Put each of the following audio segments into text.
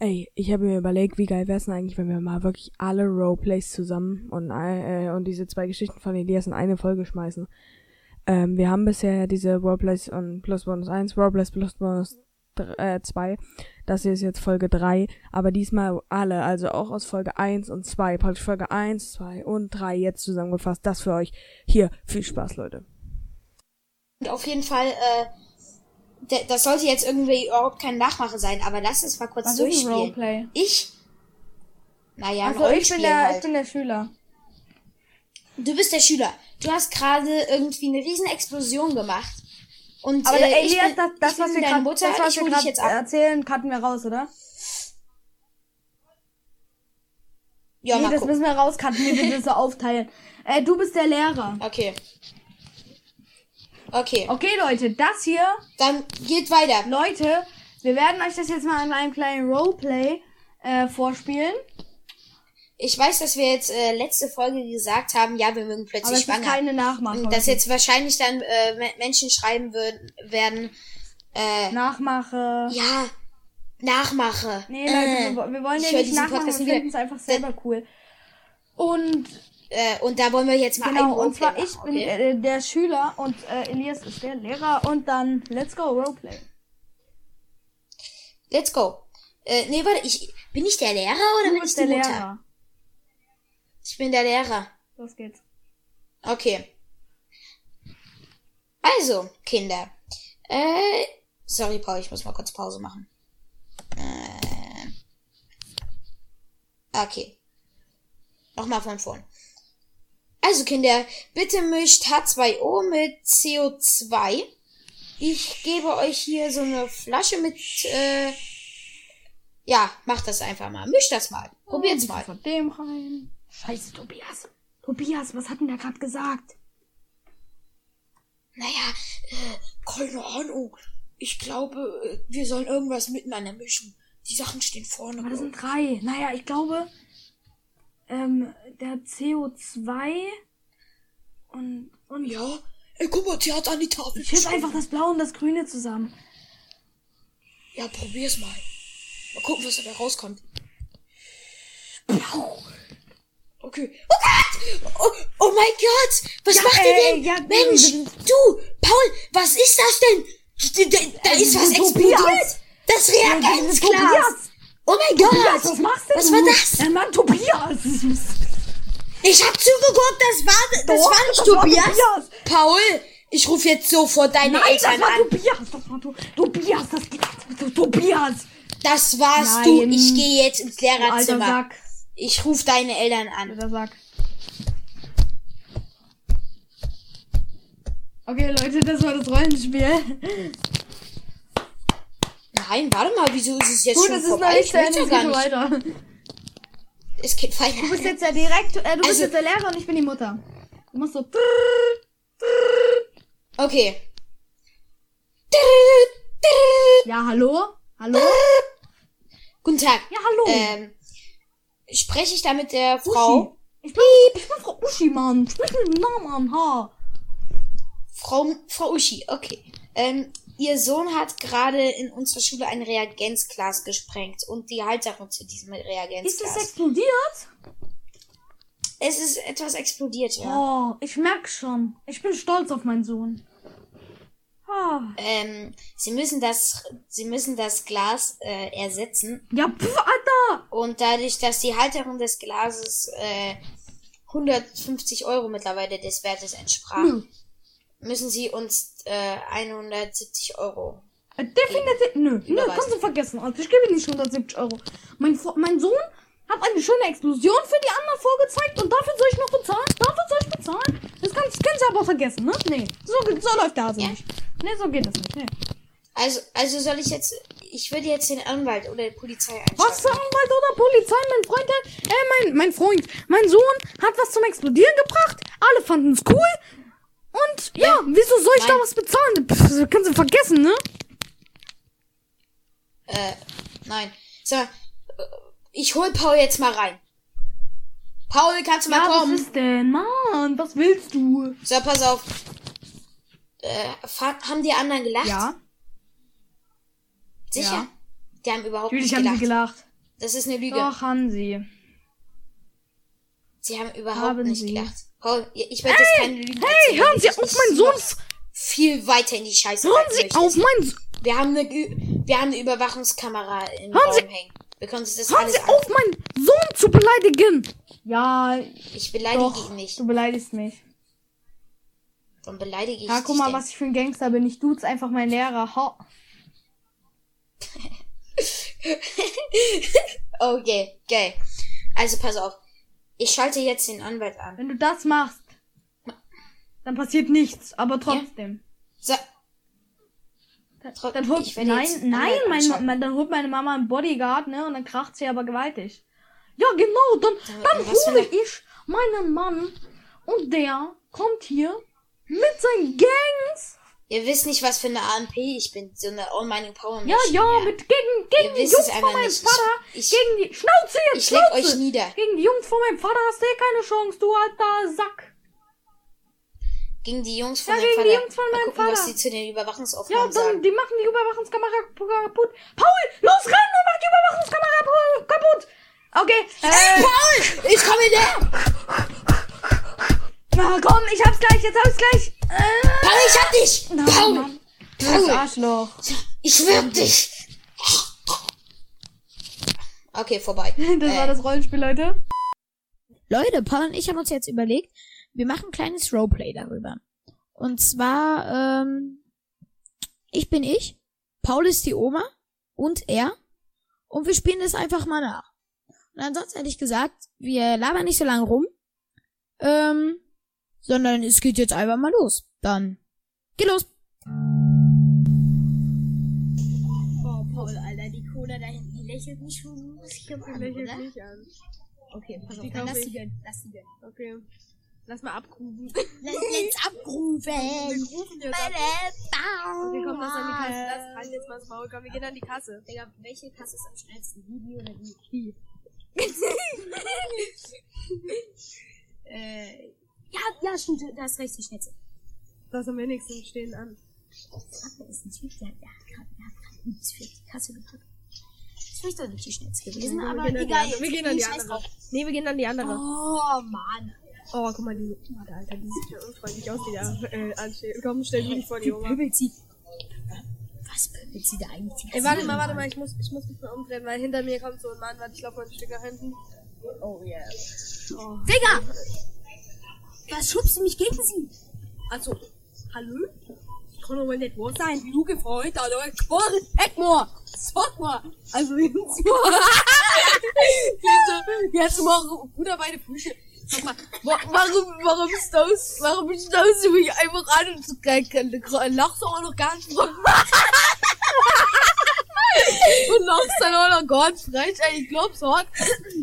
Ey, ich habe mir überlegt, wie geil wäre es denn eigentlich, wenn wir mal wirklich alle Roleplays zusammen und, äh, und diese zwei Geschichten von Elias in eine Folge schmeißen. Ähm, wir haben bisher diese Roleplays und Plus Bonus 1, Roleplays Plus Bonus 2. Äh, das hier ist jetzt Folge 3, aber diesmal alle, also auch aus Folge 1 und 2, praktisch Folge 1, 2 und 3 jetzt zusammengefasst. Das für euch. Hier, viel Spaß, Leute. Und auf jeden Fall, äh, das sollte jetzt irgendwie überhaupt kein Nachmache sein, aber lass es mal kurz Was durchspielen. Ist Roleplay? Ich? Naja, also ich bin der, halt. ich bin der Schüler. Du bist der Schüler. Du hast gerade irgendwie eine riesen Explosion gemacht. Und, aber äh, Elias, bin, das, das was wir gerade das, was wir gerade erzählen, cutten wir raus, oder? Ja, nee, das gucken. müssen wir rauscutten, wir das so aufteilen. Äh, du bist der Lehrer. Okay. Okay. Okay, Leute, das hier. Dann geht weiter. Leute, wir werden euch das jetzt mal in einem kleinen Roleplay äh, vorspielen. Ich weiß, dass wir jetzt äh, letzte Folge gesagt haben, ja, wir mögen plötzlich Aber es schwanger. Ist keine Nachmache. Dass jetzt wahrscheinlich dann äh, Menschen schreiben würden, werden. Äh, Nachmache. Ja, Nachmache. Nee, Leute, äh, wir, wir wollen ja nicht nachmachen, wir finden es einfach selber cool. Und äh, und da wollen wir jetzt mal genau, und zwar ich bin okay? äh, der Schüler und äh, Elias ist der Lehrer und dann let's go Roleplay. Let's go. Äh, nee, warte, ich bin ich der Lehrer oder du bin ich der Mutter? Lehrer? Ich bin der Lehrer. Los geht's. Okay. Also, Kinder. Äh, sorry, Paul, ich muss mal kurz Pause machen. Äh, okay. Nochmal von vorn. Also Kinder, bitte mischt H2O mit CO2. Ich gebe euch hier so eine Flasche mit, äh, ja, macht das einfach mal. Mischt das mal. Probiert's mal. Von dem rein. Scheiße, Tobias. Tobias, was hat denn der gerade gesagt? Naja, äh, keine Ahnung. Ich glaube, äh, wir sollen irgendwas miteinander mischen. Die Sachen stehen vorne. Aber das sind drei. Naja, ich glaube, ähm, der CO2 und, und. Ja, ey, guck mal, die hat an die Tafel. Ich schieb einfach das Blaue und das Grüne zusammen. Ja, probier's mal. Mal gucken, was dabei rauskommt. Blau. Okay. Oh Gott! Oh, oh mein Gott! Was ja, macht ihr denn? Ja, Mensch, du, Paul, was ist das denn? Da, da, da ist was explodiert! Das Reagenzglas! Oh mein Gott! Tobias, was machst du? Was war das? Ja, Mann, Tobias! Ich hab zugeguckt, das war, das Doch, war nicht das Tobias. War Tobias. Paul, ich rufe jetzt sofort deine Nein, Eltern das war an. Tobias, das war to Tobias, das geht das Tobias. Das warst Nein. du. Ich gehe jetzt ins Lehrerzimmer. Sack. Ich rufe deine Eltern an. Alter Sack. Okay, Leute, das war das Rollenspiel. Nein, warte mal, wieso ist es jetzt Gut, schon vorbei? Ist noch nicht ich gar weiter. Es geht weiter. Du bist jetzt der Direktor, äh, du also, bist jetzt der Lehrer und ich bin die Mutter. Du machst so. Okay. Ja, hallo? Hallo? Guten Tag. Ja, hallo. Ähm, spreche ich da mit der Frau? Ich bin, ich bin Frau Uschi, Mann. Sprich mit dem Namen an, ha. Frau, Frau Uschi, okay. Ähm, Ihr Sohn hat gerade in unserer Schule ein Reagenzglas gesprengt und die Halterung zu diesem Reagenzglas. Ist das explodiert? Es ist etwas explodiert, ja. Oh, ich merk schon. Ich bin stolz auf meinen Sohn. Oh. Ähm, sie müssen das, sie müssen das Glas äh, ersetzen. Ja, pf, Alter! Und dadurch, dass die Halterung des Glases äh, 150 Euro mittlerweile des Wertes entsprach, hm müssen sie uns äh, 170 Euro. Äh, definitiv. Nö, nö, kannst du vergessen. Also ich gebe nicht 170 Euro. Mein, mein Sohn hat eine schöne Explosion für die anderen vorgezeigt und dafür soll ich noch bezahlen? Dafür soll ich bezahlen? Das kannst, kannst du aber vergessen, ne? Nee, so, so läuft der Hase ja. nicht. Nee, so geht das nicht, nee. Also, also soll ich jetzt, ich würde jetzt den Anwalt oder die Polizei einschalten. Was für Anwalt oder Polizei? Mein Freund, äh, mein, mein Freund, mein Sohn hat was zum Explodieren gebracht. Alle fanden es cool. Und ja, wieso soll ich da was bezahlen? Pff, kannst du vergessen, ne? Äh, nein. Sag mal, ich hol Paul jetzt mal rein. Paul, kannst du mal ja, kommen? Was ist denn? Mann, was willst du? So, pass auf. Äh, haben die anderen gelacht? Ja. Sicher? Ja. Die haben überhaupt Natürlich nicht gelacht. haben sie gelacht. Das ist eine Lüge. Doch, haben sie. Sie haben überhaupt Haben nicht sie. gelacht. Paul, ich werde jetzt keine Lügen Hey, erzählen, hören Sie ich auf, mein Sohn! Viel weiter in die Scheiße Hören Sie möchte. auf, mein Sohn! Wir haben eine, wir haben eine Überwachungskamera im Hören Raum Sie- hängen. Wir können uns das Hören alles Sie auf, meinen Sohn zu beleidigen! Ja, Ich beleidige doch. ihn nicht. Du beleidigst mich. Dann beleidige ich Ja, dich guck mal, denn? was ich für ein Gangster bin. Ich duze einfach meinen Lehrer. Ha. Okay, geil. Also pass auf. Ich schalte jetzt den Anwalt an. Wenn du das machst, dann passiert nichts. Aber trotzdem. So. Dann holt, Ich werde nein, nein, mein, mein, dann holt meine Mama einen Bodyguard, ne, und dann kracht sie aber gewaltig. Ja, genau, dann, dann hole ich meinen Mann und der kommt hier mit seinen Gangs. Ihr wisst nicht, was für eine AMP ich bin. So eine All-Mining Power Ja, Machine, ja, mit gegen, gegen Ihr die Jungs von meinem nicht. Ich- Vater. ich- gegen die Schnauze jetzt, Ich leg Schnauze. euch nieder. Gegen die Jungs von meinem Vater hast du eh keine Chance, du alter Sack. Gegen die Jungs von Ja, gegen Vater. die Jungs von meinem gucken, was Vater. die zu den Ja, Überwachungsaufnahmen dann, sagen. die machen die Überwachungskamera kaputt. Paul, los, renn und mach die Überwachungskamera pu- kaputt. Okay, äh, Paul! Ich komme her! Na komm, ich hab's gleich, jetzt hab's gleich. Äh, Paul, ich hab dich! Paul! Mann. Du Paul! Arschloch. Ich wirb dich! Okay, vorbei. Das Äh, war das Rollenspiel, Leute. Leute, Paul und ich haben uns jetzt überlegt, wir machen ein kleines Roleplay darüber. Und zwar, ähm, ich bin ich, Paul ist die Oma und er. Und wir spielen das einfach mal nach. Und ansonsten hätte ich gesagt, wir labern nicht so lange rum, ähm, sondern es geht jetzt einfach mal los. Dann, geh los. Oh, Paul, Alter, die Cola da hinten, die lächelt mich schon richtig an, oder? nicht an. Okay, pass auf, Die dann lass ich. die gönnen, lass die gönnen. Okay. Lass mal abgrufen. Let's, let's abrufen. rufen jetzt ab. Okay, komm, lass an die Kasse. Lass rein jetzt mal das Maul. Komm, wir gehen an die Kasse. Digga, welche Kasse ist am schnellsten? Die, die oder die? Die. äh, ja, ja, stimmt, da hast recht, die schnellste. Lass am wenigsten stehen an. Warte, ist ein Typ, der, der hat gerade, nichts für die Kasse gepackt. Das ist vielleicht doch nicht die schnellste gewesen, wir aber gehen an die egal. Wir gehen an die andere. drauf. Nee, wir gehen an die andere. Oh, Mann. Oh, guck mal, die, warte, Alter, die sieht ja unfreundlich aus, die da äh, ansteht. Komm, stell dich vor die Oma. Pöbelt sie. Was pöbelt sie da eigentlich? Ey, warte mal, warte mal, ich muss, ich muss mich mal umdrehen, weil hinter mir kommt so ein Mann, warte, ich laufe mal ein Stück nach hinten. Oh, yeah. Oh. Digga! Was schubst du mich gegen sie? Also, hallo? Ich kann doch wohl nicht wahr sein, Junge Freund, Heck mal! Sag mal! Also, jetzt mal. jetzt, jetzt mal Bruder der Fische. Sag mal, wa warum, warum das, warum das du mich einfach an und so lachst du auch noch ganz frech. Und lachst dann auch noch ganz frech, ey, ich glaub's hart.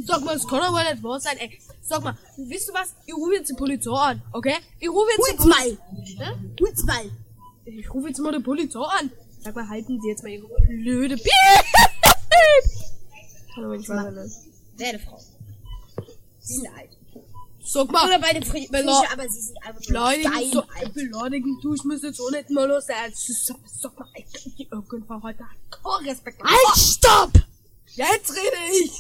Sag mal, es kann doch wohl nicht wahr sein, ey. Sag mal, wisst ihr was? Ich rufe jetzt die Polizei an, okay? Ich rufe jetzt die Polizei. Hä? Hol's mal. Ich rufe jetzt mal die Polizei an. Sag mal, halten Sie jetzt mal Ihre blöde Piep. Hallo, ich war ne? Werde Frau. Sie sind alt. Sag mal, Oder beide Fri Bela- Fische, aber sie sind einfach beleidigen, so, alt. beleidigen tu ich mich jetzt auch nicht mal los. Ey, Sag, sag mal, ey, die irgendwann heute kein Respekt. Halt, stopp! Jetzt rede ich.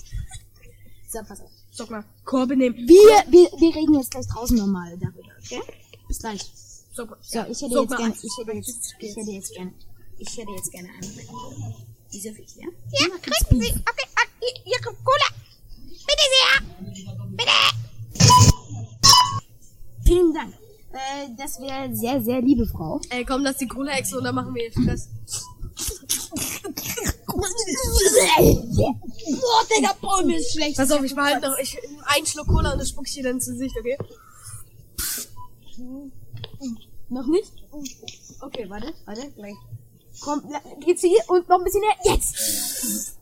So, pass auf. Sag mal, Korbe nehmen. Wir, wir, wir reden jetzt gleich draußen nochmal darüber, okay? Bis gleich. Sag mal, So, ich hätte Sag jetzt mal, gerne, ich hätte jetzt, ich hätte jetzt gerne, ich hätte jetzt gerne einmal diese Fisch, ja? Ja, kriegen Sie. Okay, hier kommt Cola. Bitte sehr. Bitte. Vielen Dank. Äh, das wäre sehr, sehr liebe Frau. ey, komm, lass die extra und dann machen wir hier Stress. Boah, Digga, Paul, mir ist schlecht. Pass auf, ich behalte noch ich, einen Schluck Cola und das spuck ich dir dann ins Gesicht, okay? Noch nicht? Okay, warte, warte, gleich. Komm, geht's hier und noch ein bisschen näher. Jetzt!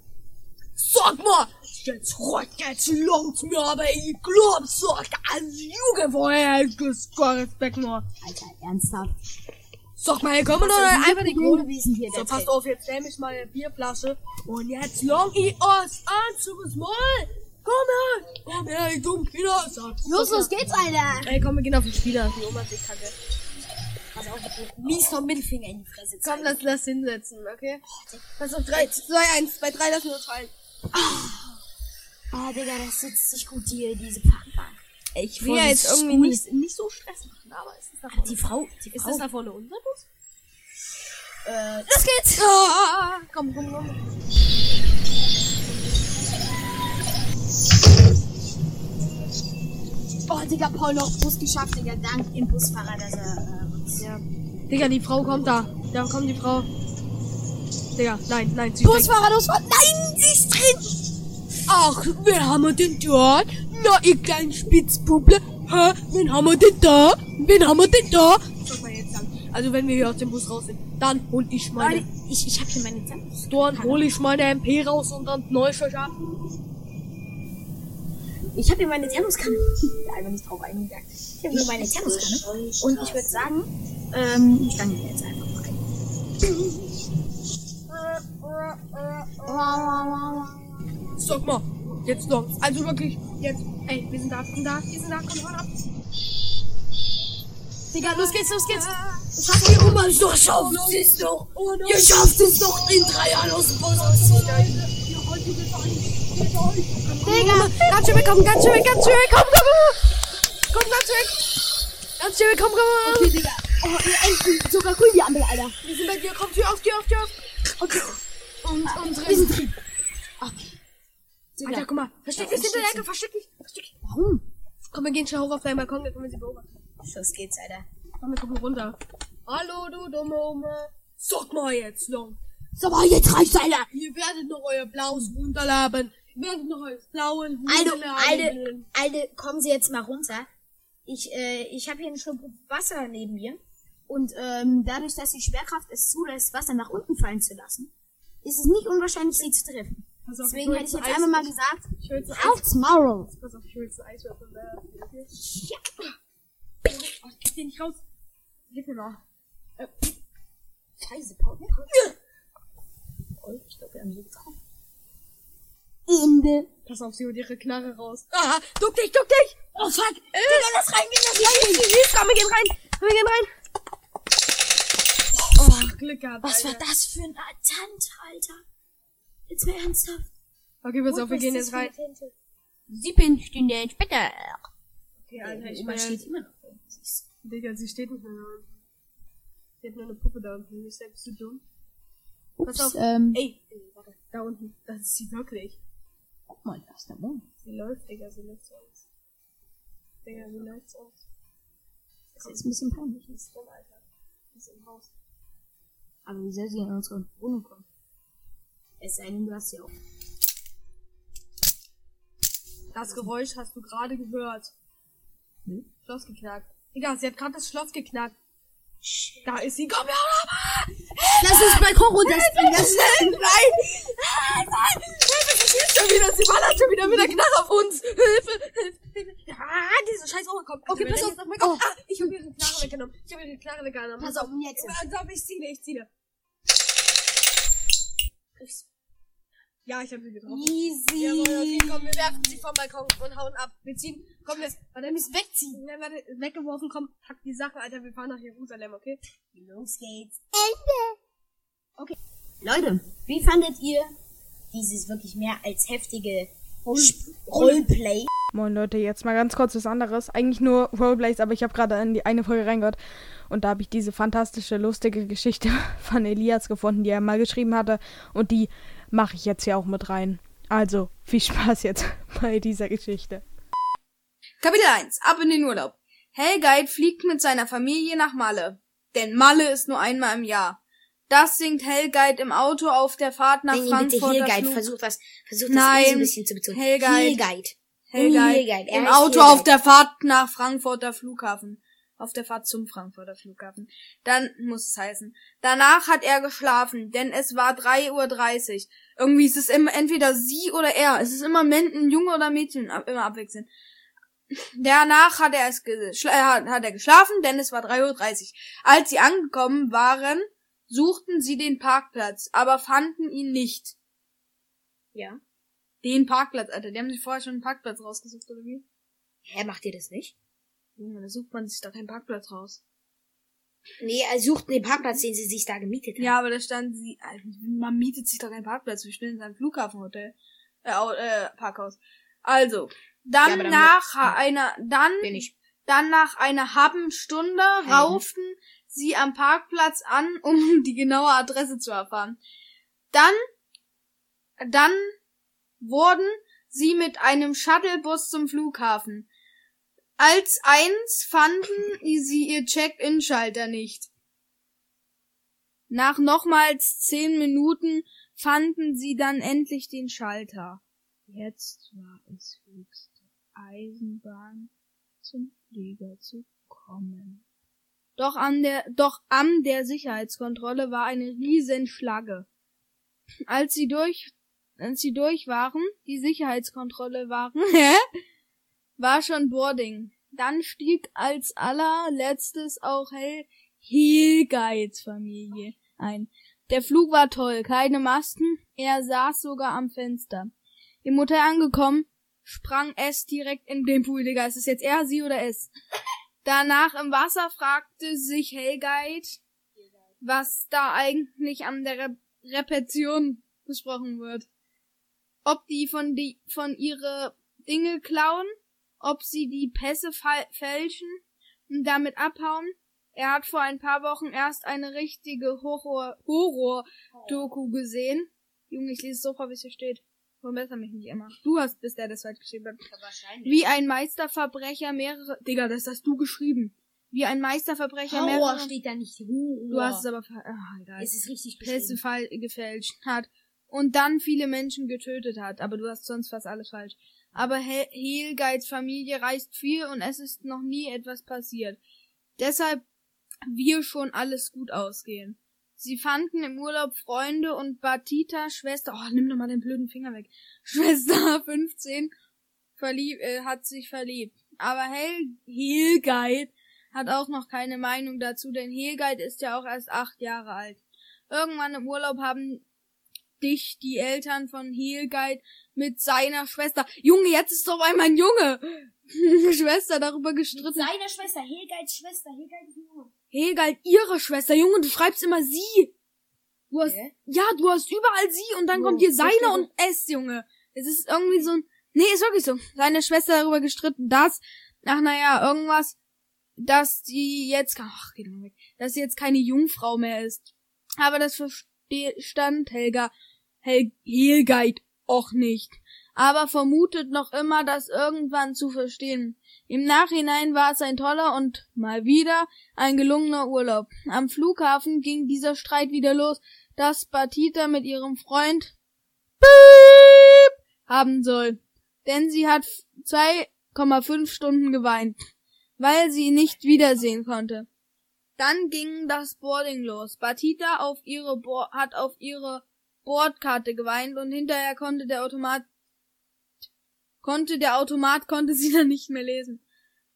Sag mal, jetzt rot, jetzt langt's mir, aber ich glaub's doch, als Junge vorher kein Respekt mehr. Alter, ernsthaft. Sag mal, doch ist denn einfach die gewesen hier, So, passt auf, jetzt nehme ich mal eine Bierflasche und jetzt ich aus Anzuges Mal. Komm her, komm her, ich dumm Kinder. Los, los geht's, Alter! Ey, komm, wir gehen auf den Spieler, die Oma die kacke. Pass auf, mies vom Mittelfinger in die Fresse Komm, lass, lass hinsetzen, okay? Pass auf, 3, 2, 1, bei 3 lassen wir uns fallen. Oh, Digga, das sitzt sich gut hier, diese Parkbank. Ich will ja jetzt irgendwie nicht, nicht so Stress machen, aber ist das da vorne? Die Frau, die Ist Frau. das da vorne unser Bus? äh, los geht's! Ah, komm, komm, komm. Oh, Digga, Paul noch Bus geschafft, Digga. Dank dem Busfahrer, dass er äh, uns... Ja. Digga, die Frau kommt da. Da kommt die Frau. Digga, nein, nein, sie ist. Busfahrer, los! Nein, sie ist drin! Ach, wen haben wir denn dort? Na, ihr kleinen Spitzbuble. Hä? Wen haben wir denn da? Wen haben wir denn da? Sag mal jetzt an. Also, wenn wir hier aus dem Bus raus sind, dann hol ich meine... Leute, ich, ich hab hier meine Zähne. Dann hol ich meine MP raus und dann Neuscher ab. Ich habe hier meine Thermoskanne. Einfach nicht drauf eingegangen. Ich habe hier meine Thermoskanne. Und ich würde sagen, ähm, ich stange jetzt einfach mal rein. Sag mal, jetzt noch. Also wirklich, jetzt. Ey, wir sind da, wir sind da, wir sind da, komm ran ab. Digga, los geht's, los geht's. Schaff ihr Oma, so schafft es doch. Ihr schafft es doch in drei Jahren aus dem Bus. Digga, Ganz schön weg, komm, ganz schön weg, ganz schön weg, komm, komm, komm. Komm, ganz schön weg. Ganz schön weg, komm, komm. okay, Digga. Oh, ihr Enten, sogar cool, die Ampel, Alter. Wir sind bei dir, komm, Tür auf, Tür auf, Tür auf. Okay. Und unsere... Wir sind drin. Okay. Alter, guck mal, versteck dich hinter der Ecke, versteck dich, versteck dich. Warum? Komm, wir gehen schnell hoch auf deinen Balkon, dann können wir sie beobachten. Los geht's, Alter. Komm, wir gucken runter. Hallo, du dumme Oma. Sag mal jetzt, Long. So, aber jetzt reicht's, Alter. Ihr werdet noch euer blaues Wunderlaben. Ihr werdet noch euer blauen Alter, Wunderlaben. Alter, Alter, kommen Sie jetzt mal runter. Ich, äh, ich habe hier einen Schluck Wasser neben mir. Und ähm, dadurch, dass die Schwerkraft es zulässt, Wasser nach unten fallen zu lassen, ist es nicht unwahrscheinlich, sie zu treffen. Pass auf, Deswegen hätte ich jetzt einfach mal gesagt, Ich will so Eis. Maul. Pass auf, ich will so Eiswürfel. äh, okay? Ja. Oh, ich krieg den nicht raus. Hilf mir mal. Äh, Scheiße, Paul. Ich glaube, wir haben so drauf. Ende. pass auf, sie holt ihre Knarre raus. Ah, duck dich, duck dich! Oh fuck. Digga, lass reingehen, lass reingehen. Komm, wir gehen rein. Wir gehen rein. Oh, Glück gehabt, Was war Alter. das für ein Attent, Alter? Jetzt mal ernsthaft. Okay, pass auf, wir gehen jetzt rein. Sieben Stunden später. Okay, Alter, ich Oma bin steht immer noch da. Siehst Digga, sie steht nicht mehr da unten. Sie hat nur eine Puppe da unten. Ist selbst zu dumm. du. Pass auf. ähm, Ey, ey, warte. Da unten. Das ist sie wirklich. guck mal, da ist der Mond. Sie läuft, Digga, sie läuft zu uns. Digga, sie läuft zu uns. Das ist ein bisschen peinlich. Die ist drin, Alter. Die ist im Haus. Aber wie soll sie in unsere Wohnung kommen? Es sei denn, du hast sie auch. Das Geräusch hast du gerade gehört. Hm? Schloss geknackt. Digga, sie hat gerade das Schloss geknackt. Da ist sie. Komm her! Lass uns Balkon runterspringen. Das Nein! Nein! Nein! Hilfe, sie schießt schon wieder! Sie ballert schon wieder mit der Knarre auf uns! Hilfe! Hilfe! Hilfe! Ah, diese scheiß Oma kommt. Okay, pass auf. Mein Kopf. Ah, ich hab ihre Knarre weggenommen. Ich hab ihre Knarre weggenommen. Pass auf, jetzt. Pass auf, ich ziehe, ich ziehe. Ja, ich hab sie getroffen. Easy. Jawohl, okay, komm, wir werfen sie vom Balkon und hauen ab. Wir ziehen, komm, jetzt, warte, wir müssen wegziehen. Ja, warte, weggeworfen, komm, pack die Sachen, Alter, wir fahren nach Jerusalem, okay? Los geht's. Ende. Okay. Leute, wie fandet ihr dieses wirklich mehr als heftige Roleplay? Moin Leute, jetzt mal ganz kurz was anderes. Eigentlich nur Roleplays, aber ich habe gerade in die eine Folge reingehört und da habe ich diese fantastische, lustige Geschichte von Elias gefunden, die er mal geschrieben hatte und die mache ich jetzt hier auch mit rein. Also, viel Spaß jetzt bei dieser Geschichte. Kapitel 1. Ab in den Urlaub. Helgeit fliegt mit seiner Familie nach Malle. Denn Malle ist nur einmal im Jahr. Das singt Helgeit im Auto auf der Fahrt nach Nein, bitte Frankfurt. Hillguide, versuch was, versuch das Nein, ein bisschen zu betonen. Helgeit Hillguide, er im Auto Hillguide. auf der Fahrt nach Frankfurter Flughafen. Auf der Fahrt zum Frankfurter Flughafen. Dann muss es heißen. Danach hat er geschlafen, denn es war 3.30 Uhr. Irgendwie ist es immer entweder sie oder er. Es ist immer Men- ein Junge oder Mädchen, ab- immer abwechselnd. Danach hat er es hat er geschlafen, denn es war 3.30 Uhr. Als sie angekommen waren, suchten sie den Parkplatz, aber fanden ihn nicht. Ja. Den Parkplatz, Alter. Die haben sich vorher schon einen Parkplatz rausgesucht, oder wie? Hä, macht ihr das nicht? Junge, da sucht man sich doch keinen Parkplatz raus. Nee, er sucht den Parkplatz, den sie sich da gemietet haben. Ja, aber da stand sie, man mietet sich doch keinen Parkplatz, wir stehen in einem Flughafenhotel, äh, äh, Parkhaus. Also, dann Ja, dann nach wird- einer, dann, dann nach einer halben Stunde rauften sie am Parkplatz an, um die genaue Adresse zu erfahren. Dann, dann wurden sie mit einem Shuttlebus zum Flughafen. Als eins fanden sie ihr Check-in-Schalter nicht. Nach nochmals zehn Minuten fanden sie dann endlich den Schalter. Jetzt war es höchste Eisenbahn zum Flieger zu kommen. Doch an der, doch an der Sicherheitskontrolle war eine riesen Schlange. Als sie durch, als sie durch waren, die Sicherheitskontrolle waren? war schon Boarding. Dann stieg als allerletztes auch Hel Hilgeids Familie ein. Der Flug war toll, keine Masten, er saß sogar am Fenster. Im Hotel angekommen, sprang es direkt in den Pool, Digga. Ist es jetzt er, sie oder es? Danach im Wasser fragte sich Helgeit, was da eigentlich an der Re Repetition besprochen wird. Ob die von die von ihre Dinge klauen, ob sie die Pässe fälschen und damit abhauen. Er hat vor ein paar Wochen erst eine richtige Horror Horror Doku gesehen. Junge, ich lese so vor, wie es hier steht. Verbessere mich nicht immer. Du hast, bist der, das falsch geschrieben hat. Wahrscheinlich. Wie ein Meisterverbrecher mehrere. Digga, das hast du geschrieben. Wie ein Meisterverbrecher Horror mehrere. steht da nicht. Horror. Du hast es aber. ver- Ah, egal. Es ist richtig Pässe gefälscht hat. Und dann viele Menschen getötet hat. Aber du hast sonst fast alles falsch. Aber He- Helgeids Familie reist viel und es ist noch nie etwas passiert. Deshalb wir schon alles gut ausgehen. Sie fanden im Urlaub Freunde und Batita, Schwester, oh, nimm doch mal den blöden Finger weg. Schwester 15 verlieb, äh, hat sich verliebt. Aber Hel Helgeid hat auch noch keine Meinung dazu, denn Helgeid ist ja auch erst acht Jahre alt. Irgendwann im Urlaub haben dich die Eltern von Helgeid mit seiner Schwester, Junge, jetzt ist doch einmal ein Junge, Schwester darüber gestritten. Seine Schwester, Helgeids Schwester, Helgeids Junge. Hegel, ihre Schwester, Junge, du schreibst immer sie. Du hast, Hä? ja, du hast überall sie und dann Wo? kommt hier seine und es, Junge. Es ist irgendwie so ein, nee, ist wirklich so. Seine Schwester darüber gestritten, dass, ach naja, irgendwas, dass die jetzt, ach, geh doch mal weg, dass sie jetzt keine Jungfrau mehr ist. Aber das verstand Helga, Hel Helgeit auch nicht. Aber vermutet noch immer, das irgendwann zu verstehen. Im Nachhinein war es ein toller und mal wieder ein gelungener Urlaub. Am Flughafen ging dieser Streit wieder los, dass Batita mit ihrem Freund Piep haben soll. Denn sie hat 2,5 Stunden geweint, weil sie ihn nicht wiedersehen konnte. Dann ging das Boarding los. Batita auf ihre Bo hat auf ihre Bordkarte geweint und hinterher konnte der Automat konnte der Automat konnte sie dann nicht mehr lesen.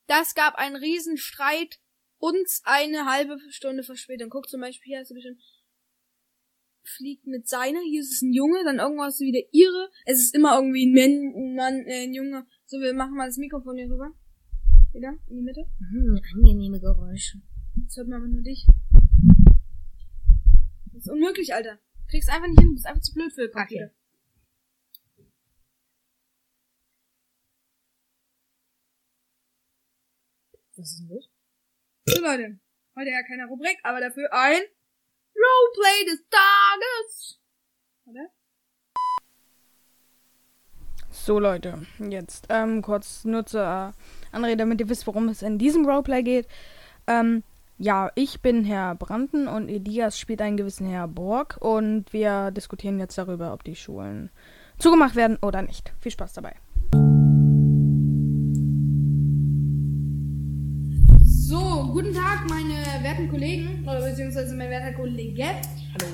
Das gab einen Riesenstreit und eine halbe Stunde Verspätung. Guck zum Beispiel, hier hast du bestimmt fliegt mit seiner, hier ist es ein Junge, dann irgendwas wieder ihre. Es ist immer irgendwie ein, Men ein Mann, äh, ein Junge. So, wir machen mal das Mikrofon hier rüber. Wieder, in die Mitte. Hm, angenehme Geräusche. Jetzt hört man aber nur dich. Das ist unmöglich, Alter. Kriegst einfach nicht hin, du bist einfach zu blöd für Computer. Was ist denn das? So Leute, heute ja keine Rubrik, aber dafür ein Roleplay des Tages. Oder? So Leute, jetzt ähm, kurz nur zur Anrede, damit ihr wisst, worum es in diesem Roleplay geht. Ähm, ja, ich bin Herr Branden und Elias spielt einen gewissen Herr Borg und wir diskutieren jetzt darüber, ob die Schulen zugemacht werden oder nicht. Viel Spaß dabei. So, guten Tag, meine werten Kollegen, oder beziehungsweise mein werter Kollege. Hallo.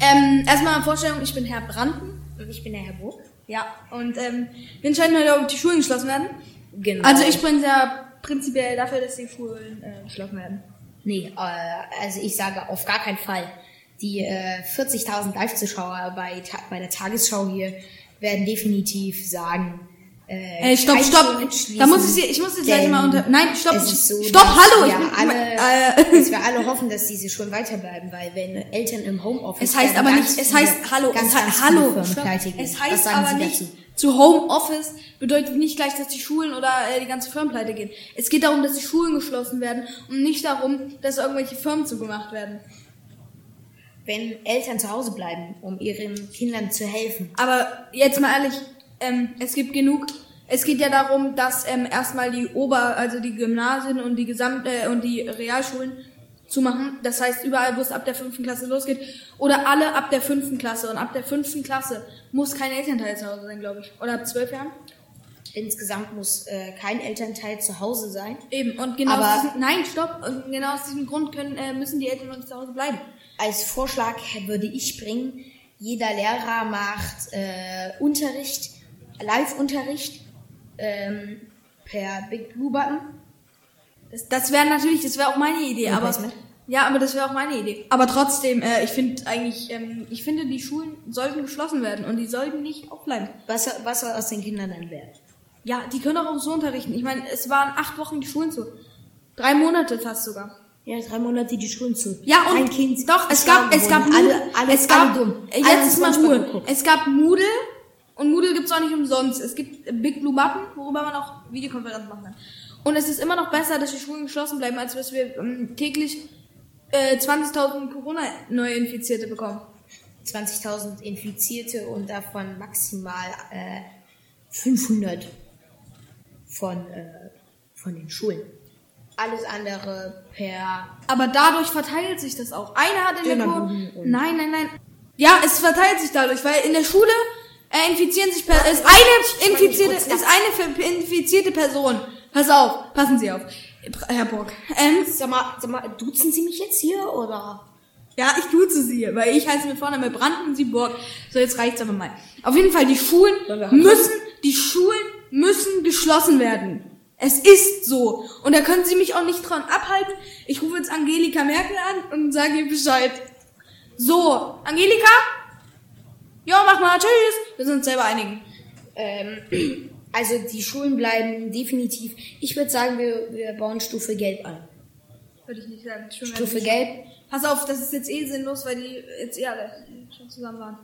Ähm, erstmal eine Vorstellung, ich bin Herr Branden. Und ich bin der Herr Burg. Ja, und ähm, wir entscheiden heute, ob die Schulen geschlossen werden. Genau. Also ich bin ja prinzipiell dafür, dass die Schulen äh, geschlossen werden. Nee, äh, also ich sage auf gar keinen Fall. Die äh, 40.000 Live-Zuschauer bei, bei der Tagesschau hier werden definitiv sagen, äh, Ey, stopp, stopp. Da muss ich sie, ich muss jetzt gleich mal unter. Nein, stopp. So, stopp, hallo. Wir ich bin, alle, äh, dass wir alle hoffen, dass diese Schulen weiterbleiben, weil wenn Eltern im Homeoffice Es heißt aber nicht, es heißt, hallo, ganz, es heißt, hallo, stopp. es heißt aber Sie nicht, dazu? Zu Homeoffice bedeutet nicht gleich, dass die Schulen oder äh, die ganze Firmen pleite gehen. Es geht darum, dass die Schulen geschlossen werden und nicht darum, dass irgendwelche Firmen zugemacht werden. Wenn Eltern zu Hause bleiben, um ihren Kindern zu helfen. Aber jetzt mal ehrlich, ähm, es gibt genug. Es geht ja darum, dass ähm, erstmal die Ober, also die Gymnasien und die Gesamt äh, und die Realschulen zumachen. Das heißt, überall, wo es ab der fünften Klasse losgeht, oder alle ab der fünften Klasse. Und ab der fünften Klasse muss kein Elternteil zu Hause sein, glaube ich. Oder ab zwölf Jahren. Insgesamt muss äh, kein Elternteil zu Hause sein. Eben. Und genau Aber- aus diesem, nein, stopp. Und genau aus diesem Grund können, äh, müssen die Eltern noch nicht zu Hause bleiben. Als Vorschlag würde ich bringen, jeder Lehrer macht äh, Unterricht, Live-Unterricht ähm, per Big Blue Button. Das, das wäre natürlich, das wäre auch meine Idee, aber Replacement. ja, aber das wäre auch meine Idee. Aber trotzdem, äh, ich finde eigentlich, ähm, ich finde, die Schulen sollten geschlossen werden und die sollten nicht aufbleiben. Was, was soll aus den Kindern dann werden? Ja, die können auch so unterrichten. Ich meine, es waren acht Wochen die Schulen zu, drei Monate fast sogar. Ja, drei Monate die Schulen zu. Ja und Kein Kind. doch, es gab, es gab alle, Moodle, alle, es gab, alle dumm. äh, Alle jetzt ist mal Ruhe. Es gab Moodle und Moodle gibt's auch nicht umsonst. Es gibt Big Blue Button, worüber man auch Videokonferenzen machen kann. Und es ist immer noch besser, dass die Schulen geschlossen bleiben, als dass wir ähm, täglich äh, 20.000 Corona-Neuinfizierte bekommen. 20.000 Infizierte und davon maximal äh, 500 von, äh, von den Schulen. Alles andere per Aber dadurch verteilt sich das auch. Einer hat in der Kur Dönerbuben und- Nein, nein, nein. Ja, es verteilt sich dadurch, weil in der Schule äh, infizieren sich per ist eine infizierte ist eine infizierte Person. Pass auf, passen Sie auf, Herr Burg. Ähm, Sag mal, sag mal, duzen Sie mich jetzt hier oder? ja, ich duze Sie, weil ich heiße mit Vornamen Brand und Sie Burg. So, jetzt reicht's aber mal. Auf jeden Fall, die Schulen müssen, die Schulen müssen geschlossen werden. Es ist so. Und da können Sie mich auch nicht dran abhalten. Ich rufe jetzt Angelika Merkel an und sage ihr Bescheid. So, Angelika? Ja, mach mal, tschüss. Wir sind uns selber einigen. Ähm, also die Schulen bleiben definitiv. Ich würde sagen, wir, wir bauen Stufe Gelb ein. Würde ich nicht sagen. Schulen Stufe nicht- Gelb. Pass auf, das ist jetzt eh sinnlos, weil die jetzt eh alle schon zusammen waren.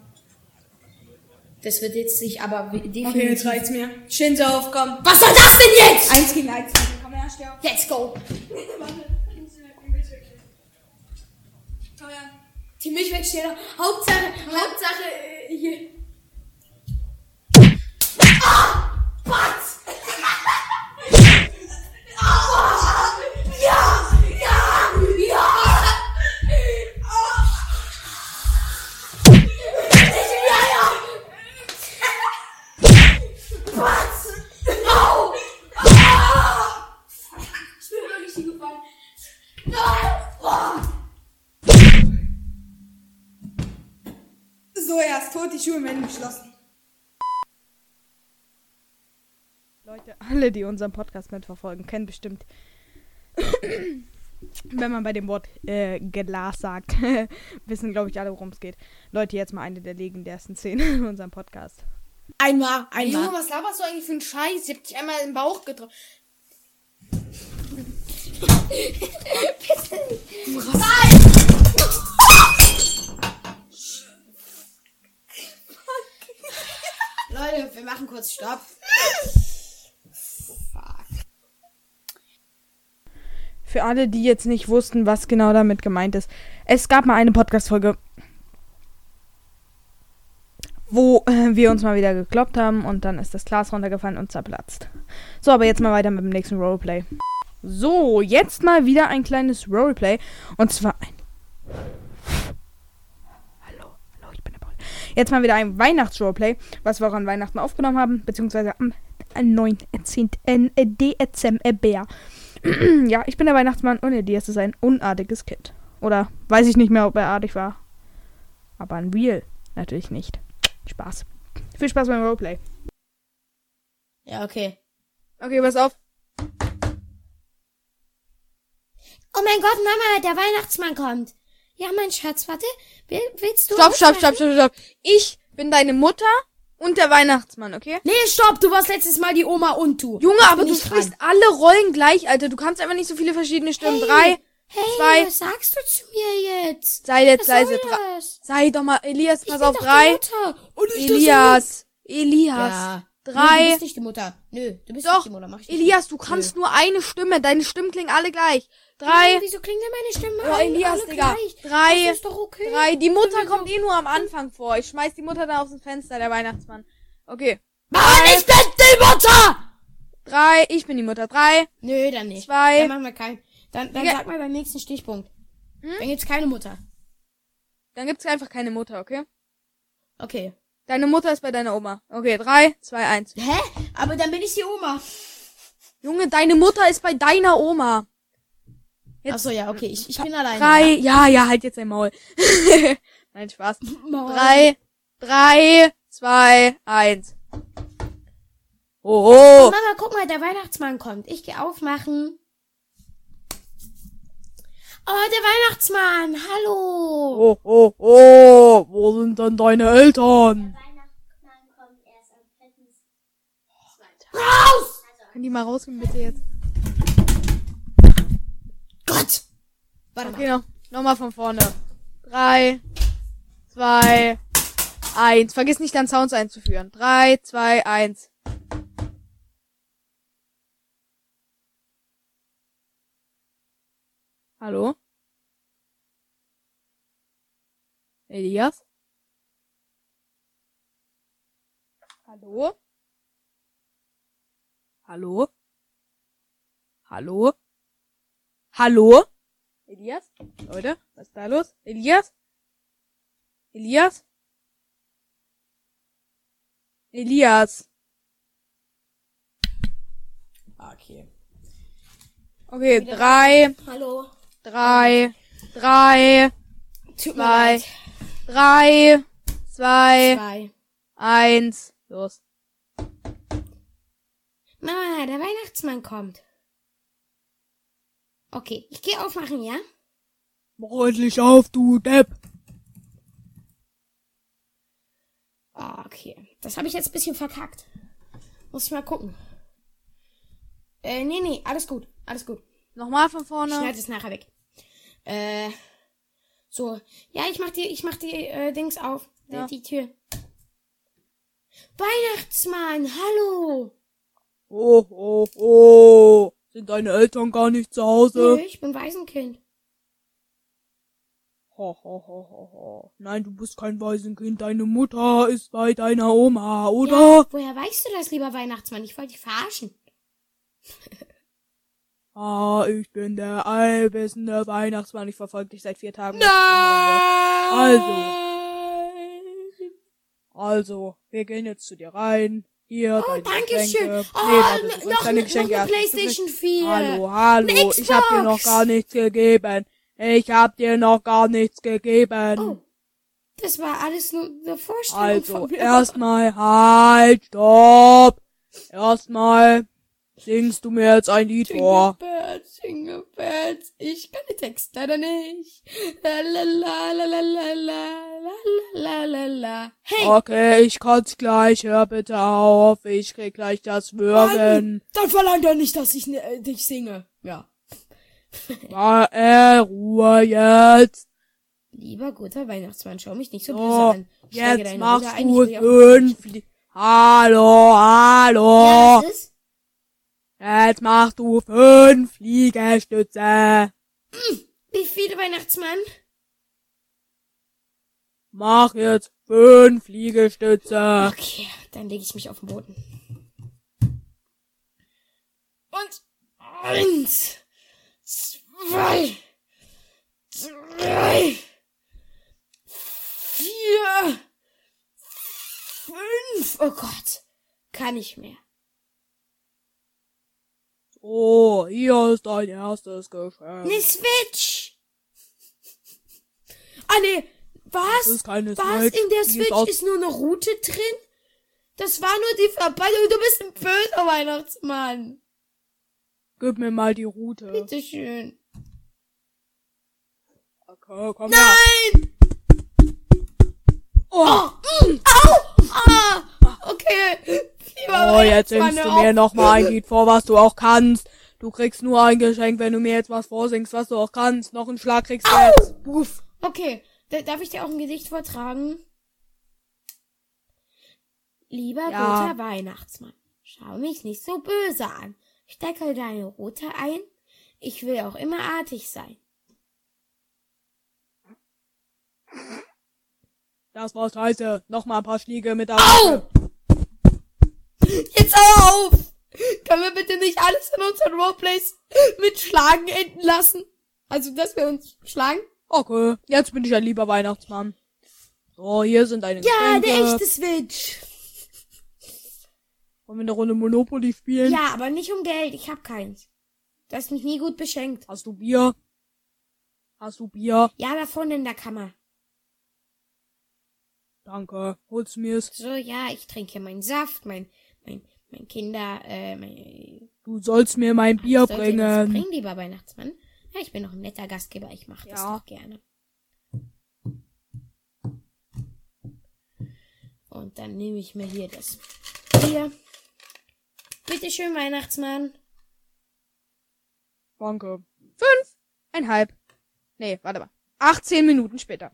Das wird jetzt sich aber definitiv. mir. Stehen Sie auf, komm. Was soll das denn jetzt? Eins gegen eins. Komm her, steh auf. Let's go. Komm her. Die Milchwegsteher. Hauptsache, Hauptsache, äh, hier. Ich bin wirklich hingefallen. So, er ist tot, die Schulen werden geschlossen. Leute, alle, die unseren Podcast mitverfolgen, kennen bestimmt, wenn man bei dem Wort äh, Glas sagt, wissen, glaube ich, alle, worum es geht. Leute, jetzt mal eine der legendärsten Szenen in unserem Podcast. Einmal, Junge, was laberst du eigentlich für einen Scheiß? Ich hab dich einmal im Bauch getroffen. Leute, wir machen kurz Stopp. Für alle, die jetzt nicht wussten, was genau damit gemeint ist. Es gab mal eine Podcast-Folge, wo äh, wir uns mal wieder gekloppt haben und dann ist das Glas runtergefallen und zerplatzt. So, aber jetzt mal weiter mit dem nächsten Roleplay. So, jetzt mal wieder ein kleines Roleplay. Und zwar ein. Hallo, hallo, ich bin der Paul. Jetzt mal wieder ein Weihnachts-Roleplay, was wir auch an Weihnachten aufgenommen haben, beziehungsweise am 19. Dezember. ja, ich bin der Weihnachtsmann und Elias ist ein unartiges Kind. Oder weiß ich nicht mehr, ob er artig war. Aber ein Real natürlich nicht. Spaß. Viel Spaß beim Roleplay. Ja, okay. Okay, pass auf. Oh mein Gott, Mama, der Weihnachtsmann kommt. Ja, mein Schatz, warte. Will, willst du. Stopp, stopp, stopp, stopp, stopp. Ich bin deine Mutter und der Weihnachtsmann, okay? Nee, stopp, du warst letztes Mal die Oma und du. Junge, aber du ich sprichst alle Rollen gleich, Alter. Du kannst einfach nicht so viele verschiedene Stimmen. Hey, Drei, Hey, zwei. was sagst du zu mir jetzt? sei jetzt leise. Sei doch mal, Elias, pass auf, drei. Elias, Elias. Ja. Nee, Drei. du bist nicht die Mutter. Nö, du bist Doch, nicht die Mutter. Mach ich nicht. Elias, du kannst nur eine Stimme. Deine Stimmen klingen alle gleich. Nein, Drei. wieso klingt denn meine Stimme Oh, alle- Elias, alle Digga. gleich? Drei. Das ist doch okay. Drei. Die Mutter kommt eh nur am Anfang vor. Ich schmeiß die Mutter da aus dem Fenster, der Weihnachtsmann. Okay. Mann, ich bin die Mutter! Drei. Ich bin die Mutter. Drei. Nö, dann nicht. Zwei. Dann machen wir keinen. Dann, dann Digga. sag mal beim nächsten Stichpunkt. Hm? Dann gibt's keine Mutter. Dann gibt's einfach keine Mutter, okay? Okay. Deine Mutter ist bei deiner Oma. Okay, drei, zwei, eins. Hä? Aber dann bin ich die Oma. Junge, deine Mutter ist bei deiner Oma. Jetzt- Achso, ja, okay. Ich, ich bin alleine. Drei. Ja, ja, halt jetzt dein Maul. Nein, Spaß. Maul. Drei, drei, zwei, eins. Oh, oh. Mama, guck mal, der Weihnachtsmann kommt. Ich gehe aufmachen. Oh, der Weihnachtsmann. Hallo. Oh, oh, oh. Wo sind denn deine Eltern? Raus! Können die mal rausgehen, bitte jetzt? Gott. Warte mal. Okay, noch, noch mal von vorne. Drei, zwei, eins. Vergiss nicht, deinen Sounds einzuführen. Drei, zwei, eins. Hallo? Elias? Hallo? Hallo? Hallo? Hallo? Elias? Leute, was ist da los? Elias? Elias? Elias. Okay. Okay, drei, Hallo. drei, drei, Tut mir zwei, leid. Drei, zwei, Zwei. eins, los. Mama, der Weihnachtsmann kommt. Okay, ich gehe aufmachen, ja? Mach endlich auf, du Depp. Ah, okay. Das habe ich jetzt ein bisschen verkackt. Muss ich mal gucken. Äh, nee, nee, alles gut. Alles gut. Nochmal von Ich vorne. schneide es nachher weg. Äh, so. Ja, ich mach die, ich mach die, äh, Dings auf. Die- Ja. Die Tür. Weihnachtsmann, hallo. Oh, oh, oh. Sind deine Eltern gar nicht zu Nö, Hause? ich bin Waisenkind. Ho, ho, ho, ho, ho. Nein, du bist kein Waisenkind. Deine Mutter ist bei deiner Oma, oder? Ja, woher weißt du das, lieber Weihnachtsmann? Ich wollte dich verarschen. Ah, ich bin der allwissende Weihnachtsmann. Ich verfolge dich seit vier Tagen. Also. Also, wir gehen jetzt zu dir rein. Hier, Oh, danke schön. Geschenke. Oh, nee, warte, noch, deine noch Geschenke eine. Du kriegst- Playstation 4. Hallo, hallo. Eine Ich hab dir noch gar nichts gegeben. Ich hab dir noch gar nichts gegeben. Oh, das war alles nur eine Vorstellung Also, erstmal, halt, stopp. Erstmal singst du mir jetzt ein Lied vor. Bells, Jingle Bells, ich kann den Text leider nicht. La la la la la la la la la la. Hey, Okay, ich kann's gleich, hör bitte auf. Ich krieg gleich das Würgen. dann verlangt er nicht, dass ich äh, dich singe. Ja. War äh, Ruhe jetzt. Lieber guter Weihnachtsmann, schau mich nicht so böse So, an. Ich steige jetzt machst du fünf. Hallo, hallo. Ja, was ist? Jetzt machst du fünf Liegestütze. Wie viele Weihnachtsmann? Mach jetzt fünf Liegestütze. Okay, dann lege ich mich auf den Boden. Und eins, zwei, drei, vier, fünf. Oh Gott, kann ich mehr. So, hier ist dein erstes Geschenk. Ne Switch. Ah ne, Das was? ist keine Was? Switch. In der Die Switch aus- ist nur eine Route drin? Das war nur die Verpackung. Du bist ein böser Weihnachtsmann. Gib mir mal die Route. Bitteschön. Okay, komm her. Nein! Oh! mm, au! Ah! Okay. Oh, jetzt singst du mir auf. noch mal ein Lied vor, was du auch kannst. Du kriegst nur ein Geschenk, wenn du mir jetzt was vorsingst, was du auch kannst. Noch einen Schlag kriegst du jetzt. Puff. Okay, da, darf ich dir auch ein Gedicht vortragen? Lieber Ja. guter Weihnachtsmann, schau mich nicht so böse an. Stecke deine Rute ein. Ich will auch immer artig sein. Das war scheiße. Nochmal ein paar Schläge mit der Au! Jetzt hör auf! Können wir bitte nicht alles in unseren Roleplays mit Schlagen enden lassen? Also, dass wir uns schlagen? Okay, jetzt bin ich ein lieber Weihnachtsmann. So, hier sind deine Ja, Geschenke. der echte Switch. Wollen wir eine Runde Monopoly spielen? Ja, aber nicht um Geld. Ich hab keins. Du hast mich nie gut beschenkt. Hast du Bier? Hast du Bier? Ja, da vorne in der Kammer. Danke. Holst du mir's? So, ja, ich trinke meinen Saft, mein, mein, mein Kinder, äh, mein, Du sollst mir mein Bier Ich dir was bringen. bringen, lieber Weihnachtsmann. Ja, ich bin noch ein netter Gastgeber, ich mache das Ja. doch gerne. Und dann nehme ich mir hier das Bier. Bitte schön, Weihnachtsmann. Danke. Fünf, einhalb. Nee, warte mal. 18 Minuten später.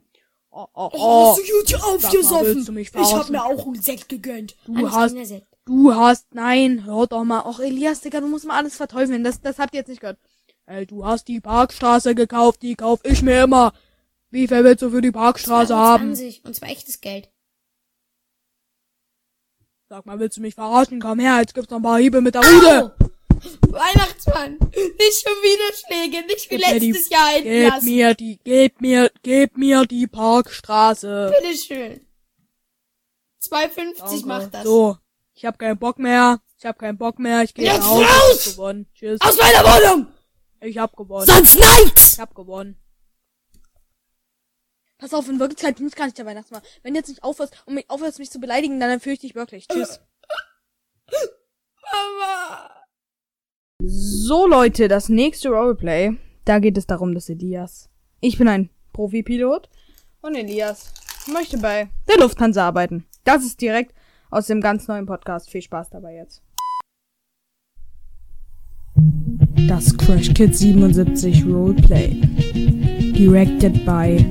Oh, oh, oh. du gut Sag mal, willst du mich verarschen? auch einen Sekt gegönnt. Du Alles hast-. Du hast, nein, hör doch mal. Och, Elias, Digga, du musst mal alles verteufeln. Das, das habt ihr jetzt nicht gehört. Ey, du hast die Parkstraße gekauft, die kauf ich mir immer. Wie viel willst du für die Parkstraße haben? 20. Und zwar echtes Geld. Sag mal, willst du mich verarschen? Komm her, jetzt gibt's noch ein paar Hiebe mit der Rude. Weihnachtsmann, nicht schon wieder Schläge, nicht wie Gib mir die- letztes Jahr enden Gib lassen. mir die, gib mir, gib mir die Parkstraße. Bitteschön. 2,50 Danke. macht das. So, ich hab keinen Bock mehr. Ich hab keinen Bock mehr. Ich gehe Jetzt nach Hause. Ich raus! hab gewonnen. Tschüss. Aus meiner Wohnung! Ich hab gewonnen. Sonst nichts! Ich hab gewonnen. Pass auf, in Wirklichkeit bin ich gar nicht der Weihnachtsmann. Wenn du jetzt nicht aufhörst und mich aufhörst, mich zu beleidigen, dann fürchte ich wirklich. Tschüss. Mama! So Leute, das nächste Roleplay, da geht es darum, dass Elias, ich bin ein Profipilot und Elias möchte bei der Lufthansa arbeiten. Das ist direkt aus dem ganz neuen Podcast. Viel Spaß dabei jetzt. Das Crash Kids 77 Roleplay. Directed by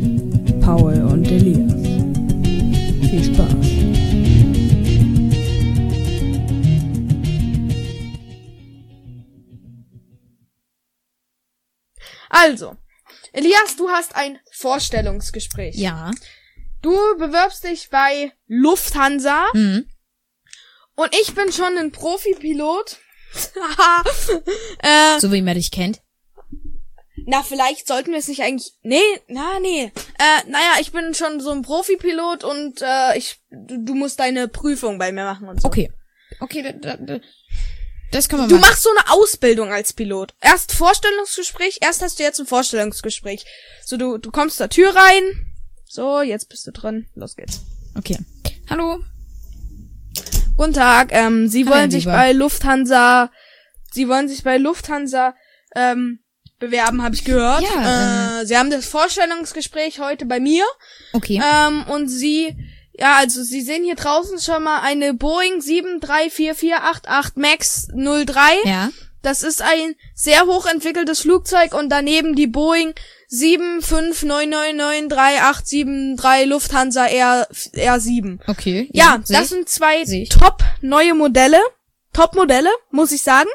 Paul und Elias. Viel Spaß. Also, Elias, du hast ein Vorstellungsgespräch. Ja. Du bewirbst dich bei Lufthansa Hm. und ich bin schon ein Profipilot. äh, So wie man dich kennt. na, vielleicht sollten wir es nicht eigentlich. Nee, na, nee. Äh, naja, ich bin schon so ein Profipilot und äh, ich, du, du musst deine Prüfung bei mir machen und so. Okay. Okay, da, da, da, das kann man Du machen. machst so eine Ausbildung als Pilot. Erst Vorstellungsgespräch, erst hast du jetzt ein Vorstellungsgespräch. So, du, du kommst zur Tür rein. So, jetzt bist du drin. Los geht's. Okay. Hallo. Guten Tag, ähm, Sie Hallo, wollen sich bei Lufthansa, Sie wollen sich bei Lufthansa, ähm, bewerben, habe ich gehört. Ja, äh, Sie haben das Vorstellungsgespräch heute bei mir. Okay. Ähm, und Sie, ja, also Sie sehen hier draußen schon mal eine Boeing 7344888 MAX 03. ja. Das ist ein sehr hochentwickeltes Flugzeug und daneben die Boeing 759993873 Lufthansa R, R7. Okay. Ja, seh das sind zwei top neue Modelle. Top Modelle, muss ich sagen.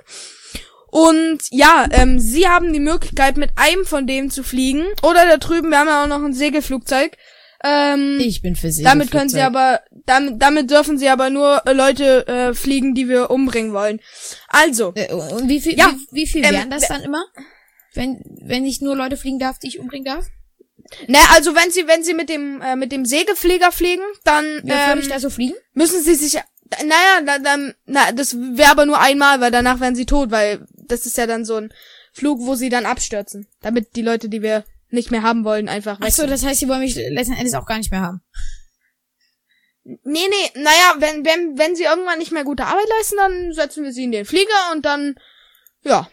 Und ja, ähm, sie haben die Möglichkeit, mit einem von denen zu fliegen. Oder da drüben, wir haben ja auch noch ein Segelflugzeug. Ähm, Ich bin für Sie. damit können sie aber, damit, damit dürfen sie aber nur äh, Leute äh, fliegen, die wir umbringen wollen. Also, Äh, und wie viel, Ja, wie, wie viel ähm, wären das dann immer? Wenn, wenn ich nur Leute fliegen darf, die ich umbringen darf? ne, also wenn sie, wenn sie mit dem, äh, mit dem Segelflieger fliegen, dann würde ähm, ich da so fliegen? müssen sie sich, naja, da, dann, na, das wäre aber nur einmal, weil danach wären sie tot, weil das ist ja dann so ein Flug, wo sie dann abstürzen, damit die Leute, die wir nicht mehr haben wollen, einfach weg. Ach so, das heißt, sie wollen mich letzten Endes auch gar nicht mehr haben. nee, nee, naja, wenn, wenn, wenn sie irgendwann nicht mehr gute Arbeit leisten, dann setzen wir sie in den Flieger und dann, ja.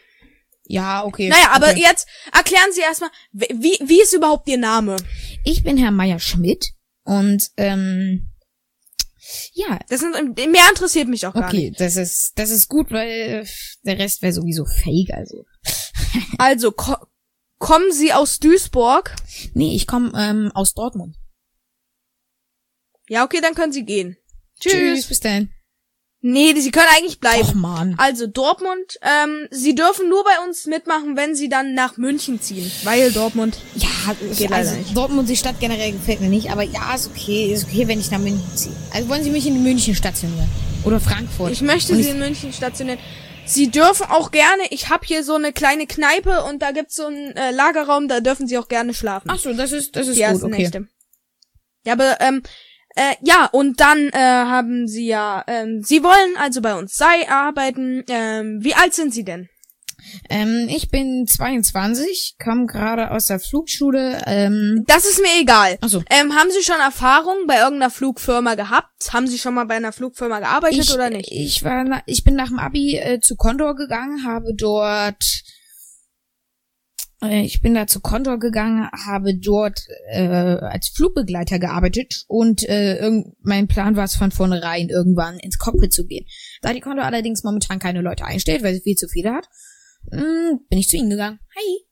Ja, okay. Naja, aber okay. jetzt erklären Sie erstmal, wie, wie ist überhaupt Ihr Name? Ich bin Herr Meier Schmidt und ähm, ja, Das sind, mehr interessiert mich auch gar nicht. okay, das ist das ist gut, weil der Rest wäre sowieso fake, also. Also, ko kommen Sie aus Duisburg? Nee, ich komme ähm, aus Dortmund. Ja, okay, dann können Sie gehen. Tschüss. Bis dann. Nee, die- sie können eigentlich bleiben. Och, Mann. Also Dortmund, ähm, sie dürfen nur bei uns mitmachen, wenn sie dann nach München ziehen. Weil Dortmund. Ja, Geht also nicht. Dortmund, die Stadt generell gefällt mir nicht, aber ja, ist okay, ist okay, wenn ich nach München ziehe. Also wollen Sie mich in München stationieren? Oder Frankfurt? Ich möchte Und sie in München stationieren. Sie dürfen auch gerne, ich habe hier so eine kleine Kneipe und da gibt's so einen äh, Lagerraum, da dürfen sie auch gerne schlafen. Ach so, das ist, das ist die gut, okay. Nächte. Ja, aber ähm, äh, ja, und dann äh, haben sie ja, ähm, sie wollen also bei uns sei arbeiten. Ähm, wie alt sind sie denn? Ähm, ich bin 22, komme gerade aus der Flugschule. Ähm, Das ist mir egal. ach so. Ähm, haben Sie schon Erfahrung bei irgendeiner Flugfirma gehabt? Haben Sie schon mal bei einer Flugfirma gearbeitet ich, oder nicht? Ich war, ich bin nach dem Abi äh, zu Condor gegangen, habe dort, äh, ich bin da zu Condor gegangen, habe dort äh, als Flugbegleiter gearbeitet und äh, mein Plan war es von vornherein irgendwann ins Cockpit zu gehen. Da die Condor allerdings momentan keine Leute einstellt, weil sie viel zu viele hat, mh, bin ich zu ihnen gegangen. Hi.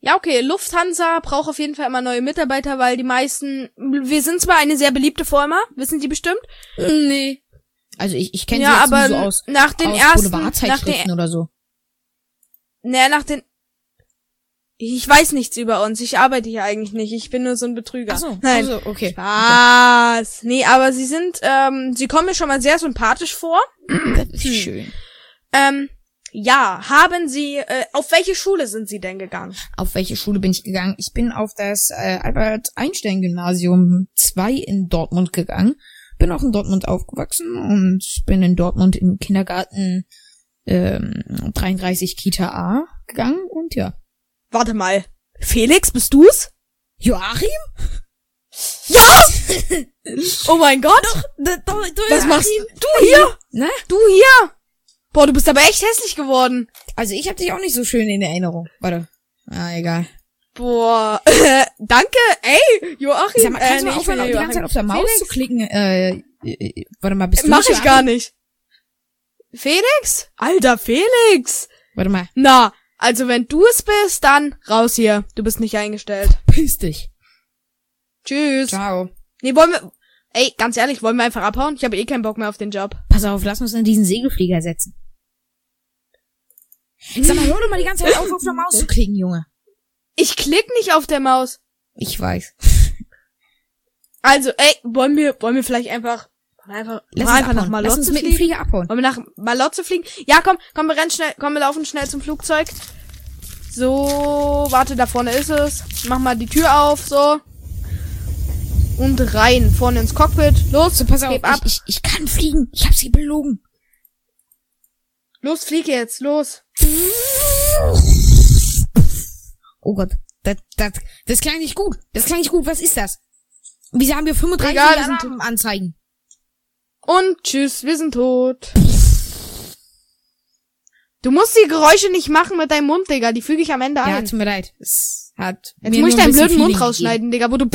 Ja, okay, Lufthansa braucht auf jeden Fall immer neue Mitarbeiter, weil die meisten, wir sind zwar eine sehr beliebte Firma, wissen Sie bestimmt. Nee. Also ich, ich kenne Ja, sie jetzt aber so aus, nach den aus ersten, nach Boulevardzeitschriften den, oder so. ne, nach den, ich weiß nichts über uns, ich arbeite hier eigentlich nicht, ich bin nur so ein Betrüger. Ach so, Nein. also, okay. Spaß. Nee, aber sie sind, ähm, sie kommen mir schon mal sehr sympathisch vor. Das ist schön. Ähm, ja, haben Sie, äh, auf welche Schule sind Sie denn gegangen? Auf welche Schule bin ich gegangen? Ich bin auf das äh, Albert-Einstein-Gymnasium 2 in Dortmund gegangen. Bin auch in Dortmund aufgewachsen und bin in Dortmund im Kindergarten ähm, 33 Kita A gegangen und ja. Warte mal. Felix, bist du's? Joachim? Ja! oh mein Gott! Was machst du hier? Ne? Du hier? Boah, du bist aber echt hässlich geworden. Also ich habe dich auch nicht so schön in Erinnerung. Warte. Ah, egal. Boah, danke, ey, Joachim. Sag mal, kannst äh, du mal aufhören, ich die ganze Zeit auf der Maus Felix? zu klicken? Äh, äh, warte mal, bist du Mach nicht ich gar nicht. Felix? Alter, Felix! Warte mal. Na, also wenn du es bist, dann raus hier. Du bist nicht eingestellt. Piss dich. Tschüss. Ciao. Nee, wollen wir. Ey, ganz ehrlich, wollen wir einfach abhauen? Ich habe eh keinen Bock mehr auf den Job. Pass auf, lass uns in diesen Segelflieger setzen. Sag mal, hör doch mal die ganze Zeit auf, auf der Maus zu klicken, Junge. Ich klick nicht auf der Maus. Ich weiß. Also, ey, wollen wir, wollen wir vielleicht einfach, wir einfach, Lass uns einfach nach abhauen. Lass uns Malotze mit dem fliegen? Flieger abhauen. Wollen wir nach Malotze fliegen? Ja, komm, komm, wir rennen schnell, komm, wir laufen schnell zum Flugzeug. So, warte, da vorne ist es. Mach mal die Tür auf, so. Und rein, vorne ins Cockpit. Los, So, pass auf, ich, ich, ich kann fliegen. Ich hab sie belogen. Los, flieg jetzt, los. Oh Gott, das, das, das klang nicht gut. Das klang nicht gut. Was ist das? Wieso haben wir 35 Egal, wir sind- Alarmanzeigen? Und tschüss, wir sind tot. Du musst die Geräusche nicht machen mit deinem Mund, Digga. Die füge ich am Ende Ja, ein. tut mir leid. Es hat Jetzt mir muss ich deinen blöden Mund rausschneiden, Digga, wo du.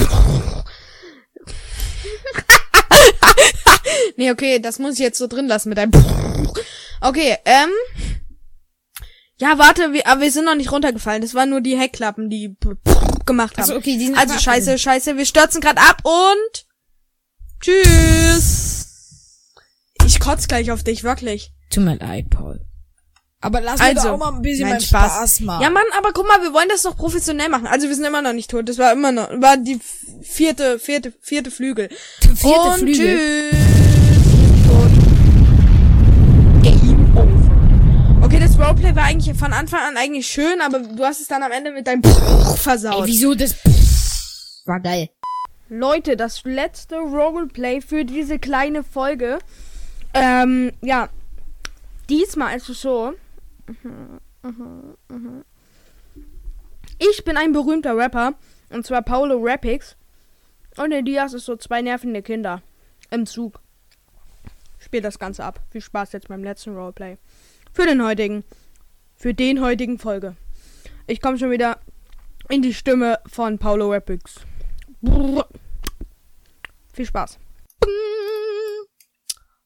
nee, okay, das muss ich jetzt so drin lassen mit deinem. Okay, ähm. Ja, warte, wir, aber wir sind noch nicht runtergefallen. Das waren nur die Heckklappen, die gemacht haben. Also okay, die sind Also scheiße, scheiße, wir stürzen gerade ab und tschüss. Ich kotz gleich auf dich, wirklich. Tut mir leid, Paul. Aber lass Also, mir doch auch mal ein bisschen nein, Spaß. Spaß, machen. Ja, Mann, aber guck mal, wir wollen das doch professionell machen. Also wir sind immer noch nicht tot. Das war immer noch, war die vierte, vierte, vierte Flügel. Vierte und Flügel. tschüss. Roleplay war eigentlich von Anfang an eigentlich schön, aber du hast es dann am Ende mit deinem versaut. Ey, wieso das war geil. Leute, das letzte Roleplay für diese kleine Folge. Ähm, ja. Diesmal ist es so. Ich bin ein berühmter Rapper. Und zwar Paulo Rapix. Und Elias ist so zwei nervende Kinder. Im Zug. Spielt das Ganze ab. Viel Spaß jetzt beim letzten Roleplay. Für den heutigen. Für den heutigen Folge. Ich komme schon wieder in die Stimme von Paulo Rapix. Brrr. Viel Spaß.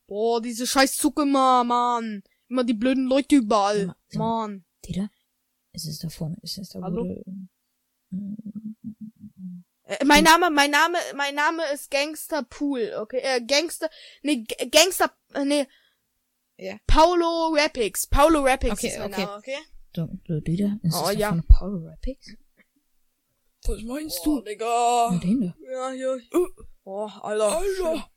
Boah, diese scheiß immer, Mann. Immer die blöden Leute überall. Mann. Dieter? Ist es da vorne? Ist es da, Hallo? du- Äh, mein Name, mein Name, mein Name ist Gangster Pool, okay? Äh, Gangster, nee, G- Gangster, äh, nee. Ja. Paulo Rapix. Paulo Rapix Okay, ist mein okay. Name, okay? Du, du, Dieter? Ist Oh, das ja. von Paul Rapix? Was meinst du? Digga. Ja, den da. Ja, hier. Oh, Alter. Alter.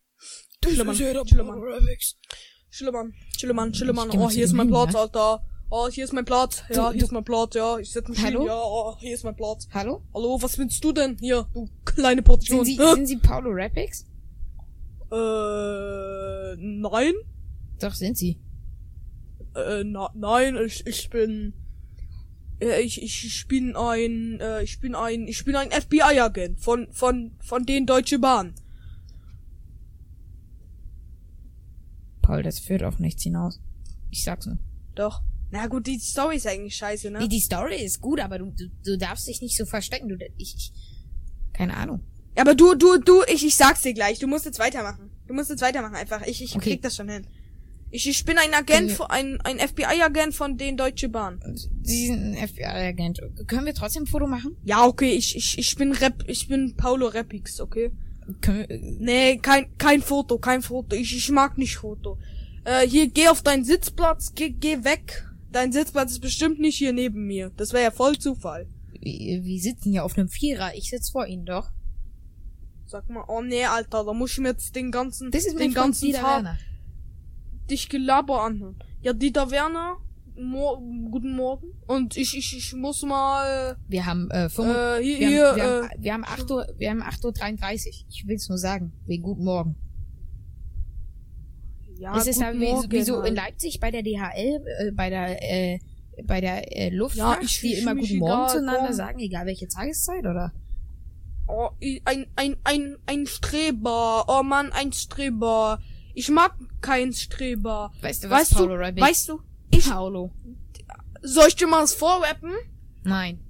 Das Schillemann, ist ja der Schillemann, Schillemann. geh mal Oh, hier ist mein Platz, ja? Alter. Oh, hier ist mein Platz. Ja, hier ist mein Platz, ja. Ich setz mich Hallo? hin. Ja, oh, hier ist mein Platz. Hallo? Hallo, was willst du denn? Hier, du kleine Portion. Sind Sie, sind Sie Paulo Rapix? Äh, nein. Doch, sind Sie. Äh, na, nein, ich, ich bin, äh, ich, ich, bin ein, äh, ich bin ein, ich bin ein FBI-Agent von, von, von den Deutsche Bahn. Paul, das führt auf nichts hinaus. Ich sag's nur. Doch. Na gut, die Story ist eigentlich scheiße, ne? Die, die Story ist gut, aber du, du, du darfst dich nicht so verstecken. Du, ich, ich, keine Ahnung. Aber du, du, du, ich, ich sag's dir gleich. Du musst jetzt weitermachen. Du musst jetzt weitermachen einfach. Ich, ich Okay. krieg das schon hin. Ich, ich bin ein Agent, wir- von, ein, ein FBI-Agent von den Deutsche Bahn. Sie sind ein FBI-Agent. Können wir trotzdem ein Foto machen? Ja, okay, ich, ich, ich bin Rap, ich bin Paulo Repix, okay? Können wir, Nee, kein, kein Foto, kein Foto. Ich, ich mag nicht Foto. Äh, hier, geh auf deinen Sitzplatz, geh, geh weg. Dein Sitzplatz ist bestimmt nicht hier neben mir. Das wäre ja voll Zufall. wir, wir sitzen hier auf einem Vierer. Ich sitz vor Ihnen doch. Sag mal, oh nee, Alter, da muss ich mir jetzt den ganzen, Das ist den ganzen Tag. Dich Gelaber anhören. Ja, Dieter Werner, Mor guten Morgen. Und ich, ich, ich muss mal, Wir haben, äh, 5, äh, hier, wir, hier, haben, wir, äh, haben, wir haben 8 Uhr, wir haben 8 Uhr 33. Ich will's nur sagen. Wegen Guten Morgen. ja, es ist wie, Morgen, wie so in halt. Leipzig bei der DHL, äh, bei der, äh, bei der äh, Luftfahrt, Ja, ich- die ich immer Guten Morgen zueinander komm. sagen, egal welche Tageszeit, oder? Oh, ein, ein, ein, ein Streber. Oh Mann, ein Streber. Ich mag keinen Streber. Weißt du was, Weißt du, Paulo Rabbit? weißt du, ich, Paulo. soll ich dir mal was vorrappen? Nein.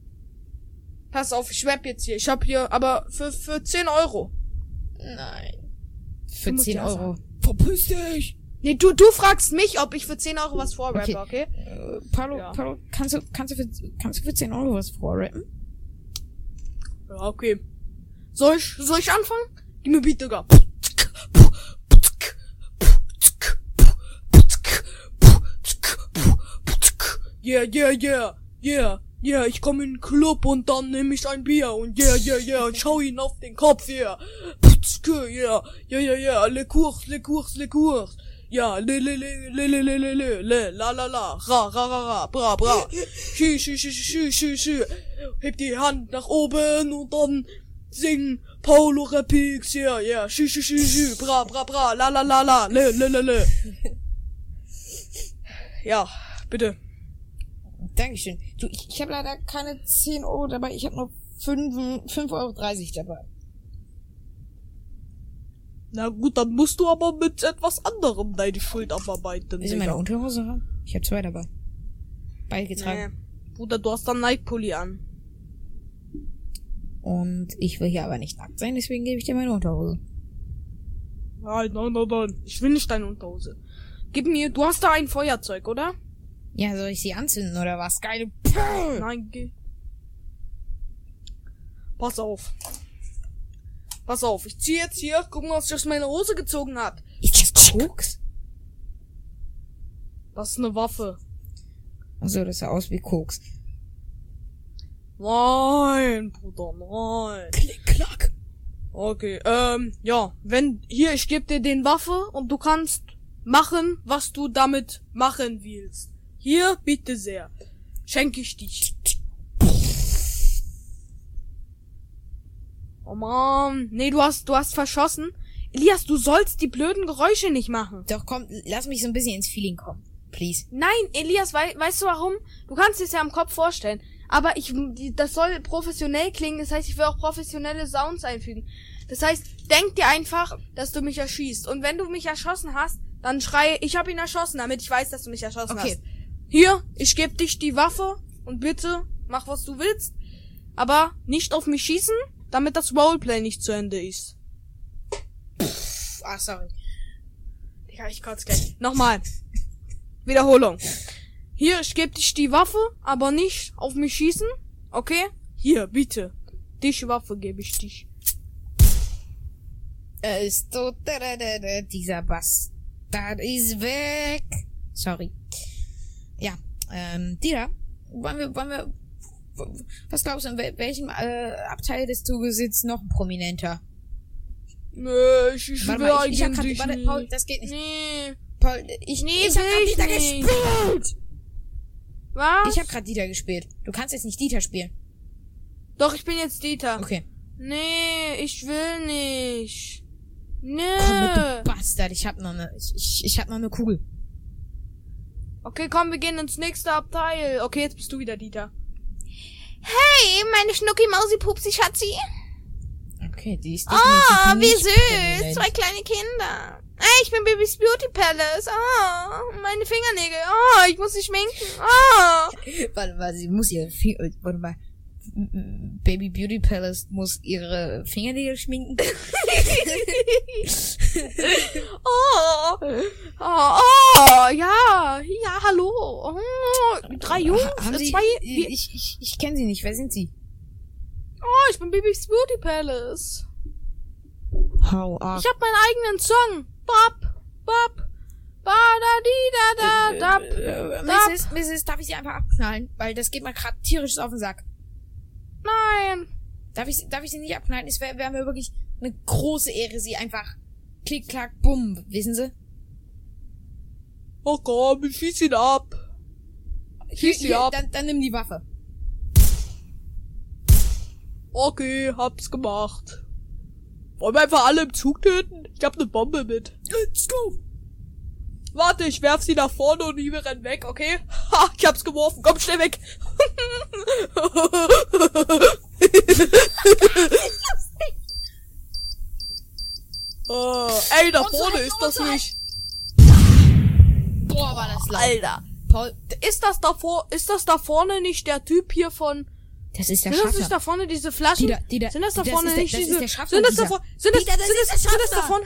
Pass auf, ich rap jetzt hier. Ich hab hier, aber für, für 10 Euro. Nein. Für musst 10 ja Euro. Verpiss dich! Nee, du, du fragst mich, ob ich für 10 Euro was vorrappe, okay? Äh, Paulo, Ja. Paulo, kannst du, kannst du für, kannst du für 10 Euro was vorrappen? Ja, okay. Soll ich, soll ich anfangen? Gib mir Beat, Digga. Yeah, yeah, yeah, yeah, yeah, ich komm in den Club und dann nehm ich ein Bier und yeah, yeah, yeah, und schau ihn auf den Kopf, yeah. Putzke, yeah, yeah, yeah, yeah, le cours, le cours, le cours. Ja, le, le, le, le, le, le, le, le, le, la, la, la, ra, ra, ra, ra, bra, bra. Schü, schü, schü, schü, schü, schü. Heb die Hand nach oben und dann sing Paulo Rapix, yeah, yeah, schü, schü, schü, schü, bra, bra, bra, la, la, la, la, le, le, le, le. Ja, bitte. Dankeschön. Du, ich, ich habe leider keine 10 Euro dabei, ich habe nur 5,30 Euro dabei. Na gut, dann musst du aber mit etwas anderem deine Schuld abarbeiten. Willst du meine Unterhose haben? Ich habe zwei dabei. Beide getragen. Nee. Bruder, du hast dann Nike-Pulli an. Und ich will hier aber nicht nackt sein, deswegen gebe ich dir meine Unterhose. Nein, nein, nein, nein. Ich will nicht deine Unterhose. Gib mir, du hast da ein Feuerzeug, oder? Ja, soll ich sie anzünden oder was? Geile Nein, geh. Pass auf. Pass auf, ich zieh jetzt hier, guck mal, was ich aus meiner Hose gezogen hat. Ist das Koks? Das ist eine Waffe. Achso, das sah aus wie Koks. Nein, Bruder, nein. Klick, klack. Okay, ähm, ja, wenn, hier, ich geb dir den Waffe und du kannst machen, was du damit machen willst. Hier, bitte sehr. Schenke ich dich. Oh man, nee, du hast, du hast verschossen. Elias, du sollst die blöden Geräusche nicht machen. Doch komm, lass mich so ein bisschen ins Feeling kommen. Please. Nein, Elias, wei weißt du warum? Du kannst es ja im Kopf vorstellen. Aber ich, das soll professionell klingen, das heißt, ich will auch professionelle Sounds einfügen. Das heißt, denk dir einfach, dass du mich erschießt. Und wenn du mich erschossen hast, dann schreie, ich habe ihn erschossen, damit ich weiß, dass du mich erschossen Okay. hast. Hier, ich geb dich die Waffe und bitte, mach was du willst. Aber nicht auf mich schießen, damit das Roleplay nicht zu Ende ist. Ah, sorry. Digga, ich kotze gleich. Nochmal. Wiederholung. Hier, ich geb dich die Waffe, aber nicht auf mich schießen. Okay? Hier, bitte. Dich Waffe gebe ich dich. Er ist tot. Dieser Bastard ist weg. Sorry. Ja, ähm, Dira, wollen wir, wollen wir, was glaubst du, in wel- welchem äh, Abteil des Zuges sitzt noch ein Prominenter? Nö, ich, ich Warte will mal, ich, ich hab grad, eigentlich warte, nicht. Paul, das geht nicht. Nee. Paul, ich, Nee, ich hab will grad ich Dieter nicht. gespielt. Was? Ich hab grad Dieter gespielt. Du kannst jetzt nicht Dieter spielen. Doch, ich bin jetzt Dieter. Okay. Nee, ich will nicht. Nee. Komm mit, du Bastard. Ich hab noch ne, ich, ich, ich hab noch ne Kugel. Okay, komm, wir gehen ins nächste Abteil. Okay, jetzt bist du wieder Dieter. Hey, meine Schnucki Mausi Pupsi Schatzi. Okay, die ist Oh, wie süß. Zwei kleine Kinder. Hey, ich bin Babys Beauty Palace. Oh, meine Fingernägel. Oh, ich muss sie schminken. Oh. Warte mal, sie muss ihre Finger, warte mal. Baby Beauty Palace muss ihre Fingernägel schminken. Oh, oh, oh, ja, ja, hallo. Oh, drei Jungs, Haben äh, sie, zwei. ich, ich, ich, ich kenne sie nicht. Wer sind sie? Oh, ich bin Babys Beauty Palace. Hau ab. Ich hab meinen eigenen Song. Bop, bop, ba da di da da dap. Äh, dap. Mrs., Mrs., darf ich sie einfach abknallen? Weil das geht mir gerade tierisch auf den Sack. Nein. Darf ich, darf ich sie nicht abknallen? Es wäre wär mir wirklich eine große Ehre, sie einfach klick, klack, bumm, wissen Sie? Oh komm, ich schieß ihn ab. Schieß sie Hier, ab. Dann, dann nimm die Waffe. Okay, hab's gemacht. Wollen wir einfach alle im Zug töten? Ich hab ne Bombe mit. Let's go. Warte, ich werf sie nach vorne und wir rennen weg, okay? Ha, ich hab's geworfen. Komm, schnell weg. oh, ey, da vorne ist das nicht. Boah, war das laut. Alter. Paul, Ist das da vor, ist das da vorne nicht der Typ hier von, das ist der sind das nicht da vorne diese Flaschen? Dieter, Dieter, sind das da das vorne der- nicht das diese, der sind das da vorne, sind das, Dieter, das sind das, sind das da vorne,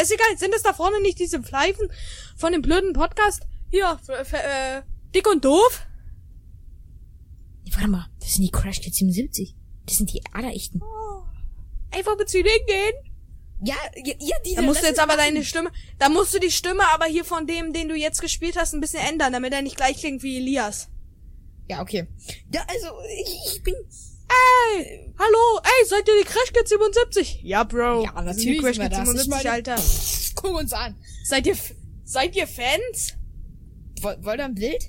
ist egal, sind das da vorne nicht diese Pfeifen von dem blöden Podcast? Hier, äh, dick und doof? Warte mal, das sind die Crash Kids 77. Das sind die allerechten. Ey, wo willst du hingehen? Ja, ja, ja die Da musst du jetzt aber deine Stimme, da musst du die Stimme aber hier von dem, den du jetzt gespielt hast, ein bisschen ändern, damit er nicht gleich klingt wie Elias. Ja, okay. Ja, also, ich, ich bin. Ey, hallo, ey, seid ihr die Crash Kids 77? Ja, Bro. Ja, sind die natürlich Crash Kids das. Ich 77, meine- Alter. Guck uns an. Seid ihr, seid ihr Fans? Woll- Wollt ihr ein Bild?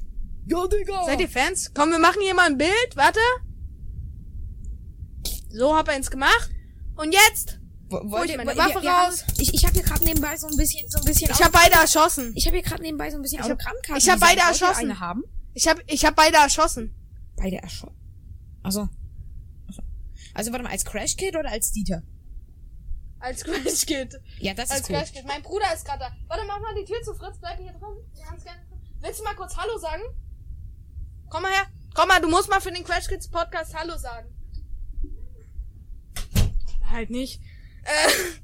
Ja, Digga. Seid ihr Fans? Komm, wir machen hier mal ein Bild. Warte. So hab er eins gemacht. Und jetzt? Wollt ihr meine Waffe raus. Ich, ich habe hier gerade nebenbei so ein bisschen, so ein bisschen. Ich hab beide erschossen. Ich habe hier gerade nebenbei so ein bisschen Ich hab- Autogrammkarten. ich hab beide. Wollt erschossen. Eine haben? Ich hab, ich hab beide erschossen. Beide erschossen. Also. Also warte mal, als Crash Kid oder als Dieter? Als Crash Kid. Ja, das Als ist cool. Crash Kid. Mein Bruder ist gerade da. Warte, mach mal die Tür zu, Fritz. Bleib hier drin. Wir haben's gerne. Willst du mal kurz Hallo sagen? Komm mal her. Komm mal, du musst mal für den Crash Kids Podcast Hallo sagen. Halt nicht. Äh.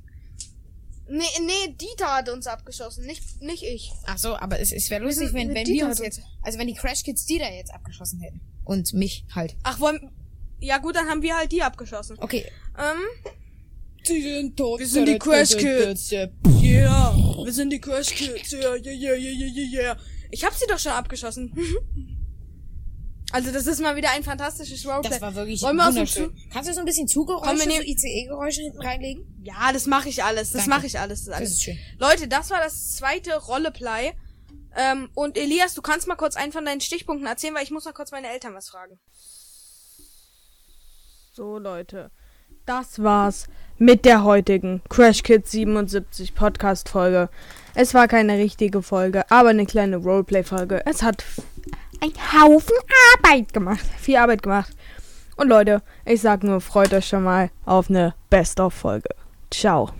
Nee, nee, Dieter hat uns abgeschossen, nicht, nicht ich. Ach so, aber es, es wäre lustig, wenn, wenn Dieter wir uns jetzt, also wenn die Crash Kids Dieter jetzt abgeschossen hätten. Und mich halt. Ach, wollen, ja gut, dann haben wir halt die abgeschossen. Okay. Ähm, Sie sind tot. Wir sind die Crash Kids. yeah, wir sind die Crash Kids, yeah, yeah, yeah, yeah, yeah, yeah, yeah. Ich hab sie doch schon abgeschossen. also das ist mal wieder ein fantastisches Roleplay. Das war wirklich Wollen wir aus dem wunderschön. Kannst du so ein bisschen wir so ICE-Geräusche hinten reinlegen? Ja, das mache ich alles. Das mache ich alles. Das, ist alles. Das ist schön. Leute, das war das zweite Rolleplay. Ähm, und Elias, du kannst mal kurz einen von deinen Stichpunkten erzählen, weil ich muss noch kurz meine Eltern was fragen. So, Leute. Das war's mit der heutigen Crash Kids 77 Podcast Folge. Es war keine richtige Folge, aber eine kleine Roleplay Folge. Es hat ein Haufen Arbeit gemacht. Viel Arbeit gemacht. Und Leute, ich sag nur, freut euch schon mal auf eine Best-of-Folge. Ciao.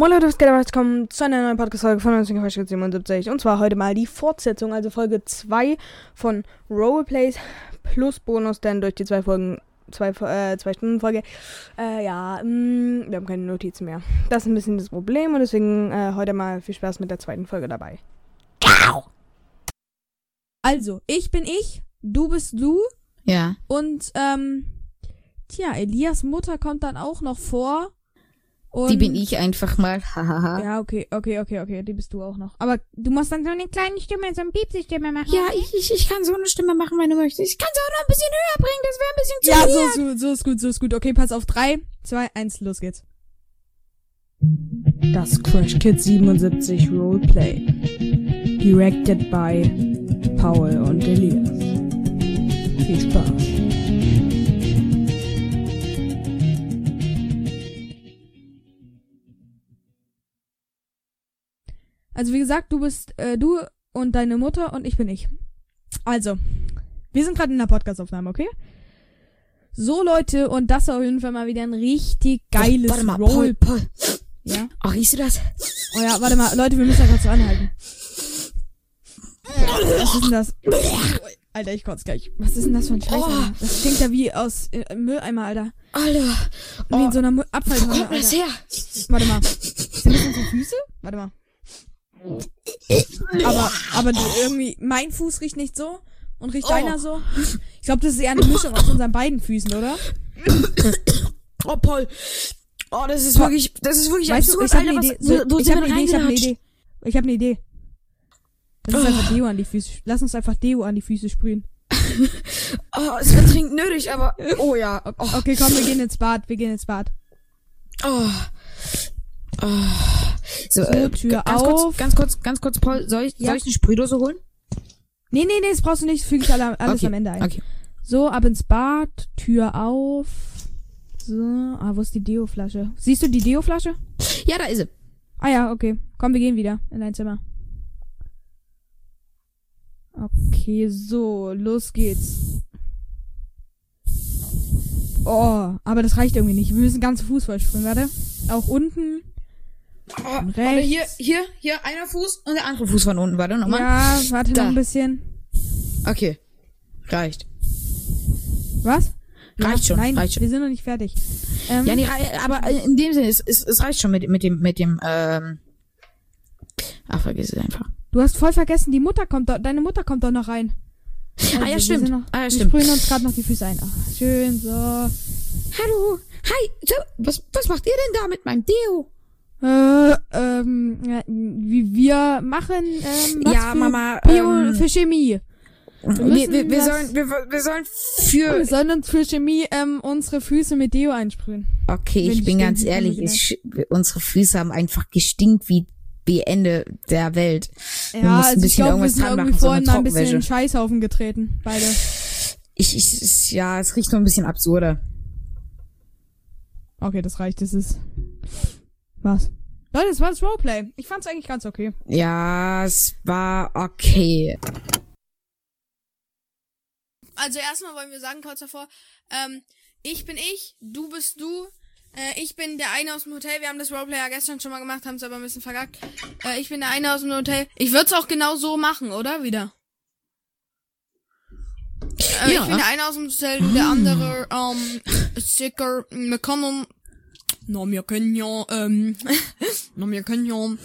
Moin Leute, was geht ab? Willkommen zu einer neuen Podcast-Folge von 1977 und zwar heute mal die Fortsetzung, also Folge 2 von Roleplays plus Bonus, denn durch die zwei Folgen, zwei, äh, zwei Stunden Folge, äh, ja, mh, wir haben keine Notizen mehr. Das ist ein bisschen das Problem und deswegen äh, heute mal viel Spaß mit der zweiten Folge dabei. Also, ich bin ich, du bist du Ja. und, ähm, tja, Elias Mutter kommt dann auch noch vor. Und Die bin ich einfach mal. Ja, okay, okay, okay, okay, die bist du auch noch. Aber du musst dann so eine kleine Stimme, so eine Piepsi-Stimme machen. Ja, ich, ich, ich kann so eine Stimme machen, wenn du möchtest. Ich kann sie auch noch ein bisschen höher bringen, das wäre ein bisschen zu Ja, so, so, so ist gut, so ist gut. Okay, pass auf. Drei, zwei, eins, los geht's. Das Crash Kid 77 Roleplay. Directed by Paul und Elias. Viel Spaß. Also wie gesagt, du bist äh, du und deine Mutter und ich bin ich. Also, wir sind gerade in der Podcastaufnahme, okay? So Leute, und das ist auf jeden Fall mal wieder ein richtig geiles Warte mal, Roll. Paul, Paul. Ja. Oh, riechst du das? Oh ja, warte mal, Leute, wir müssen da kurz anhalten. Was ist denn das? Alter, ich kotze gleich. Was ist denn das für ein Scheiß, Oh. Das stinkt ja wie aus äh, Mülleimer, Alter. Alter. Wie in Oh, so einer Mü- wo Abfalltonne, kommt das her? Warte mal. Sind das unsere Füße? Warte mal. Aber, aber irgendwie, mein Fuß riecht nicht so und riecht Oh. deiner so. Ich glaube, das ist eher eine Mischung aus unseren beiden Füßen, oder? Oh, Paul. Oh, das ist wirklich, das ist wirklich Weißt du, absurd, ich habe eine Idee. So, wo, ich habe eine habe eine? Idee. Ich habe eine Idee. Lass uns einfach Deo an die Füße. Lass uns einfach Deo an die Füße sprühen. Oh, es wäre dringend nötig, aber, oh ja. Oh, Okay, komm, wir gehen ins Bad. Wir gehen ins Bad. oh. Oh. So, äh, Tür ganz auf. kurz, ganz kurz, ganz kurz, Paul, soll ich, Ja. soll ich eine Sprühdose holen? Nee, nee, nee, das brauchst du nicht. Das füge ich alle, alles okay. am Ende ein. Okay. So, ab ins Bad. Tür auf. So. Ah, wo ist die Deo-Flasche? Siehst du die Deo-Flasche? Ja, da ist sie. Ah ja, okay. Komm, wir gehen wieder in dein Zimmer. Okay, so, los geht's. Oh, aber das reicht irgendwie nicht. Wir müssen ganz Fuß vollspringen, warte. Auch unten. Oh, Rechts. hier, hier, hier, einer Fuß und der andere Fuß von unten, warte nochmal. Ja, warte Da. noch ein bisschen. Okay. Reicht. Was? Reicht schon, Nein, reicht schon. wir sind noch nicht fertig. Ähm, Ja, nee, aber in dem Sinne, es, es, es reicht schon mit, mit dem, mit dem, ähm, ach, vergiss es einfach. du hast voll vergessen, die Mutter kommt doch, deine Mutter kommt doch noch rein. Also, ah, ja, stimmt. Noch, ah, ja, wir stimmt. sprühen uns gerade noch die Füße ein. Ach, schön, so. Hallo. Hi. So, was, was macht ihr denn da mit meinem Deo? Äh, ähm, wie wir machen, ähm, was Ja, für Mama, Bio, ähm, für Chemie. Wir, wir, wir, das- sollen, wir, wir sollen Wir für, sollen uns für Chemie, ähm, unsere Füße mit Deo einsprühen. okay, ich bin ganz ehrlich, wir ich, unsere Füße haben einfach gestinkt wie, wie Ende der Welt. Wir Ja, mussten ein also ich bisschen glaube, wir irgendwas sind dran irgendwie machen, so vorhin eine mal ein bisschen in den. Scheißhaufen getreten, beide. Ich, ich, ja, es riecht nur ein bisschen absurder. Okay, das reicht, das ist, was? Leute, das war das Roleplay. Ich fand's eigentlich ganz okay. Ja, es war okay. Also erstmal wollen wir sagen, kurz davor, ähm, ich bin ich, du bist du, äh, ich bin der eine aus dem Hotel, wir haben das Roleplay ja gestern schon mal gemacht, haben es aber ein bisschen vergackt. Äh, ich bin der eine aus dem Hotel. Ich würde es auch genau so machen, oder? Wieder. Äh, Ja. Ich bin der eine aus dem Hotel, der andere, ähm, sicker, können, na, wir können ja, ähm, na, wir können ja,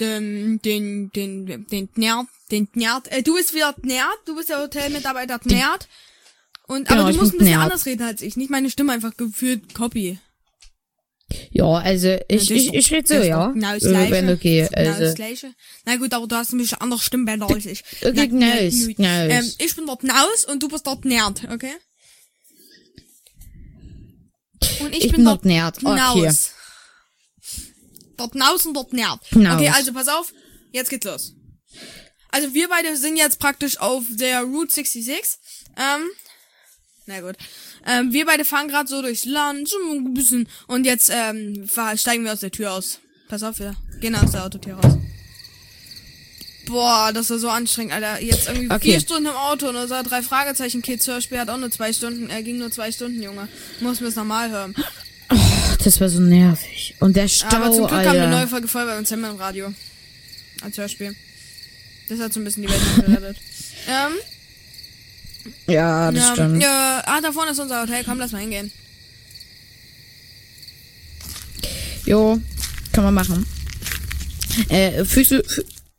den, den, den, den Nerd, den Nerd, äh, du bist wieder Nerd, du bist der Hotelmitarbeiter Nerd. Und, Genau, aber ich du musst ein bisschen Nerd. anders reden als ich, nicht meine Stimme einfach gefühlt Copy. Ja, also ich, das ist ich, ich rede so, das ja. genau das Äh, Gleiche. Wenn okay, Genau das also. Gleiche. Na gut, aber du hast ein bisschen andere Stimmbänder als ich. Okay, Na, na, nice, gut. nice. Ähm, ich bin dort Naus und du bist dort Nerd, okay? Und ich, Ich bin, bin dort Nerd, okay. Naus. Dort Naus und dort Nerd. Naus. Okay, also pass auf, jetzt geht's los. Also wir beide sind jetzt praktisch auf der Route 66. Ähm, na gut. Ähm, wir beide fahren gerade so durchs Land, so ein bisschen. Und jetzt ähm, steigen wir aus der Tür aus. Pass auf, wir gehen aus der Autotür raus. Boah, das war so anstrengend, Alter. Jetzt irgendwie Okay. vier Stunden im Auto und unser drei Fragezeichen Kids Hörspiel hat auch nur zwei Stunden, er ging nur zwei Stunden, Junge. Muss mir's nochmal hören. das war so nervig. Und der Stau, Aber zum Glück kam eine neue Alter. Folge Feuerwehr und Zimmer im Radio. Als Hörspiel. Das hat so ein bisschen die Welt gerettet. ähm, Ja, das ja, stimmt. ja, ah, da vorne ist unser Hotel. Komm, lass mal hingehen. Jo, kann man machen. Äh, fühlst du...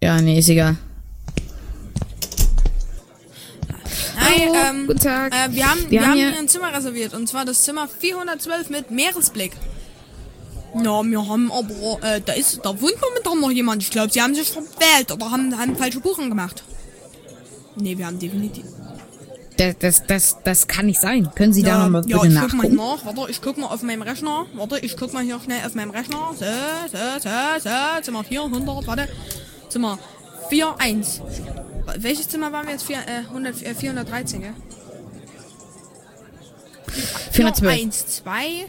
Ja, nee, ist egal. Hi, Hallo, ähm, guten Tag. Äh, wir haben, wir, Wir haben hier ein Zimmer reserviert. Und zwar das Zimmer 412 mit Meeresblick. Ja, wir haben aber, äh, da ist, da wohnt momentan noch jemand. Ich glaube, sie haben sich verwählt oder haben, haben falsche Buchung gemacht. Nee, wir haben definitiv. Das, das, das, das kann nicht sein. Können Sie da Ja, noch mal ja, bitte ich guck mal nachgucken? nach. Warte, ich guck mal auf meinem Rechner. Warte, ich guck mal hier schnell auf meinem Rechner. So, so, so, so. Zimmer 400, warte. Zimmer 41. Welches Zimmer waren wir jetzt? Vier, äh, 100, äh, 413, gell? 412. 1, 2,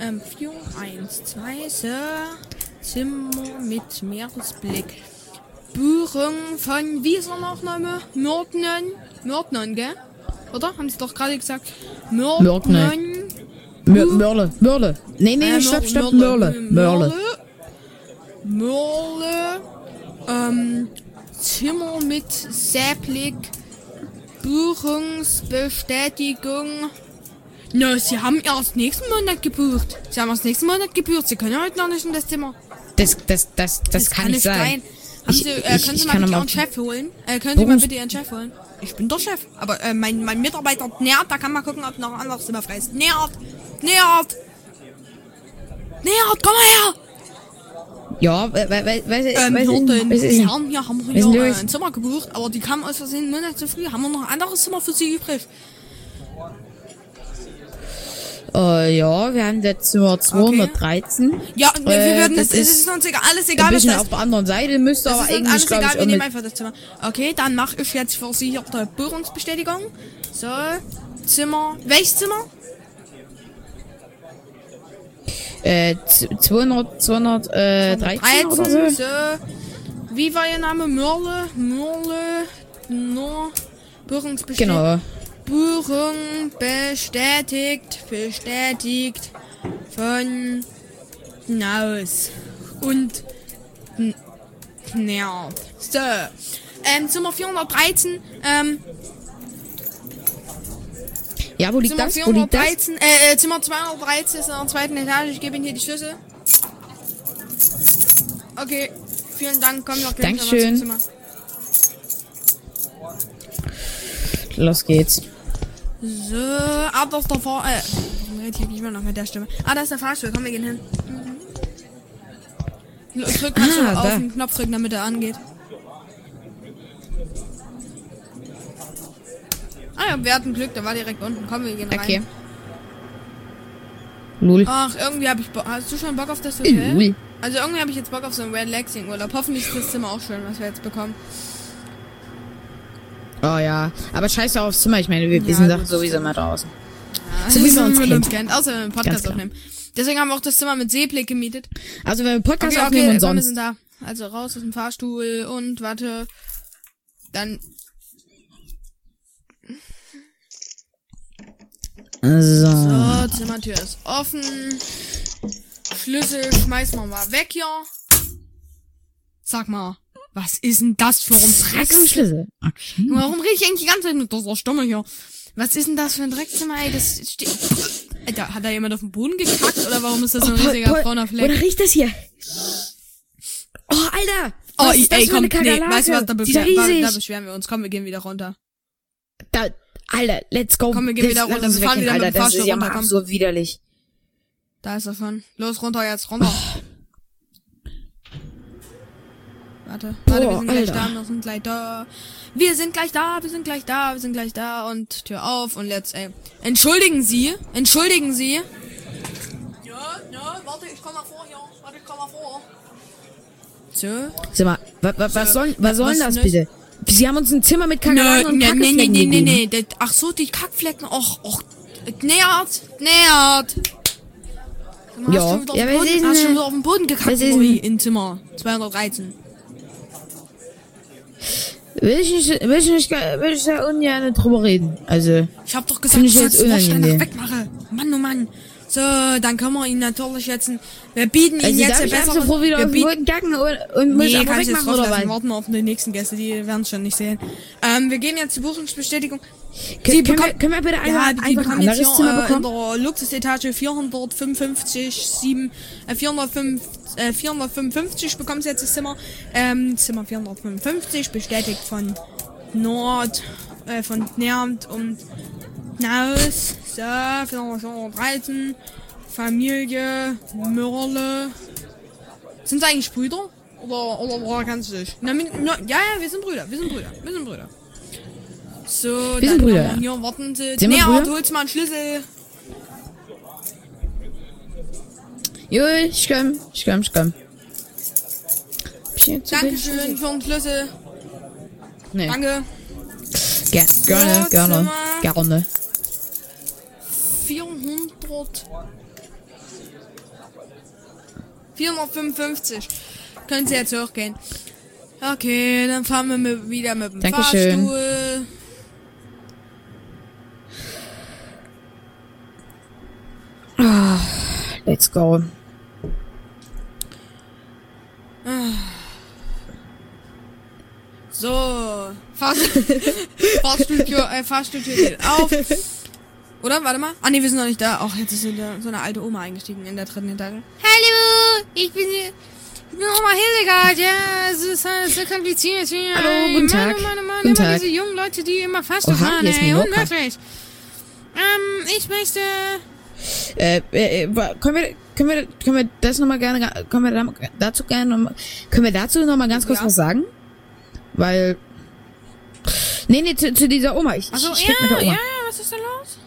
ähm, 4, 1, 2, so. Zimmer mit Meeresblick. Buchung von, wie ist der Nachname? Mörtnen. Mörtnen, gell? Oder? Haben sie doch gerade gesagt? Mörtnen. Mör- Mörle, Mörle. Nee, nee, Äh, stopp, stopp, Mörle. Mörle. Mörle. Ähm, Zimmer mit Säblick. Buchungsbestätigung. Na, sie haben erst nächsten Monat gebucht. Sie haben erst nächsten Monat gebucht. Sie können heute noch nicht in das Zimmer. Das, das, das, das, kann nicht sein. Haben Ich- Sie, äh, ich- können Sie mal kann bitte Ihren Chef holen? Äh, können Sie mal bitte Ihren Chef holen? Ich bin der Chef. Aber äh, mein, mein Mitarbeiter nähert, da kann man gucken, ob noch ein anderes Zimmer frei ist. Nähert! Nähert! Nähert, komm mal her! Ja, weil, weil, weil, weil, Ähm, weiß die ich nicht. Herren hier haben hier äh, ein Zimmer gebucht, aber die kamen aus Versehen Monat zu früh. Haben wir noch ein anderes Zimmer für Sie übrig? Äh, ja, wir haben das Zimmer 213. Ja, nee, wir Äh, würden das, das es ist ist uns egal, alles Ein egal, was bisschen auf der anderen Seite müsste aber eigentlich, alles egal, ich, wir nehmen einfach das Zimmer. Okay, dann mache ich jetzt für Sie hier die Buchungsbestätigung. So, Zimmer. Welches Zimmer? Äh, z- 200, 213 oder so. 13. So. Wie war Ihr Name? Mörle? Mörle? No. Buchungsbestätigung. Genau. Buchung bestätigt. Bestätigt. Von Naus. Und Nerv. So. Ähm, Zimmer 413. Ähm, Ja, wo liegt Zimmer das? Wo liegt das? 413, äh, äh, Zimmer 213 ist in der zweiten Etage. Ich gebe Ihnen hier die Schlüssel. Okay, vielen Dank. Komm noch gleich Dankeschön. Zimmer. Los geht's. So, ab das der Fahr... Äh, ich nicht mehr noch mit der Stimme? Ah, da ist der Fahrstuhl. Komm, wir gehen hin. Mhm. Drück mal so Ah, auf da. den Knopf drücken, damit er angeht. Ah ja, wir hatten Glück, der war direkt unten. Komm, wir gehen rein. Okay. Lul. Ach, irgendwie habe ich Bock. Hast du schon Bock auf das Hotel? Lul. Also irgendwie habe ich jetzt Bock auf so einen Relaxing Urlaub. Hoffentlich ist das Zimmer auch schön, was wir jetzt bekommen. Oh ja. Aber scheiß doch aufs Zimmer. Ich meine, wir, wir Ja, sind gut, doch sowieso mal draußen. Ja, So wie man uns uns kennt. Außer wenn wir einen Podcast aufnehmen. Deswegen haben wir auch das Zimmer mit Seeblick gemietet. Also wenn wir Podcast Okay, aufnehmen okay, und komm, wir sonst. sind da. Also raus aus dem Fahrstuhl und warte. Dann. So. So, Zimmertür ist offen. Schlüssel schmeißen wir mal weg hier. Sag mal, was ist denn das für ein Dreck im Drecks? Schlüssel. Okay. Warum rede ich eigentlich die ganze Zeit mit dieser Stimme hier? Was ist denn das für ein Dreckzimmer, ey? Das steht. Alter, hat da jemand auf den Boden gekackt oder warum ist das so ein riesiger brauner Fleck? Oder riecht das hier? Oh, Alter! Oh, Was ist das ey, komm, nee, weißt du was, da, ist ja beschwer, da, da beschweren wir uns. Komm, wir gehen wieder runter. Da, Alter, let's go. Komm, wir gehen Das- wieder runter. Wir fahren weggehen, wieder mit Alter. dem Das ist Fahrstuhl ja mal runter, komm. so widerlich. Da ist er schon. Los, runter jetzt, runter. Oh. Warte, warte, wir Boah, sind gleich Alter. da, wir sind gleich da. Wir sind gleich da, wir sind gleich da, wir sind gleich da und Tür auf und let's, ey. Entschuldigen Sie, entschuldigen Sie. Ja, ja, warte, ich komm mal vor hier. Warte, ich komm mal vor. So. Sag mal, wa, wa, was soll, was soll was denn das ist bitte? Sie haben uns ein Zimmer mit Kakerlaken und nee, nee, nee, Kackeflecken nee, nee, nee. Ach so, die Kackflecken. Och, och. Nähert, nähert. Ja. Hast du Ja, Boden, hast du denn- wieder auf den Boden gekackt, denn- in Zimmer 213. Will ich nicht, will ich nicht, will ich da ungern drüber reden. Also, Ich hab doch gesagt, ich ich soll jetzt das Waschstein unangenehm. wegmache. Mann, oh Mann. So, dann können wir ihn natürlich jetzt, wir bieten ihn Also jetzt darf ich ab bessere, sofort wieder wir bieten, kacken und, muss Nee, einfach kannst jetzt wegmachen oder was? Warten wir auf die nächsten Gäste, die werden es schon nicht sehen. Ähm, wir geben jetzt die Buchungsbestätigung. Können, Sie können, wir, können wir bitte Ja, einfach, die einfach ein anderes hier Zimmer äh, in bekommen? der Luxusetage 455, 7, äh, 405, äh, 455 bekommen sie jetzt das Zimmer. Ähm, Zimmer 455 bestätigt von Nord, äh, von Nermt und Naus. So, 413. Familie Mörle. Sind sie eigentlich Brüder? Oder, oder woher kannst du dich? Na, na, ja, ja, wir sind Brüder, wir sind Brüder, wir sind Brüder. So, Wir sind Brüder, wir. Hier, warten Sie. Sind wir Nee, Brüder? aber du holst mal einen Schlüssel. Jo, ich komm, ich komm, ich komm. Dankeschön für den Schlüssel. Nee. Danke. Ger gerne, gerne, gerne. 400. 455. Können Sie jetzt hochgehen. Okay, dann fahren wir mit, wieder mit dem Dankeschön. Fahrstuhl. Let's go. So. Fahrstuhl, Fahrstuhltür, äh, Fahrstuhltür geht auf. Oder? Warte mal. Ah, nee, wir sind noch nicht da. Ach, jetzt ist so eine, so eine alte Oma eingestiegen in der dritten Etage. Hallo, ich bin, ich bin Oma Hildegard. Ja, es ist halt so kompliziert hier. Hallo, guten Tag. Mann, Mann, Mann, Guten Tag. diese jungen Leute, die immer Fahrstuhl Oha, fahren, ey. Unmöglich. Ähm, ich möchte... Äh, äh, äh, können wir, können wir, können wir das nochmal gerne, können wir da- dazu gerne, können wir dazu nochmal ganz kurz Ja. was sagen? Weil, nee, nee, zu, zu dieser Oma. Ich, Also, ich, red mit ja, der Oma. ja, was ist da los?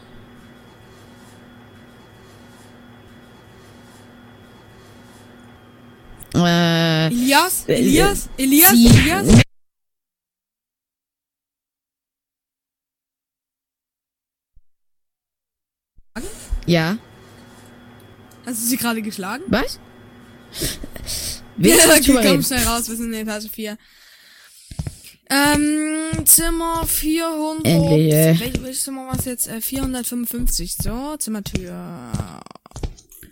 Äh, Elias? Äh, Elias? Elias? sie- Elias? ja. Hast du sie gerade geschlagen? Was? Wir Ja, ja, okay, komm schnell raus, wir sind in Etage 4. Ähm, Zimmer 400. Endlich, ey. Welches Zimmer war es jetzt? Äh, 455. So, Zimmertür.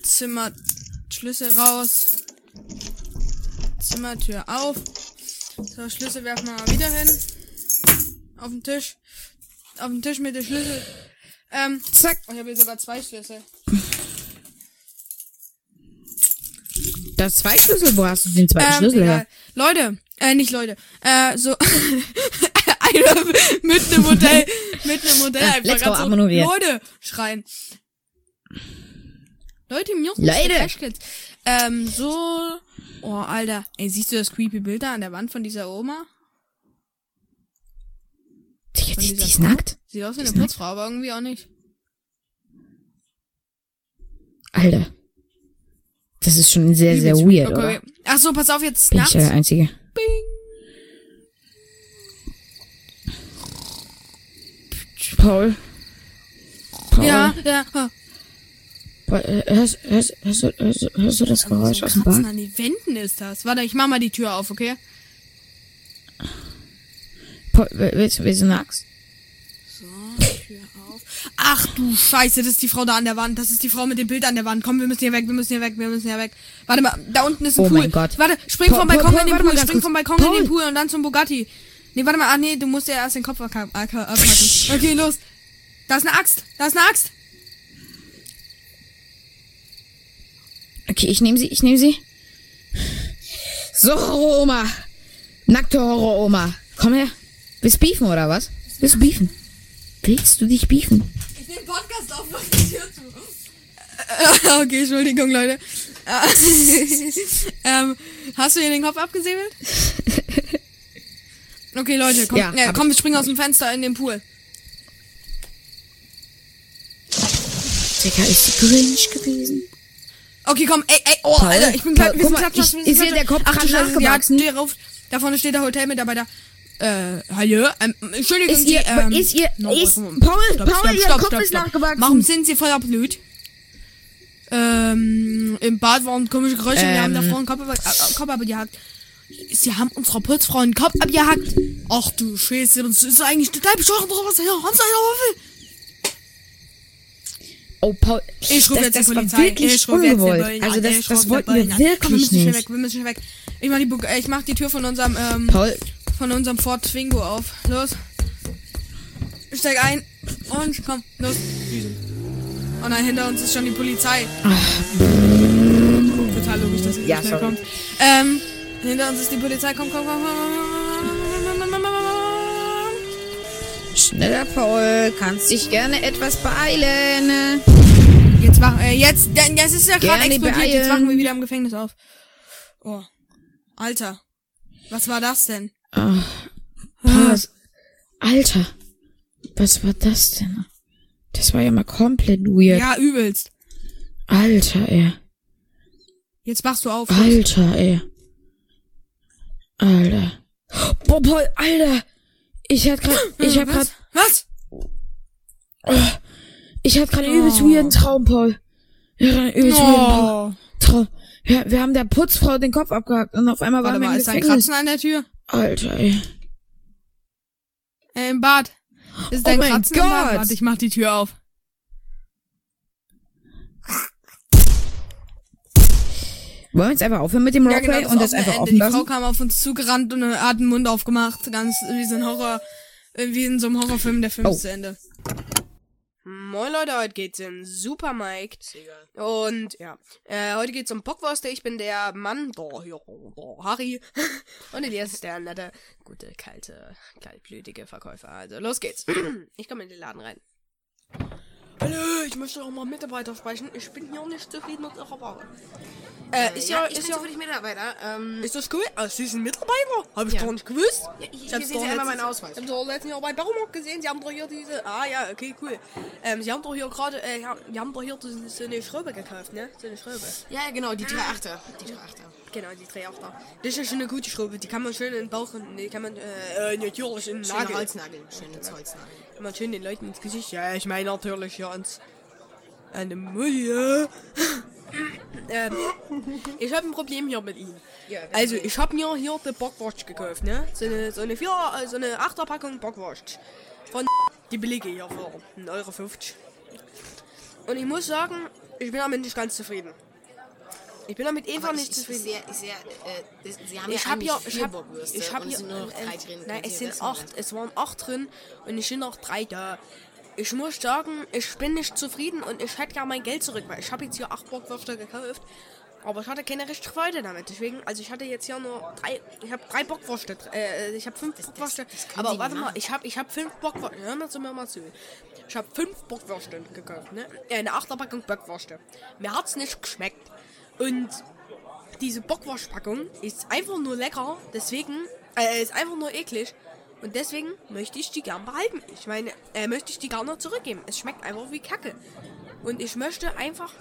Zimmer, Schlüssel raus. Zimmertür auf. So, Schlüssel werfen wir mal wieder hin. Auf den Tisch. Auf den Tisch mit dem Schlüssel. Ähm, Zack. oh, ich habe hier sogar zwei Schlüssel. Das zwei Schlüssel, wo hast du den zweiten Ähm, Schlüssel egal. her? Leute, äh, nicht Leute, äh, so, einer mit einem Modell, mit einem Modell Ah, einfach let's go, ganz so, abonnieren. Leute, schreien. Leute, mir Leute. Flashkids. Ähm, so, oh, Alter, ey, siehst du das creepy Bild da an der Wand von dieser Oma? Die, die, die ist Frau? nackt. Sieht aus wie eine. Putzfrau, aber irgendwie auch nicht. Alter. Das ist schon sehr, sehr weird, okay, oder? Ach so, pass auf, jetzt Bin ich nachts. der Einzige. Paul. Paul. Ja, ja. Paul, äh, Hörst, hörst, hörst, du- hörst, du- hörst du das Geräusch so aus dem Bad? an die Wänden ist das. Warte, ich mach mal die Tür auf, okay? Paul, willst, du- willst du eine Axt? Ach du Scheiße, das ist die Frau da an der Wand. Das ist die Frau mit dem Bild an der Wand. Komm, wir müssen hier weg, wir müssen hier weg, wir müssen hier weg. Warte mal, da unten ist ein Oh Pool. mein Gott. Warte, spring Paul, vom Paul, Balkon Paul, in den Pool, ganz spring vom Balkon in Paul. den Pool und dann zum Bugatti. Nee, warte mal, ah nee, du musst ja erst den Kopf abpacken. Okay, los. Da ist eine Axt, da ist eine Axt. Okay, ich nehme sie, ich nehme sie. So, Horror-Oma. Nackte Horror-Oma. Komm her. Willst du beefen, oder was? Willst du beefen? Willst du dich beefen? Ich nehme Podcast auf, was hier zu? Okay, Entschuldigung, Leute. ähm, hast du hier den Kopf abgesäbelt? Okay, Leute, komm, Ja, äh, komm, wir springen aus dem Fenster in den Pool. Digga, ist die Grinch gewesen? Okay, komm, ey, ey, oh, Paul, Alter, ich bin Paul, klar, wir sind ich- wir sind ist hier der Kopf Ach du Scheiße, nachgewachsen? Ja, drauf, da vorne steht der Hotelmitarbeiter. Äh, hallo? Ähm, Entschuldigung, Ist ihr, die, ähm, ist ihr, no, ist. Paul, Stopp, Paul, stopp, ihr stopp, Kopf ist nachgewachsen. Warum sind sie voller Blut? Ähm, im Bad waren komische Geräusche, wir haben Ähm. davor einen Kopf, ab- äh, Kopf abgehackt. Sie haben unserer Putzfrau einen Kopf abgehackt. Ach du Scheiße, das ist eigentlich total bescheuert, was? Haben sie einen Würfel? Oh, Paul. Ich rufe das, jetzt die das war Polizei. wirklich ich rufe jetzt die. Bullen Also das, das wollten die wir an. Komm, wir wirklich müssen schnell nicht. weg, wir müssen schnell weg. Ich mach die, äh, ich mach die Tür von unserem, ähm, Paul, von unserem Ford Twingo auf. Los. Steig ein. Und komm, los. Oh nein, hinter uns ist schon die Polizei. Total logisch, dass sie Ja, schnell sorry. kommt. Ähm, hinter uns ist die Polizei. Komm, komm, komm, komm, schneller Paul, kannst dich gerne etwas beeilen. Jetzt wachen, äh, jetzt, das ist ja gerade explodiert. Jetzt beeilen. wachen wir wieder im Gefängnis auf. Oh. Alter. Was war das denn? Ah, Paul, Alter, was war das denn? Das war ja mal komplett weird. Ja, übelst. Alter, ey. Jetzt wachst du auf. Alter, ey. Alter. Boah, Paul, Alter. Ich hatte grad, ich hab grad, Was? ich hatte gerade einen übelst Oh. weirden Traum, Paul. Ja, einen übelst weirden Traum. Oh. Traum. Wir, haben der Putzfrau den Kopf abgehackt und auf einmal Warte waren wir mal, im ist da ein Gefängnis. Kratzen an der Tür? Alter, ey. Äh, im Bad. Ist Oh dein mein Kratzen? Gott. Warte, ich mach die Tür auf. Wollen wir jetzt einfach aufhören mit dem Ja, Roleplay genau, und das einfach auch offen Ende. Die Frau lassen? kam auf uns zugerannt und hat den Mund aufgemacht. Ganz wie so ein Horror, wie in so einem Horrorfilm, der Film Oh. ist zu Ende. Moin Leute, heute geht's in Super Mike. Und ja, äh, heute geht's um Bockwurst. Ich bin der Mann, der hier, der Harry. Und Elias ist der nette, gute, kalte, kaltblütige Verkäufer. Also los geht's. Ich komme in den Laden rein. Hallo, ich möchte auch mal Mitarbeiter sprechen. Ich bin hier nicht zufrieden mit eurer Ware. Äh, ist ja, ich ist bin ja, zufällig Mitarbeiter. Ähm, ist das cool? Ah, Sie sind Mitarbeiter? Hab ich Ja. gar nicht gewusst. ja, hier, Ich hab's sehen doch Sie einmal letztens- meinen Ausweis. Ich hab doch letztens Jahr bei Baumarkt gesehen, Sie haben doch hier diese. Ah ja, okay, cool. Ähm, Sie haben doch hier gerade, äh, ja, die haben doch hier so, so eine Schraube gekauft, ne? So eine Schraube. Ja, ja, genau, die drei Achter. Die drei Achter. Genau, die Drehauchter. Das ist ja schon eine gute Schraube. Die kann man schön in den Bauch und die kann man, äh, äh natürlich in den Schöne Nagel. Holznagel. Schönes Holznagel. Kann man schön den Leuten ins Gesicht. Ja, ich meine natürlich hier ans. Eine Mulle. ähm, ich habe ein Problem hier mit ihnen. Ja, Also, ich habe mir hier die Bockwurst gekauft, ne? So eine, so eine, vier, äh, so eine Achterpackung Bockwurst. Von die billige hier für 1,50 Euro. Und ich muss sagen, ich bin damit nicht ganz zufrieden. Ich bin damit einfach nicht ich, ich, zufrieden. sehe, ich sehe, äh, Sie haben Ich ja habe hier, eigentlich ich habe, ich habe hier, äh. Nein, es sind acht, es waren acht drin und es sind noch drei da. Ich muss sagen, ich bin nicht zufrieden und ich hätte ja mein Geld zurück, weil ich habe jetzt hier acht Bockwürste gekauft, aber ich hatte keine richtige Freude damit. Deswegen, also ich hatte jetzt hier nur drei, ich habe drei Bockwürste, äh, ich habe fünf Bockwürste, das können aber warte mal, ich habe, ich habe fünf Bockwürste, hör mal zu mir mal zu. Ich habe fünf Bockwürste gekauft, ne? Äh, eine Achterpackung Bockwürste. Mir hat's nicht geschmeckt und diese Bockwurstpackung ist einfach nur lecker, deswegen, äh, ist einfach nur eklig. Und deswegen möchte ich die gern behalten. Ich meine, äh, möchte ich die gar nicht zurückgeben. Es schmeckt einfach wie Kacke. Und ich möchte einfach,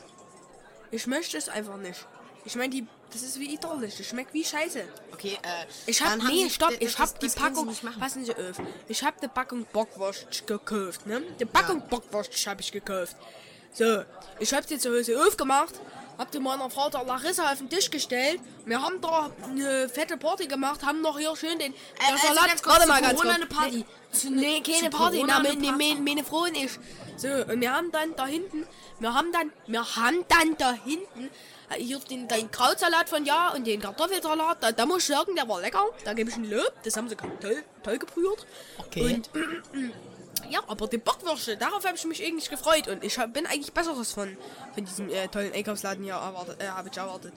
ich möchte es einfach nicht. Ich meine, die, das ist wie italienisch. Das schmeckt wie Scheiße. Okay, äh. Ich hab, nee, stopp, ich hab die Packung, passen Sie auf, ich hab die Packung Bockwurst gekauft, ne? Die Packung Bockwurst hab ich gekauft. So, ich hab sie zu Hause aufgemacht, hab die meiner Frau der Larissa auf den Tisch gestellt, wir haben da eine fette Party gemacht, haben noch hier schön den, der also Salat, ganz kurz, warte mal ganz Corona kurz. eine Party. Nee, nee keine Party, na, eine meine, meine, meine Frau und ich. So, und wir haben dann da hinten, wir haben dann, wir haben dann da hinten, äh, hier den, den Krautsalat von Ja und den Kartoffelsalat, da, da muss ich sagen, der war lecker. Da gebe ich ein Lob, das haben sie toll, toll gebrüht. Okay. Und, ja, aber die Bockwürste, darauf habe ich mich eigentlich gefreut und ich hab, bin eigentlich Besseres von, von diesem äh, tollen Einkaufsladen hier erwartet, äh, habe ich erwartet.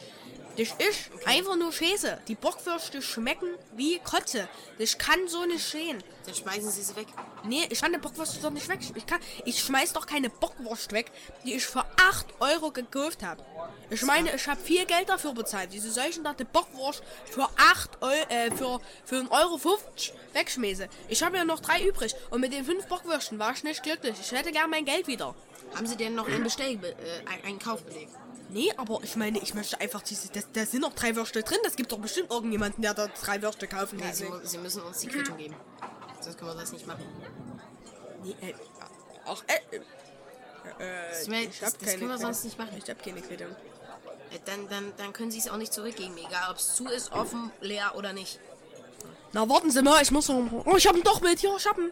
Das ist einfach nur Scheiße. Die Bockwürste schmecken wie Kotze. Das kann so nicht stehen. Dann schmeißen Sie sie weg. Nee, ich kann die Bockwurst doch nicht weg. Ich, kann, ich schmeiß doch keine Bockwurst weg, die ich für 8 Euro gekauft habe. Ich meine, ich habe viel Geld dafür bezahlt. Diese solchen da die Bockwurst für 8 Euro, äh, für, für 1,50 Euro wegschmeiße. Ich habe ja noch drei übrig. Und mit den fünf Bockwürsten war ich nicht glücklich. Ich hätte gern mein Geld wieder. Haben Sie denn noch einen Bestell, äh, ein- einen Kaufbeleg? Nee, aber ich meine, ich möchte einfach diese. Das, da sind noch drei Würste drin. Das gibt doch bestimmt irgendjemanden, der da drei Würste kaufen Nee, kann. Sie, mu- Sie müssen uns die Quittung geben. Sonst können wir das nicht machen. Nee, äh, ach, äh, äh, Das, wär- ich das, das können wir keine sonst nicht machen. Ich hab keine Quittung. Äh, Dann, dann, dann können Sie es auch nicht zurückgeben, egal ob es zu ist, offen, leer oder nicht. Na, warten Sie mal, ich muss noch. Oh, ich hab ihn doch mit. Ja, ich hab ihn.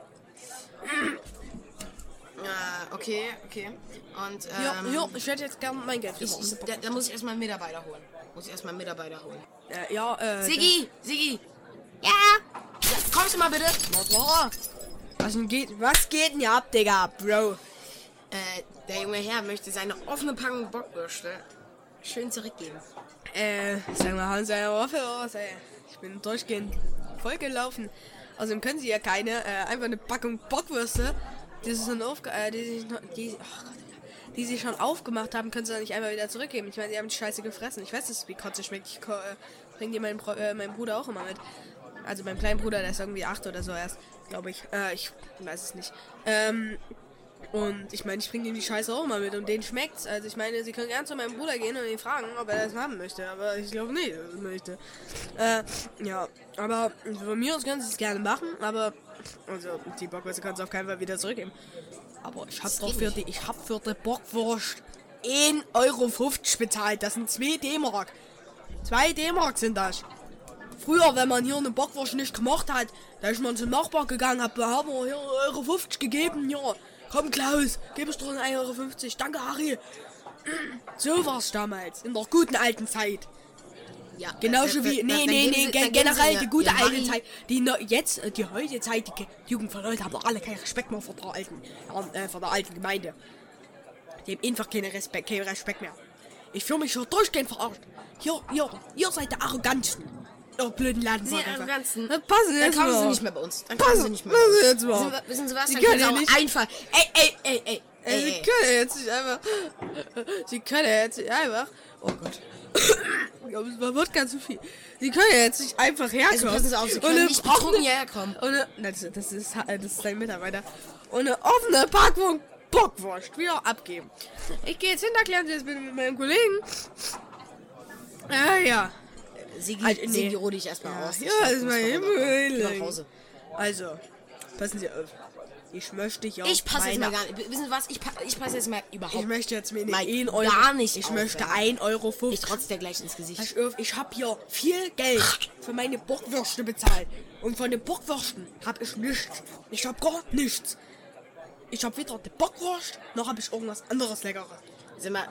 Ah, okay, okay. Und, Ja, ähm, ja, ich hätte jetzt gerne mein Geld ich, ich, da, da muss ich erstmal einen Mitarbeiter holen. Muss ich erstmal einen Mitarbeiter holen. äh, Ja, äh. Siggi, Siggi. Ja. ja. Kommst du mal bitte? Was geht, was geht denn hier ab, Digga, Bro? Äh, der junge Herr möchte seine offene Packung Bockwürste schön zurückgeben. Äh, sag mal, haben Sie eine Waffe was, ey? Ich bin durchgehend vollgelaufen. Außerdem können Sie ja keine, äh, einfach eine Packung Bockwürste, die Sie schon aufge äh, die sich noch, die, ach Gott, die Sie schon aufgemacht haben, können Sie dann nicht einfach wieder zurückgeben. Ich meine, Sie haben die Scheiße gefressen. Ich weiß es, wie Kotze schmeckt. Ich äh, bring die meinen, Bro äh, meinen Bruder auch immer mit. Also mein kleinen Bruder, der ist irgendwie acht oder so erst, glaube ich. Äh, ich weiß es nicht. Ähm, und ich meine, ich bringe ihm die Scheiße auch mal mit und denen schmeckt's. Also ich meine, sie können gern zu meinem Bruder gehen und ihn fragen, ob er das haben möchte. Aber ich glaube nicht, dass er das möchte. Äh, ja. Aber von mir aus können sie es gerne machen, aber also die Bockwürste können sie auf keinen Fall wieder zurückgeben. Aber ich hab doch für die, ich hab für die Bockwurst 1,50 Euro bezahlt. Das sind 2 D-Mark. 2 D-Mark sind das. Früher, wenn man hier eine Bockwurst nicht gemacht hat, da ist man zum Nachbar gegangen, da haben wir hier 1,50 Euro gegeben, ja. Komm Klaus, gib es doch 1,50 Euro. Danke Harry. So war's damals, in der guten alten Zeit. Ja. Genauso äh, wie, äh, nee, nee, nee, ge generell die gute alte Zeit. Die no, jetzt, äh, die heutige Zeit, die Ge- die Jugend von heute haben doch alle keinen Respekt mehr vor der alten, äh, vor der alten Gemeinde. Die haben einfach keinen Respekt, keinen Respekt mehr. Ich fühle mich schon durchgehend verarscht. Hier, hier, ihr seid der Arroganten. Ihr blöden Laden. Sie Arroganten. Dann passen Dann jetzt kommen Sie mal. nicht mehr bei uns. Dann kommen Passen Sie nicht mehr passen. Sie jetzt Wissen, mal. Sie- wissen Sie was? Sie Dann können Sie können auch nicht- einfach. Ey, ey, ey, ey. Äh, ey, Sie ey. können jetzt nicht einfach. Sie können jetzt nicht einfach. Oh Gott. Ich glaube, es war Wodka zu viel. Sie können jetzt nicht einfach herkommen. Also passen Sie auf, Sie können nicht betrunken hierher kommen. Nein, das, das, ist, das ist sein Mitarbeiter. Eine offene Packung Bockwurst wieder abgeben. Ich gehe jetzt hin, erklären Sie das bitte mit meinem Kollegen. Ja, ja. Sigi, Also, nee. Sigi, ruh dich erstmal aus. Ja, Ich glaub, ist mein Himmel. nach Hause. Also, passen Sie auf. Ich möchte ja Ich passe jetzt mal gar nicht. Wissen Sie was? Ich, pa ich passe jetzt mal überhaupt Ich möchte jetzt mir nicht 1 Euro. gar nicht Ich aufwärmen. möchte 1 Euro 50. Ich trotz dir gleich ins Gesicht. Auf, ich habe hier viel Geld für meine Bockwürste bezahlt. Und von den Bockwürsten habe ich nichts. Ich habe gar nichts. Ich habe weder die Bockwurst, noch habe ich irgendwas anderes Leckeres. Mal,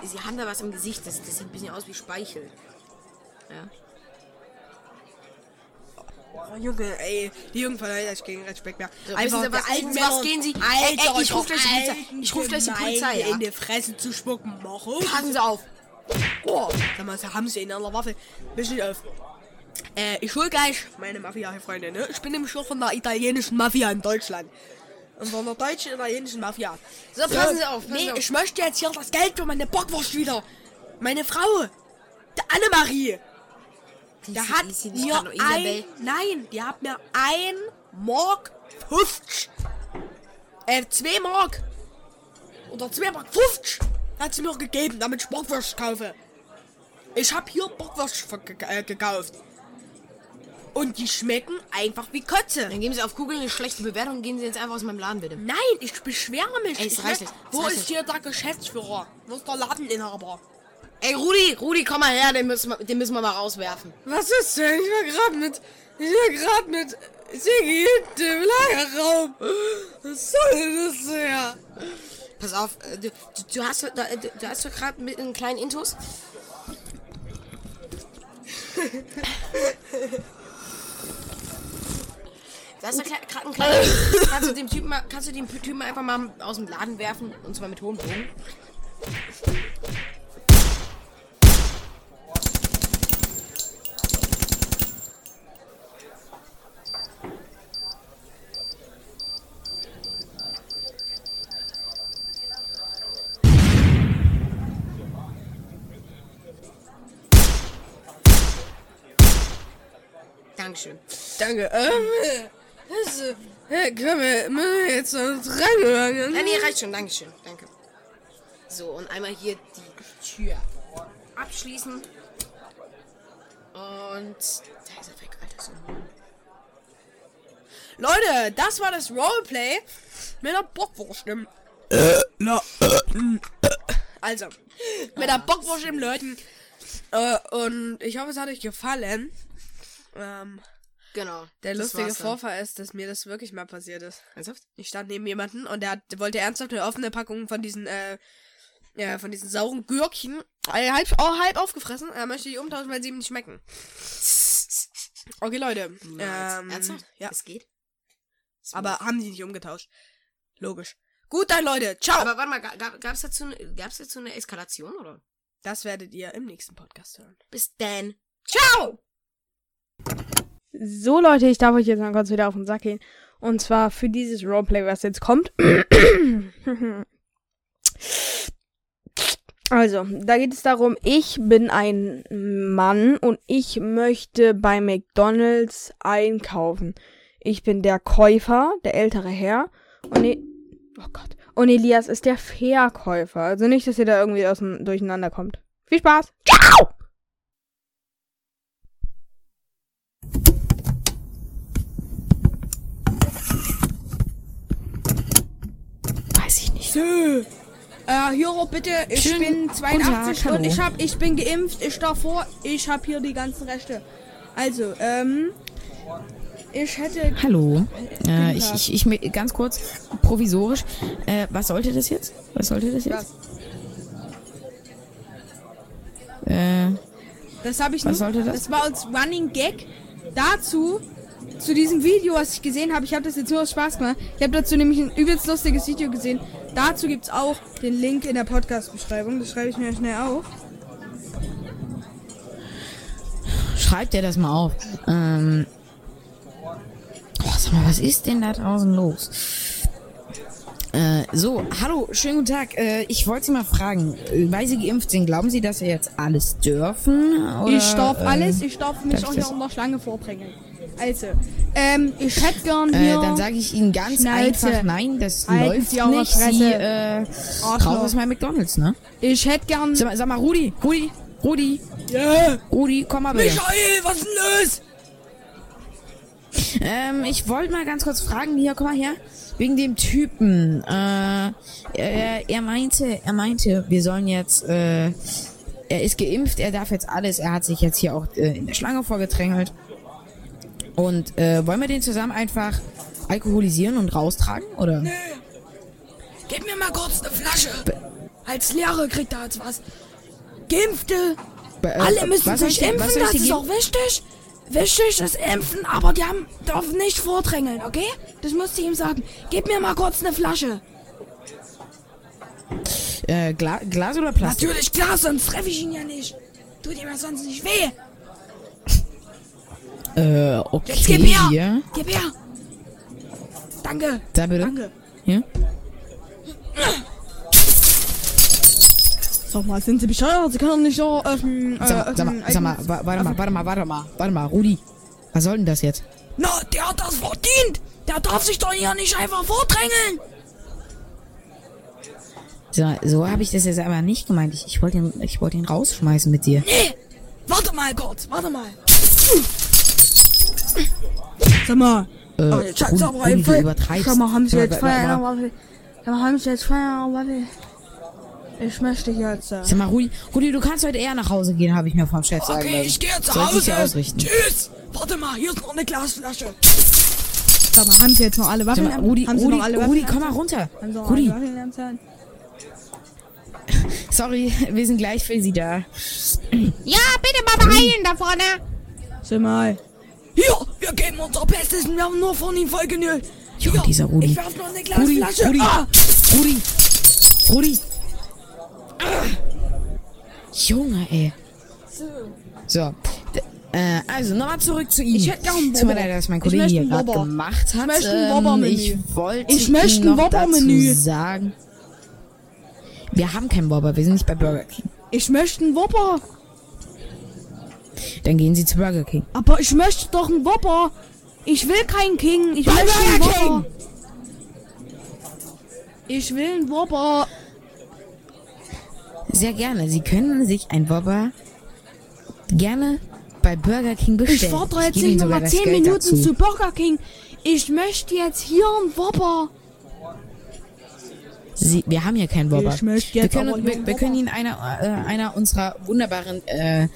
Sie, Sie haben da was im Gesicht. Das, das sieht ein bisschen aus wie Speichel. Ja. Oh, Junge, ey, die Jungen von heute ich gegen Respekt mehr. So, Sie was, Sie was, gehen Sie- Ey, ey, ich ruf gleich die Polizei. Ich ruf gleich die Polizei, ja. in die Fresse zu spucken. Auf. Passen Sie auf. Oh, sag mal, haben sie in einer Waffe. Bisschen auf. Äh, ich hol gleich meine Mafia-Freunde, ne? Ich bin nämlich schon von der italienischen Mafia in Deutschland. Und von der deutschen italienischen Mafia. So, passen Sie auf, passen nee, auf. ich möchte jetzt hier das Geld für meine Bockwurst wieder. Meine Frau, der Annemarie, der sie- hat nicht mir ein, nein, die hat mir ein Mark 50, äh, zwei Mark, oder zwei Mark 50 hat sie mir gegeben, damit ich Bockwurst kaufe. Ich habe hier Bockwurst äh, gekauft. Und die schmecken einfach wie Kotze. Dann geben Sie auf Google eine schlechte Bewertung und gehen Sie jetzt einfach aus meinem Laden, bitte. Nein, ich beschwere mich. Ey, es ich reicht es Wo ist hier der Geschäftsführer? Wo ist der Ladeninhaber? Ey, Rudi, Rudi, komm mal her, den müssen wir, den müssen wir mal rauswerfen. Was ist denn? Ich war gerade mit. Ich war gerade mit Sigi im Lagerraum. Was soll denn das her? Pass auf, äh, du, du, du hast, da- du, du hast doch gerade mit einem kleinen Intus. Da ist gerade ein kleiner. kannst, du dem Typen mal, kannst du den Typen einfach mal aus dem Laden werfen? Und zwar mit hohem Bogen. Dankeschön. Danke. Ähm, das, äh, können wir, müssen wir jetzt noch dran Nein, nee, reicht schon. Dankeschön. Danke. So, und einmal hier die Tür abschließen. Und da ist er weg, Alter. So. Leute, das war das Roleplay mit der Bockwurst im. Na. Also, mit der Bockwurst im Leuten. Äh, und ich hoffe, es hat euch gefallen. Ähm, Genau. Der das lustige dann. Vorfall ist, dass mir das wirklich mal passiert ist. Ernsthaft? Ich stand neben jemanden und der, hat, der wollte ernsthaft eine offene Packung von diesen, äh, ja, von diesen sauren Gürkchen, äh, halb, oh, halb aufgefressen. Er möchte die umtauschen, weil sie ihm nicht schmecken. Okay, Leute. Niemals. Ähm, Ernsthaft? Ja. Es geht? Aber haben die nicht umgetauscht. Logisch. Gut dann, Leute. Ciao. Aber warte mal, ga- gab, gab's dazu, gab's dazu eine Eskalation, oder? das werdet ihr im nächsten Podcast hören. Bis dann. Ciao! So, Leute, ich darf euch jetzt mal kurz wieder auf den Sack gehen. Und zwar für dieses Roleplay, was jetzt kommt. Also, da geht es darum, ich bin ein Mann und ich möchte bei McDonald's einkaufen. Ich bin der Käufer, der ältere Herr. Und, e oh Gott. und Elias ist der Verkäufer. Also nicht, dass ihr da irgendwie aus dem Durcheinander kommt. Viel Spaß. Ciao! Nicht. Äh, Hörer, bitte, ich Schönen bin guten 82 Tag, und ich hab, ich bin geimpft, ich darf vor, ich hab hier die ganzen Rechte. Also, ähm, ich hätte, Hallo. Äh, ich, ich, ich, ganz kurz, provisorisch. Äh, was sollte das jetzt? Was sollte das jetzt? Äh, das habe ich Was sollte das? das war als Running Gag dazu, zu diesem Video, was ich gesehen habe. Ich habe das jetzt nur aus Spaß gemacht. Ich habe dazu nämlich ein übelst lustiges Video gesehen. Dazu gibt's auch den Link in der Podcast-Beschreibung. Das schreibe ich mir schnell auf. schreibt ihr das mal auf. Ähm, oh, sag mal, was ist denn da draußen los? Äh, so, hallo, schönen guten Tag. Äh, ich wollte Sie mal fragen, äh, weil Sie geimpft sind, glauben Sie, dass Sie jetzt alles dürfen? Oder, ich darf ähm, alles, ich darf mich darf auch hier das? in der Schlange vorbringen. Also, ähm, ich hätte gern Äh, hier. dann sage ich Ihnen ganz Schnauze. einfach, nein, das Halten läuft Sie nicht. Fresse. Sie äh, raus aus meinem McDonalds, ne? ich hätte gern. Sag mal, sag mal, Rudi, Rudi, Rudi, Ja, Rudi, komm mal bitte. Michael, was ist denn los? Ähm, ich wollte mal ganz kurz fragen, hier, komm mal her. Wegen dem Typen. Äh, er, er meinte, er meinte, wir sollen jetzt, äh, er ist geimpft, er darf jetzt alles. Er hat sich jetzt hier auch äh, in der Schlange vorgedrängelt. Und äh, wollen wir den zusammen einfach alkoholisieren und raustragen, oder? Gib mir mal kurz eine Flasche. Als Lehrer kriegt er jetzt was. Geimpfte. Äh, Alle müssen sich was impfen, das ist auch wichtig. Wichtig ist Impfen, aber die haben, dürfen nicht vordrängeln, okay? Das musst du ihm sagen. Gib mir mal kurz eine Flasche. Äh, Gla Glas oder Plastik? Natürlich klar, sonst treffe ich ihn ja nicht. Tut ihm ja sonst nicht weh. Äh, okay. Jetzt gib her. Hier. Gib her. Danke. Da bitte. Danke. Hier. Sag mal, sind Sie bescheuert? Sie können nicht so öffnen. Äh, Sag mal, sag mal, sag mal, warte mal, warte mal, warte mal, warte mal, Rudi. Was soll denn das jetzt? Na, der hat das verdient. Der darf sich doch hier nicht einfach vordrängeln. So, so habe ich das jetzt aber nicht gemeint. Ich, ich wollte ihn, ich wollte ihn rausschmeißen mit dir. Nee. Warte mal kurz, warte mal. Sag mal. Äh, Oh, jetzt Rudi, Rudi, du voll- übertreibst. Sag mal, haben Sie Sag jetzt mal, wa- wa- Feierabend? Sag mal, haben Sie jetzt Feierabend? Ich möchte jetzt. Äh, Sag mal, Rudi, Rudi, du kannst heute eher nach Hause gehen, habe ich mir vom Chef sagen Okay, lassen. ich gehe zu Sollst dich Hause. ausrichten. Tschüss. Warte mal, hier ist noch eine Glasflasche. sag mal, haben Sie jetzt noch alle Sag Waffen? mal, Rudi, haben Sie Rudi, noch alle Rudi, Waffen? komm mal runter. Rudi, sorry, wir sind gleich für Sie da. Ja, bitte mal beeilen da vorne. Sag mal. Hier, wir geben unser Bestes und wir haben nur von ihm voll genügt. Jo, Hier, dieser Rudi. Ich werf noch eine Rudi, Glasflasche. Rudi, Ah, Rudi, Rudi. Junge, ey. So. D- Äh, also nochmal zurück zu ihm. Ich hätte gern einen Tut mir leid, dass mein Kollege hier gerade Wobber. gemacht hat. Ich möchte ein Ähm, Wobber-Menü. Ich wollte Ich möchte ein dazu sagen. Wir haben keinen Wobber, wir sind nicht bei Burger King. Ich möchte einen Whopper. Dann gehen Sie zu Burger King. Aber ich möchte doch einen Whopper. Ich will keinen King. Ich möchte einen Burger Whopper. Ich will einen Whopper. Sehr gerne. Sie können sich ein Wobber gerne bei Burger King bestellen. Ich fordere jetzt nicht nochmal das 10 Geld Minuten dazu. zu Burger King. Ich möchte jetzt hier einen Whopper. Sie, wir haben hier keinen möchte wir können, wir, einen wir können Whopper. Ihnen einer, äh, einer unserer wunderbaren, äh,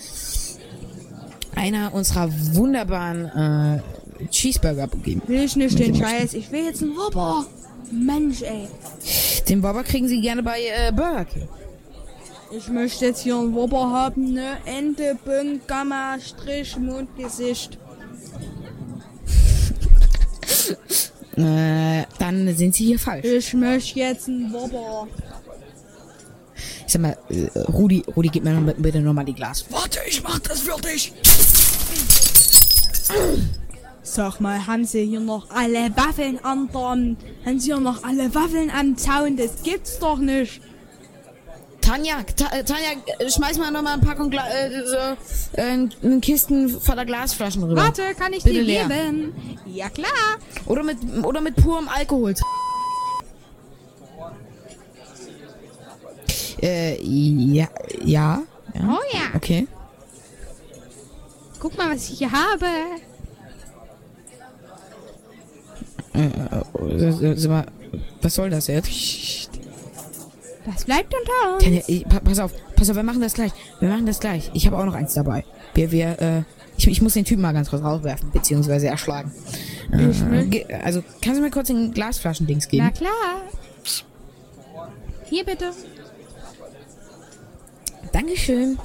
einer unserer wunderbaren, äh, Cheeseburger geben. Will ich nicht den Scheiß. Ich will jetzt einen Whopper. Mensch, ey. Den Whopper kriegen Sie gerne bei äh, Burger King. Ich möchte jetzt hier einen Whopper haben, ne? Ente, Punkt, Gamma, Strich, Mund, Gesicht. Äh, dann sind Sie hier falsch. Ich möchte jetzt einen Whopper. Ich sag mal, äh, Rudi, Rudi, gib mir noch- bitte nochmal die Glas. Warte, ich mach das für dich. Sag mal, haben Sie hier noch alle Waffeln am Darm? Haben Sie hier noch alle Waffeln am Zaun? Das gibt's doch nicht. Tanja, Ta äh, Tanja, schmeiß mal nochmal Packung Gla äh, so, äh, Kisten voller Glasflaschen rüber. Warte, kann ich Bitte dir leer. geben? Ja, klar. Oder mit, oder mit purem Alkohol. Äh, ja, ja. ja. Oh ja. Okay. Guck mal, was ich hier habe. Äh, äh, sag mal, was soll das jetzt? Das bleibt unter uns. Tanja, ich, pass auf, pass auf, wir machen das gleich. Wir machen das gleich. Ich habe auch noch eins dabei. Wir, wir, äh, ich, ich muss den Typen mal ganz kurz rauswerfen, beziehungsweise erschlagen. Äh, also, kannst du mir kurz den Glasflaschendings geben? Na klar. Hier bitte. Dankeschön.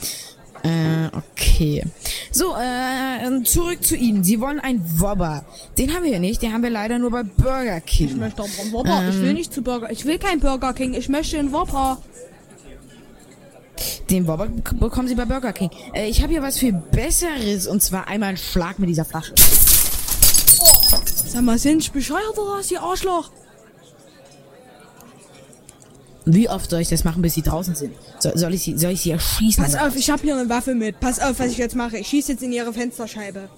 Äh, okay. So, äh, zurück zu Ihnen. Sie wollen einen Wobber. Den haben wir hier nicht, den haben wir leider nur bei Burger King. Ich möchte aber einen Whopper. ich will nicht zu Burger. Ich will kein Burger King. Ich möchte einen Whopper. Den Wobber bekommen Sie bei Burger King. Äh, ich habe hier was viel Besseres und zwar einmal einen Schlag mit dieser Flasche. Sag mal, sind ich bescheuert oder was, ihr Arschloch? Wie oft soll ich das machen, bis Sie draußen sind? So, soll ich Sie, soll ich Sie erschießen? Pass auf, ich habe hier eine Waffe mit. Pass auf, was ich jetzt mache. Ich schieße jetzt in ihre Fensterscheibe.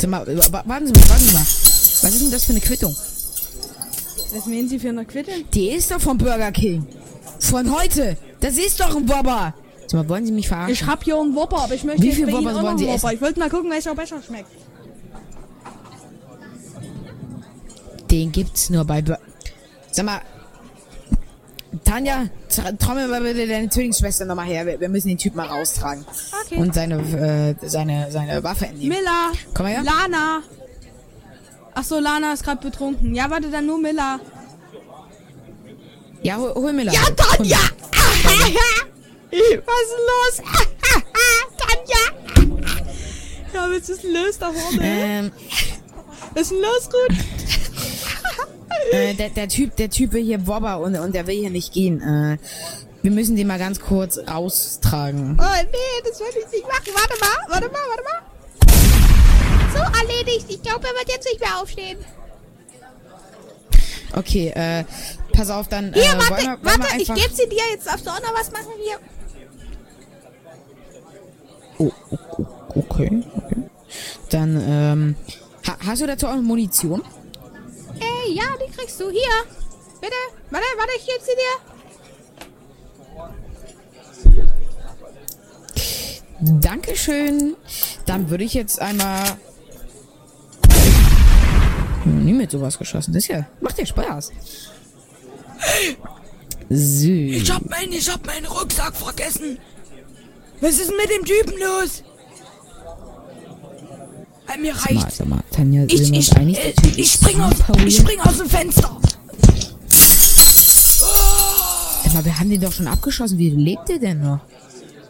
Sag mal, wa- warten Sie mal, warten Sie mal. Was ist denn das für eine Quittung? Was meinen Sie für eine Quitte? Die ist doch vom Burger King. Von heute. Das ist doch ein Wobber. Sag mal, wollen Sie mich verarschen? Ich hab hier einen Whopper, aber ich möchte Wie viel Ihnen noch wollen Sie essen? Ich wollte mal gucken, welcher besser schmeckt. Den gibt's nur bei Bur Sag mal, Tanja, trommel mal bitte deine Zwillingsschwester nochmal her. Wir, wir müssen den Typ mal raustragen. Okay. Und seine, äh, seine, seine Waffe entnehmen. Miller. Komm mal her. Lana. Ach so, Lana ist gerade betrunken. Ja, warte, dann nur Miller. Ja, hol, hol mir Ja, Tanja! Was ist los? Tanja! Ja, was ist denn los da vorne? Ähm, Was ist denn los, Ruth? Äh, der, der Typ, der Typ will hier Wobber und, und der will hier nicht gehen. Äh, wir müssen den mal ganz kurz raustragen. Oh nee, das will ich nicht machen. Warte mal, warte mal, warte mal. So, erledigt. Ich glaube, er wird jetzt nicht mehr aufstehen. Okay, äh, pass auf, dann, Hier, äh, warte, wollen wir, wollen warte, ich gebe sie dir. Jetzt darfst du auch noch was machen hier. Oh, oh, oh, okay, okay. Dann, ähm, ha, hast du dazu auch noch Munition? Ey, ja, die kriegst du. Hier. Bitte. Warte, warte, ich gebe sie dir. Dankeschön. Dann würde ich jetzt einmal. Nie mit sowas geschossen. Das ja. Macht ja Spaß. So. Ich hab meinen, ich hab meinen Rucksack vergessen. Was ist mit dem Typen los? Mir Sag mal, sag mal, Tanja, Ich, ich, äh, ich ist spring aus, ich spring aus dem Fenster. Sag mal, wir haben den doch schon abgeschossen. Wie lebt der denn noch?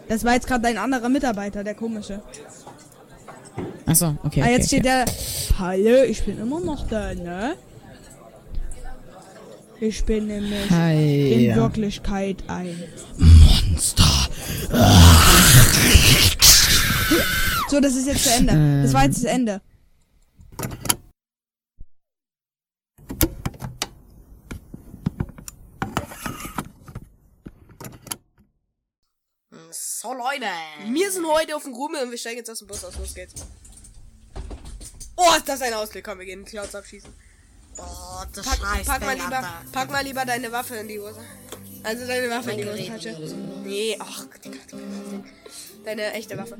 Das war jetzt gerade ein anderer Mitarbeiter, der komische. Achso, okay. ah, okay, jetzt steht okay. der. Hallo, ich bin immer noch da, ne? Ich bin nämlich Hi. in ja. Wirklichkeit ein. Monster. So, das ist jetzt zu Ende. Das war jetzt zu Ende. So, Leute. Wir sind heute auf dem Rummel und wir steigen jetzt aus dem Bus aus. Los geht's. Oh, ist das ein Ausblick. Komm, wir gehen Clouds abschießen. Oh, das Pack, scheiß pack, mal lieber, pack mal lieber deine Waffe in die Hose. Also deine Waffe in die Hosentasche. Nee, ach, Digga, Digga. Deine echte Waffe.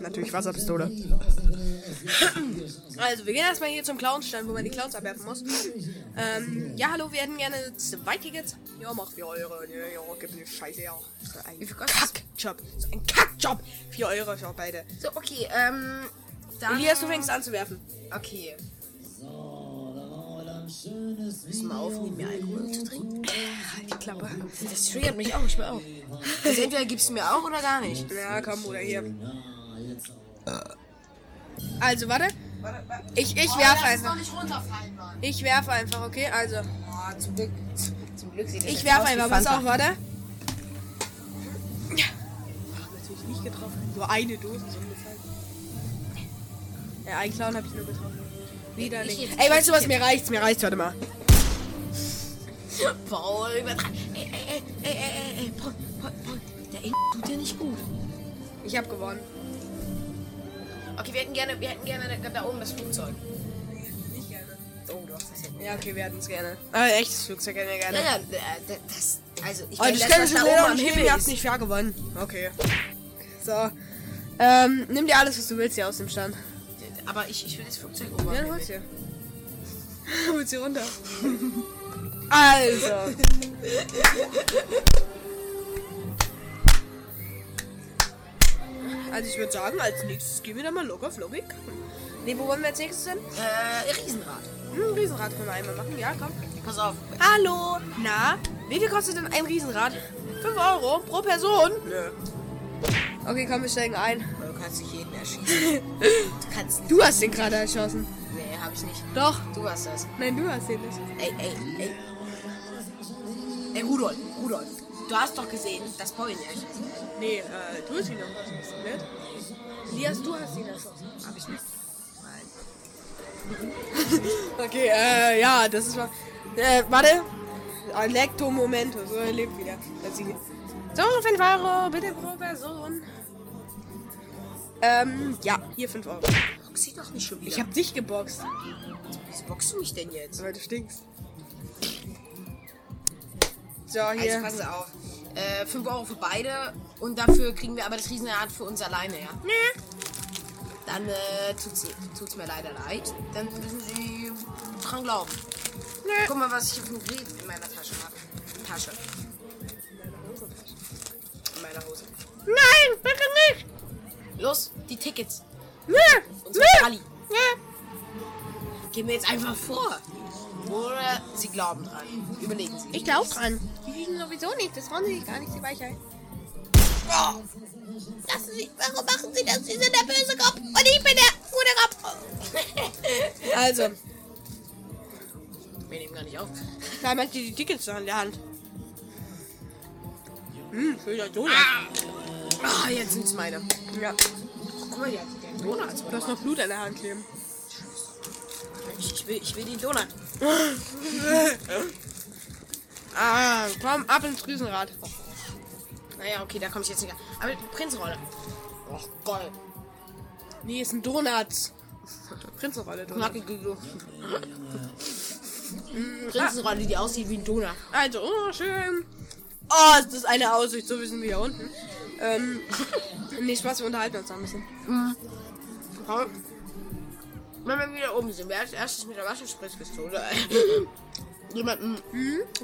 Natürlich Wasserpistole. Also, wir gehen erstmal hier zum Clownstand, wo man die Clowns abwerfen muss. Ähm, ja, hallo, wir hätten gerne zwei Tickets. Ja, mach 4 Euro. Ja, ja, gib mir Scheiße, ja. So ein? Kackjob. So ein Kackjob. 4 Euro für beide. So, okay, ähm. Dann- Elias, du fängst an zu werfen. Okay. Müssen wir aufnehmen, mir Alkohol zu trinken? Halt die Klappe. Das triggert mich auch, ich will auch. Also entweder gibst du mir auch oder gar nicht. Ja, komm, Bruder, hier. Also, warte. Ich, ich werfe einfach. Ich werfe einfach, okay? Also, Oh, zum Glück. Zum Glück sieht ich werfe einfach. Pass auf, warte. Ja. Natürlich nicht getroffen. Nur eine Dose so ungefähr. Ja, einen Clown habe ich nur getroffen. Ich jetzt- Ey, weißt du was? Mir reicht's, mir reicht's. Warte mal. Paul, übertreib. Ey, ey, ey, ey, ey, ey, Paul, Paul, Paul. Der In tut dir nicht gut. Ich habe gewonnen. Okay, wir hätten gerne, wir hätten gerne da, oben das Flugzeug. Nicht gerne. Oh, doch, das hätten wir. Ja, okay, wir hätten es gerne. Aber echtes Flugzeug hätten wir gerne. Ja, ja, äh, das, also, ich Oh, meine, das das, kann ich schon oben wieder am nicht Himmel Ihr habt ist. nicht fair gewonnen. Okay. So. Ähm, nimm dir alles, was du willst hier aus dem Stand. Aber ich, ich will das Flugzeug am Ja, dann hol's dir. hol's dir runter. Also. Also ich würde sagen, als nächstes gehen wir dann mal locker flockig. Ne, wo wollen wir als nächstes hin? Äh, Riesenrad. Hm, Riesenrad können wir einmal machen. Ja, komm. Pass auf. Hallo. Na, wie viel kostet denn ein Riesenrad? 5 Euro pro Person? Nö. Okay, komm, wir steigen ein. Du kannst nicht jeden erschießen. Du kannst nicht. Du hast den gerade erschossen. Nee, hab ich nicht. Doch. Du hast das. Nein, du hast den nicht. Ey, ey, ey. Ey, Rudolf, Rudolf. Du hast doch gesehen, dass Paul ihn erschossen hat. Nee, äh, du hast ihn noch erschossen, nicht? Elias, du hast ihn erschossen. Hab ich nicht. Okay, äh, ja, das ist mal. Äh, warte. Electo Momento, so er lebt wieder. Das sieht- So, 5 Euro, bitte pro Person. Ähm, ja, hier 5 Euro. Box sie doch nicht schon wieder. Ich hab dich geboxt, Wieso boxst du mich denn jetzt? weil du stinkst. So, Also hier. passen Sie auf. Äh, 5 Euro für beide und dafür kriegen wir aber das Riesenrad für uns alleine, ja? Nee. Dann äh, tut's, tut's mir leider leid. Dann müssen Sie dran glauben. Nee. Guck mal, was ich für ein Brief in meiner Tasche habe. Tasche. In meiner Hose. Nein, bitte nicht! Los, die Tickets. Unsere nee. Gehen wir jetzt einfach vor. Oder Sie glauben dran. Überlegen Sie. Ich glaub dran. Die liegen sowieso nicht, das wollen sie gar nicht, die Weichheit. Lassen Sie, warum machen Sie das? Sie sind der böse Kopf und ich bin der gute Kopf. Also, Wir nehmen gar nicht auf. da hat die die Tickets in der Hand. Hm, schöner Donut. Ah, jetzt sind's meine. Ja, Guck mal, die hat den Donut. du hast noch Blut an der Hand kleben. Ich, ich, will, ich will den Donut. Ah, komm, ab ins Riesenrad. Naja, okay, da komme ich jetzt nicht an. Aber Prinzenrolle. Och, geil. Nee, ist ein Donut. Prinzenrolle Donut. Knackige. Prinzenrolle, die aussieht wie ein Donut. Also, oh, schön. Oh, ist das eine Aussicht, so wir sind wieder unten. Ähm, nee, Spaß, wir unterhalten uns noch ein bisschen. Paul, Wenn wir wieder oben sind, wer als erstes mit der Wasserspritzpistole jemanden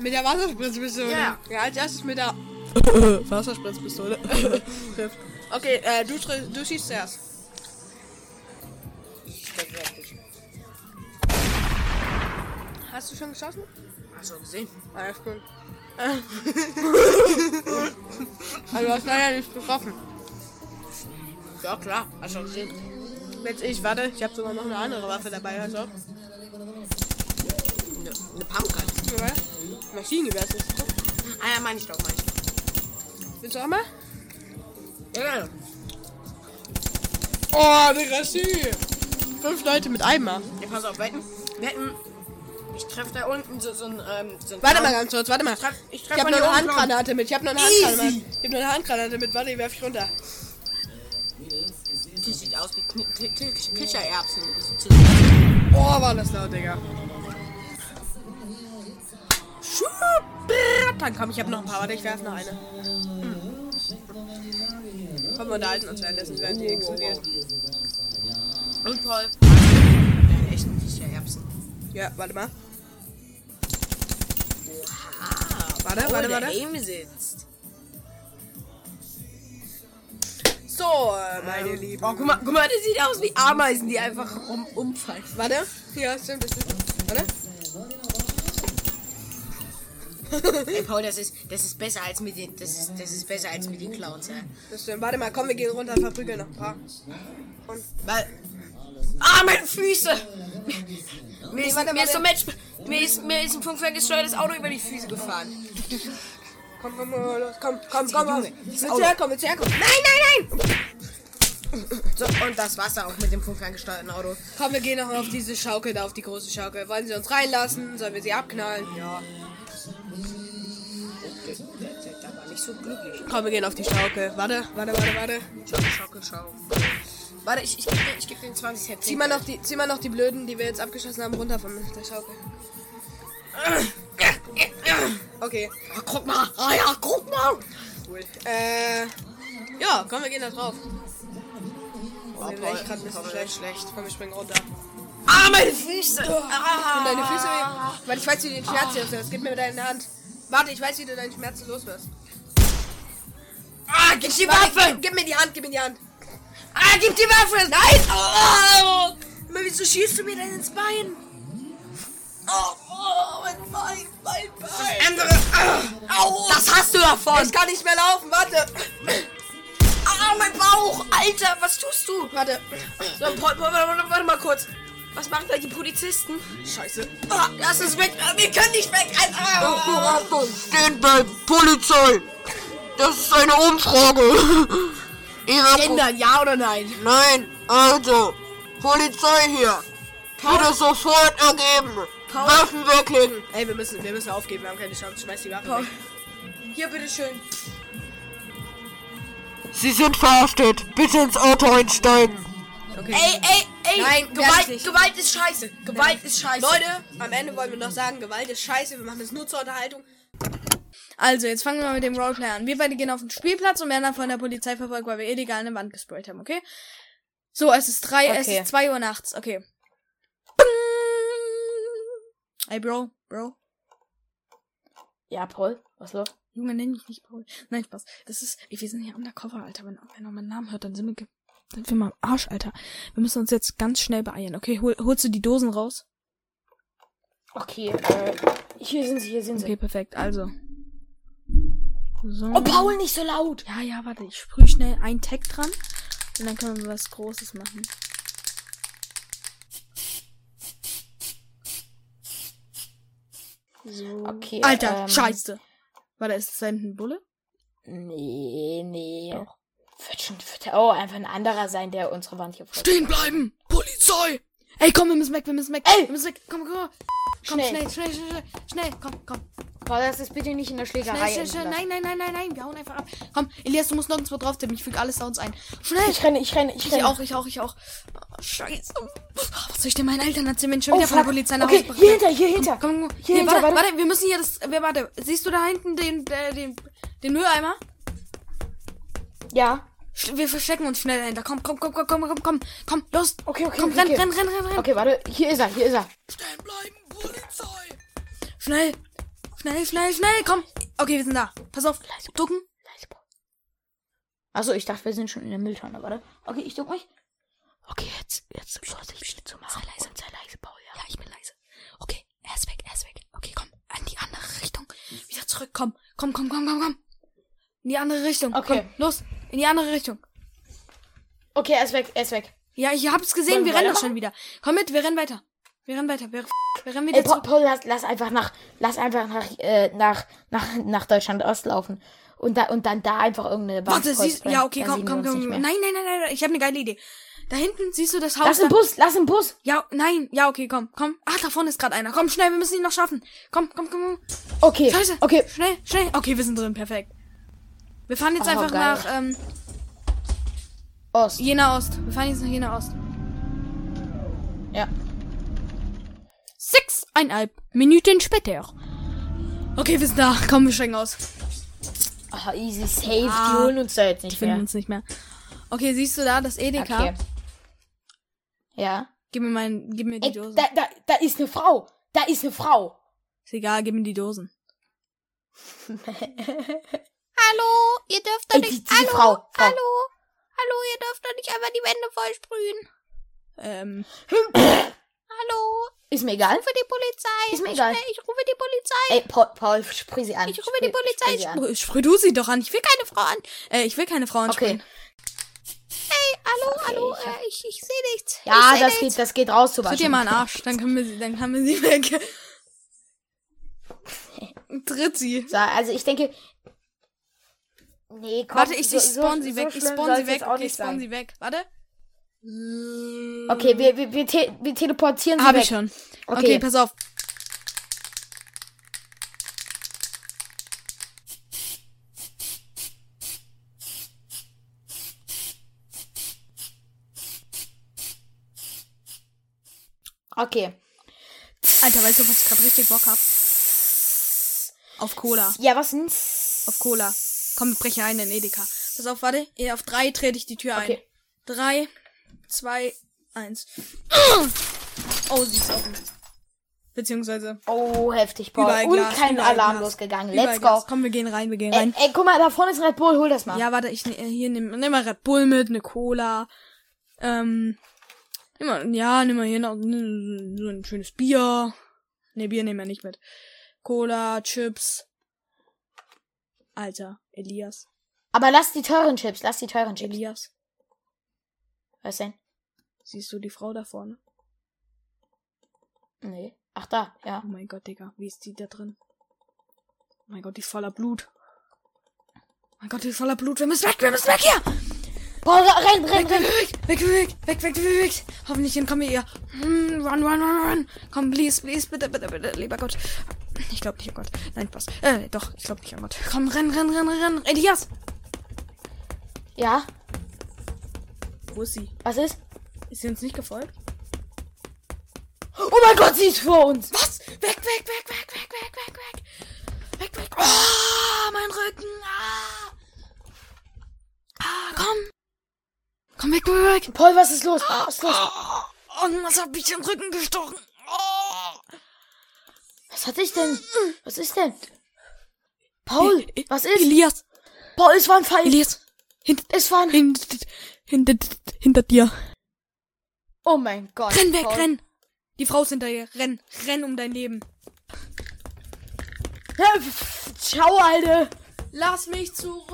Mit der Wasserspritzpistole. Ja. Ja, als erstes mit der Wasserspritzpistole. trifft. okay, äh, du, du schießt zuerst. Hast du schon geschossen? Hast du gesehen? Ah, ja, cool. also, du hast leider nicht getroffen. Ja, klar. Hast du gesehen? Jetzt ich, warte, ich habe sogar noch eine andere Waffe dabei, also. Eine, eine Pumpgun. Ja. Maschinengewehr ist das. Ah ja, meine ich doch, meine ich. Willst du auch mal? Ja. Oh, eine Rassie. Fünf Leute mit Eimer. Ja, pass auf, wetten. Wetten. Ich treffe da unten so, so ein. Ähm, so ein Warte mal ganz kurz, warte mal. Ich treff, ich Ich treff habe von noch eine Handgranate mit. Ich habe noch eine Handgranate mit. Ich habe noch eine Handgranate mit. Warte, die werf ich runter. Die sieht aus wie Kichererbsen. Oh, war das laut, Digga. Dann komm, ich habe noch ein paar. Warte, ich werf noch eine. Hm. Komm, wir unterhalten uns währenddessen, während die explodiert. Und Paul. Ja, echten Kichererbsen. Ja, warte mal. Warte, Paul, warte, der warte. Aim sitzt. So, meine Lieben. Oh, guck mal, guck mal, das sieht aus wie Ameisen, die einfach rum, umfallen. Warte. Ja, stimmt, das stimmt. Warte. Ey, Paul, das ist, das ist besser als mit den, das ist, das ist besser als mit den Clowns, ja. Das stimmt. Warte mal, komm, wir gehen runter, verprügeln noch ein paar. Weil, ah, meine Füße! Mir ist, mir ist, so. Mensch, mir ist, mir ist ein funkferngesteuertes Auto über die Füße gefahren. Komm, komm, komm. Komm, komm, Willst du herkommen? Willst du herkommen? Nein, nein, nein! So, und das Wasser auch mit dem funkferngesteuerten Auto. Komm, wir gehen noch auf diese Schaukel da, auf die große Schaukel. Wollen sie uns reinlassen? Sollen wir sie abknallen? Ja. Der war nicht so glücklich. Komm, wir gehen auf die Schaukel. Warte, warte, warte, warte. Schau, schau, schau. Warte, ich, ich, geb dir- ich gebe den 20 Cent. Zieh mal, noch die, zieh mal noch die Blöden, die wir jetzt abgeschossen haben, runter von der Schaukel. Okay, Oh, guck mal. Ah ja, guck mal. cool. Äh, ja, komm, wir gehen da drauf. Oh, Oh, Paul, echt grad ein bisschen Paul, schlecht. schlecht. Komm, wir springen runter. Ah, meine Füße. Und Ah. deine Füße weil ich weiß, wie du den Schmerz los wirst. Gib mir deine Hand. Warte, ich weiß, wie du deinen Schmerz los wirst. Ah, gib die Waffe. gib, gib mir die Hand, gib mir die Hand. Ah, gib die Waffe. Nein. Oh. Aber wieso schießt du mir denn ins Bein? Oh, oh mein Bein, mein Bein. Andere. Ah, Au. Das hast du davon. ich kann nicht mehr laufen, warte. Ah, mein Bauch. Alter, was tust du? Warte. So, warte, warte, warte mal kurz. Was machen da die Polizisten? Scheiße. Ah, lass es weg. Ah, Wir können nicht weg. Ah. Stehen bleiben, Polizei! Das ist eine Umfrage! Ihre Ändern, ja oder nein? Nein, also, Polizei hier! Bitte sofort ergeben! Waffen weglegen! Ey, wir müssen, wir müssen aufgeben, wir haben keine Chance. Schmeiß die Waffe weg. Hier, bitteschön. Sie sind verhaftet! Bitte ins Auto einsteigen! Okay. Ey, ey, ey. Nein, Gewalt. Gewalt ist scheiße. Gewalt ist scheiße. Leute, am Ende wollen wir noch sagen, Gewalt ist scheiße, wir machen das nur zur Unterhaltung. Also, jetzt fangen wir mal mit dem Roleplay an. Wir beide gehen auf den Spielplatz und werden dann von der Polizei verfolgt, weil wir illegal eine Wand gesprayt haben, okay? So, es ist drei, es Okay. ist zwei Uhr nachts, okay. Ey, Bro, Bro. Ja, Paul, was los? Junge, nenn mich nicht Paul. Nein, Spaß. Das ist, ey, wir sind hier undercover, Alter. Wenn, wenn er meinen Namen hört, dann sind wir, dann sind wir am Arsch, Alter. Wir müssen uns jetzt ganz schnell beeilen, okay? Hol, holst du die Dosen raus? Okay, äh, hier sind sie, hier sind Okay, perfekt. Also. So. Oh, Paul, nicht so laut. Ja, ja, warte, ich sprühe schnell ein Tag dran und dann können wir was Großes machen. So. Okay, Alter, ähm, scheiße. Warte, ist das ein Bulle? Nee, nee. Wird schon, wird auch einfach ein anderer sein, der unsere Wand hier. Stehen bleiben! Polizei! Ey, komm, wir müssen weg, wir müssen weg. Ey! Wir müssen weg. Komm, komm, komm. Komm, Schnell. schnell, schnell, schnell, schnell. Schnell, komm, komm. Paul, das ist bitte nicht in der Schlägerei. Schnell, schnell, schnell. Nein, nein, nein, nein, nein. Wir hauen einfach ab. Komm, Elias, du musst nirgendwo drauf tippen. Ich füge alles da uns ein. Schnell. Ich renne, ich renne, ich Ich renne. auch, ich auch, ich auch. Oh, scheiße. Was soll ich denn meinen Eltern erzählen, wenn ich schon Oh, wieder von der fuck. Polizei nach Okay, Hause hier hinter, hier hinter. Komm, komm, komm. Hier Nee, hinter, warte, warte. warte, wir müssen hier das. Wer, warte, siehst du da hinten den, äh, den, den Mülleimer? Ja. Wir verstecken uns schnell dahinter. Komm, komm, komm, komm, komm, komm, komm, komm, los. Okay, okay, Komm, okay, renn, okay. renn, renn, renn, renn. Okay, warte, hier ist er, hier ist er. Stehen bleiben, Polizei! Schnell. Schnell, schnell, schnell, komm. Okay, wir sind da. Pass auf. Ducken. Achso, ich dachte, wir sind schon in der Mülltonne, warte. Okay, ich duck mich. Okay, jetzt, jetzt Vorsicht zu machen. Sei leise, sei leise, Paul, ja. Ja, ich bin leise. Okay, er ist weg, er ist weg. Okay, komm, in die andere Richtung. Wieder zurück. Komm, komm, komm, komm, komm, komm. In die andere Richtung. Okay. Komm, los. In die andere Richtung. Okay, er ist weg, er ist weg. Ja, ich hab's gesehen. Wollen wir rennen doch schon wieder. Komm mit, wir rennen weiter. Wir rennen weiter. Wir, wir rennen wieder Ey, Paul. Paul lass, lass einfach nach, lass einfach nach, äh, nach, nach, nach Deutschland Ost laufen. Und da, und dann da einfach irgendeine Wand Warte, siehst. Ja, okay, komm, komm, komm. Nein, nein, nein, nein. Ich habe eine geile Idee. Da hinten siehst du das Haus. Lass einen Bus, lass einen Bus. Ja, nein. Ja, okay, komm, komm. Ah, da vorne ist gerade einer. Komm, schnell, wir müssen ihn noch schaffen. Komm, komm, komm. komm. Okay, Scheiße. okay. Schnell, schnell. Okay, wir sind drin. Perfekt. Wir fahren jetzt Oh, einfach geil. nach ähm, Ost. Jena Ost. Wir fahren jetzt nach Jena Ost. Ja. Sechseinhalb Minuten später. Okay, wir sind da. Komm, wir steigen aus. Ah, easy, safe. Ah, die holen uns da jetzt Die nicht finden mehr. uns nicht mehr. Okay, siehst du da das Edeka? Okay. Ja. Gib mir mein, gib mir die Ey, Dosen. da, da, da ist eine Frau. Da ist eine Frau. Ist egal, gib mir die Dosen. Hallo, ihr dürft doch nicht. die, diese hallo, Frau, Frau. hallo, Hallo, ihr dürft doch nicht einfach die Wände vollsprühen. Ähm, Hallo, Ist mir egal. ich rufe die Polizei. Ist mir egal. Schnell, Ich rufe die Polizei. Ey, Paul, Paul sprich sie an. Ich rufe die Polizei. Sie an. sprüh du sie doch an. Ich will keine Frau an. Äh, ich will keine Frau Okay. ansprechen. Hey, hallo, hallo. Äh, ich ich sehe nichts. Ja, ich seh das nichts. geht, das geht raus zu Tritt waschen. ihr mal einen Arsch, dann können wir sie, dann haben wir sie weg. Tritt sie. So, also ich denke. Nee, komm. Warte, ich, ich spawn so- sie so weg. ich spawn sie weg. ich spawn sein. sie weg. Warte. Okay, wir, wir, wir, te wir teleportieren sie Hab weg. ich schon. Okay. Okay. pass auf. Okay. Alter, weißt du, was ich gerade richtig Bock hab? Auf Cola. Ja, was denn? Auf Cola. Komm, wir brechen ein in Edeka. Pass auf, warte. Eh, Auf drei trete ich die Tür ein. Okay. Drei, zwei, eins. Oh, sie ist offen. Beziehungsweise Oh, heftig, Paul. Überall Und Glas, kein Alarm Glas. losgegangen. überall Let's Glas. go. Komm, wir gehen rein, wir gehen Ey, rein. ey, guck mal, da vorne ist ein Red Bull, hol das mal. Ja, warte, ich ne, hier nimm, nimm mal Red Bull mit, eine Cola. Ähm, nimm mal, ja, nimm mal hier noch n- so ein schönes Bier. Ne, Bier nehmen wir nicht mit. Cola, Chips. Alter, Elias. Aber lass die teuren Chips, lass die teuren Chips. Elias. Was denn? Siehst du die Frau da vorne? Nee. Ach da, ja. Oh mein Gott, Digga, wie ist die da drin? Oh mein Gott, die ist voller Blut. Oh mein Gott, die ist voller Blut. Wir müssen weg, wir müssen weg hier! Paul, renn, renn, renn. Weg, weg, weg, weg, weg, weg, weg. Hoffentlich entkommen wir ihr. Hm, Run, run, run, run. Komm, please, please, bitte, bitte, bitte, lieber Gott. Ich glaube nicht an Gott. Nein, Spaß. Äh, doch, ich glaube nicht an Gott. Komm, renn, renn, renn, renn. Elias! Ja, Wo ist sie? was ist? Ist sie uns nicht gefolgt? Oh mein Gott, sie ist vor uns. Was? Weg, weg, weg, weg, weg, weg, weg, weg. Weg, weg. Oh, mein Rücken. Ah. Ah, komm. Komm weg, weg, weg. Paul, was ist los? Was ist los? Oh, und was hab ich den Rücken gestochen? Was hatte ich denn? Was ist denn? Paul, E- was ist? Elias. Paul, es war ein Fall. Elias. Hinter, Es war ein... hinter, hinter, hinter dir. Oh mein Gott. Renn weg, Paul. renn. Die Frau ist hinter dir. Renn. Renn um dein Leben. Ciao, Alter. Lass mich zurück.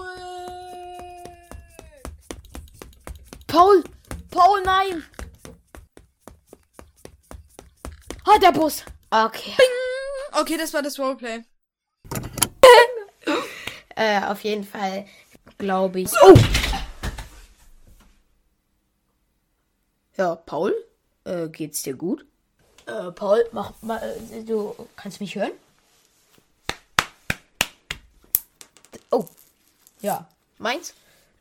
Paul. Paul, nein. Ah, der Bus. Okay. Okay, das war das Roleplay. Äh, auf jeden Fall glaube ich. Oh! Ja, Paul, äh, geht's dir gut? Äh, Paul, mach mal, äh, du kannst mich hören? Oh, ja, meins.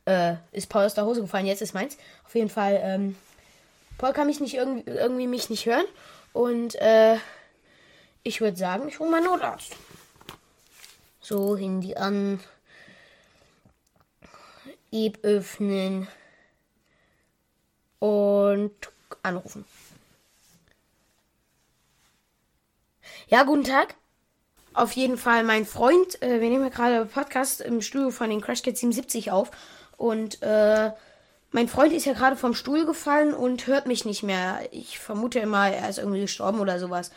Äh, ist Paul aus der Hose gefallen, jetzt ist meins. Auf jeden Fall, ähm, Paul kann mich nicht irgendwie, irgendwie mich nicht hören. Und, äh, ich würde sagen, ich hole mal Notarzt. So, Handy an. App öffnen. Und anrufen. Ja, guten Tag. Auf jeden Fall mein Freund. Äh, wir nehmen ja gerade Podcast im Studio von den Crash Kids 77 auf. Und äh, mein Freund ist ja gerade vom Stuhl gefallen und hört mich nicht mehr. Ich vermute immer, er ist irgendwie gestorben oder sowas.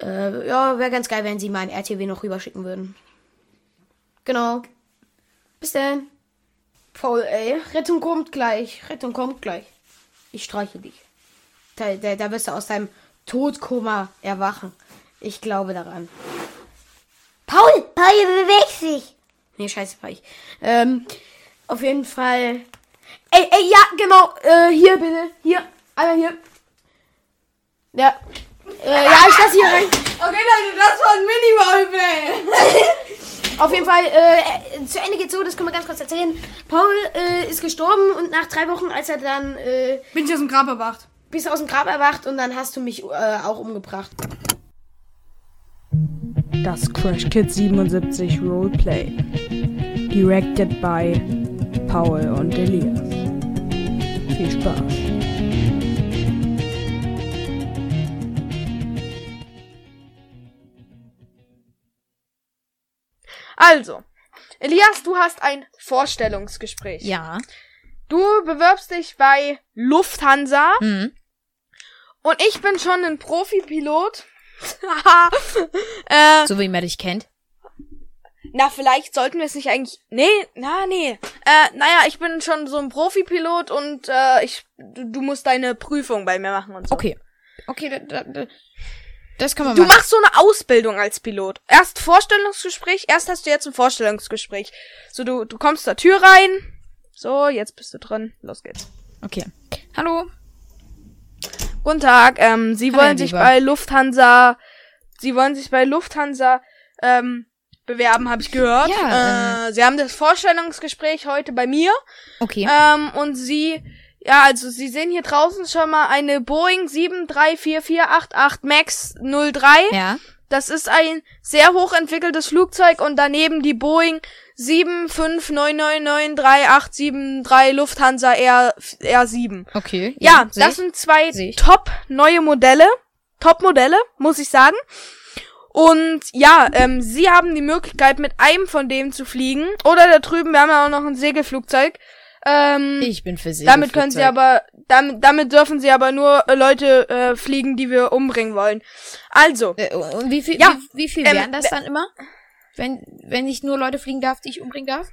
Äh, ja, wäre ganz geil, wenn Sie meinen RTW noch rüberschicken würden. Genau. Bis dann. Paul, ey. Rettung kommt gleich. Rettung kommt gleich. Ich streiche dich. Da, da, da wirst du aus deinem Todkoma erwachen. Ich glaube daran. Paul! Paul, beweg dich! Nee, scheiße, ich. Ähm, auf jeden Fall. Ey, ey, ja, genau. Äh, hier bitte. Hier. Einmal hier. Ja. Äh, ja, ich lasse hier rein. Okay, Leute, das war ein Mini-Roleplay. Auf jeden Fall, äh, zu Ende geht's so, das können wir ganz kurz erzählen. Paul äh, ist gestorben und nach drei Wochen, als er dann äh, Bin ich aus dem Grab erwacht. bist du aus dem Grab erwacht und dann hast du mich äh, auch umgebracht. Das Crash Kids 77 Roleplay. Directed by Paul und Elias. Viel Spaß. Also, Elias, du hast ein Vorstellungsgespräch. Ja. du bewirbst dich bei Lufthansa Mhm. und ich bin schon ein Profipilot. äh, So wie man dich kennt. na, vielleicht sollten wir es nicht eigentlich. Nee, na, nee. Äh, naja, ich bin schon so ein Profipilot und äh, ich, du, du musst deine Prüfung bei mir machen und so. Okay. Okay, da, da, da, das kann man Du machen. machst so eine Ausbildung als Pilot. Erst Vorstellungsgespräch, erst hast du jetzt ein Vorstellungsgespräch. So, du, du kommst zur Tür rein. So, jetzt bist du drin. Los geht's. Okay. Hallo. Guten Tag, ähm, Sie Hallo, wollen sich bei Lufthansa, Sie wollen sich bei Lufthansa, ähm, bewerben, habe ich gehört. Ja, äh, Sie haben das Vorstellungsgespräch heute bei mir. Okay. Ähm, und Sie, ja, also Sie sehen hier draußen schon mal eine Boeing 7344888 MAX 03. ja. Das ist ein sehr hochentwickeltes Flugzeug und daneben die Boeing 759993873 Lufthansa R, R7. Okay. Ja, seh das sind zwei top neue Modelle. Top Modelle, muss ich sagen. Und ja, ähm, sie haben die Möglichkeit, mit einem von denen zu fliegen. Oder da drüben, wir haben ja auch noch ein Segelflugzeug. Ähm, Ich bin für Sie. damit können sie aber, damit, damit dürfen sie aber nur äh, Leute äh, fliegen, die wir umbringen wollen. Also, Äh, und wie viel, Ja, wie, wie viel ähm, wären das dann immer? Wenn, wenn ich nur Leute fliegen darf, die ich umbringen darf?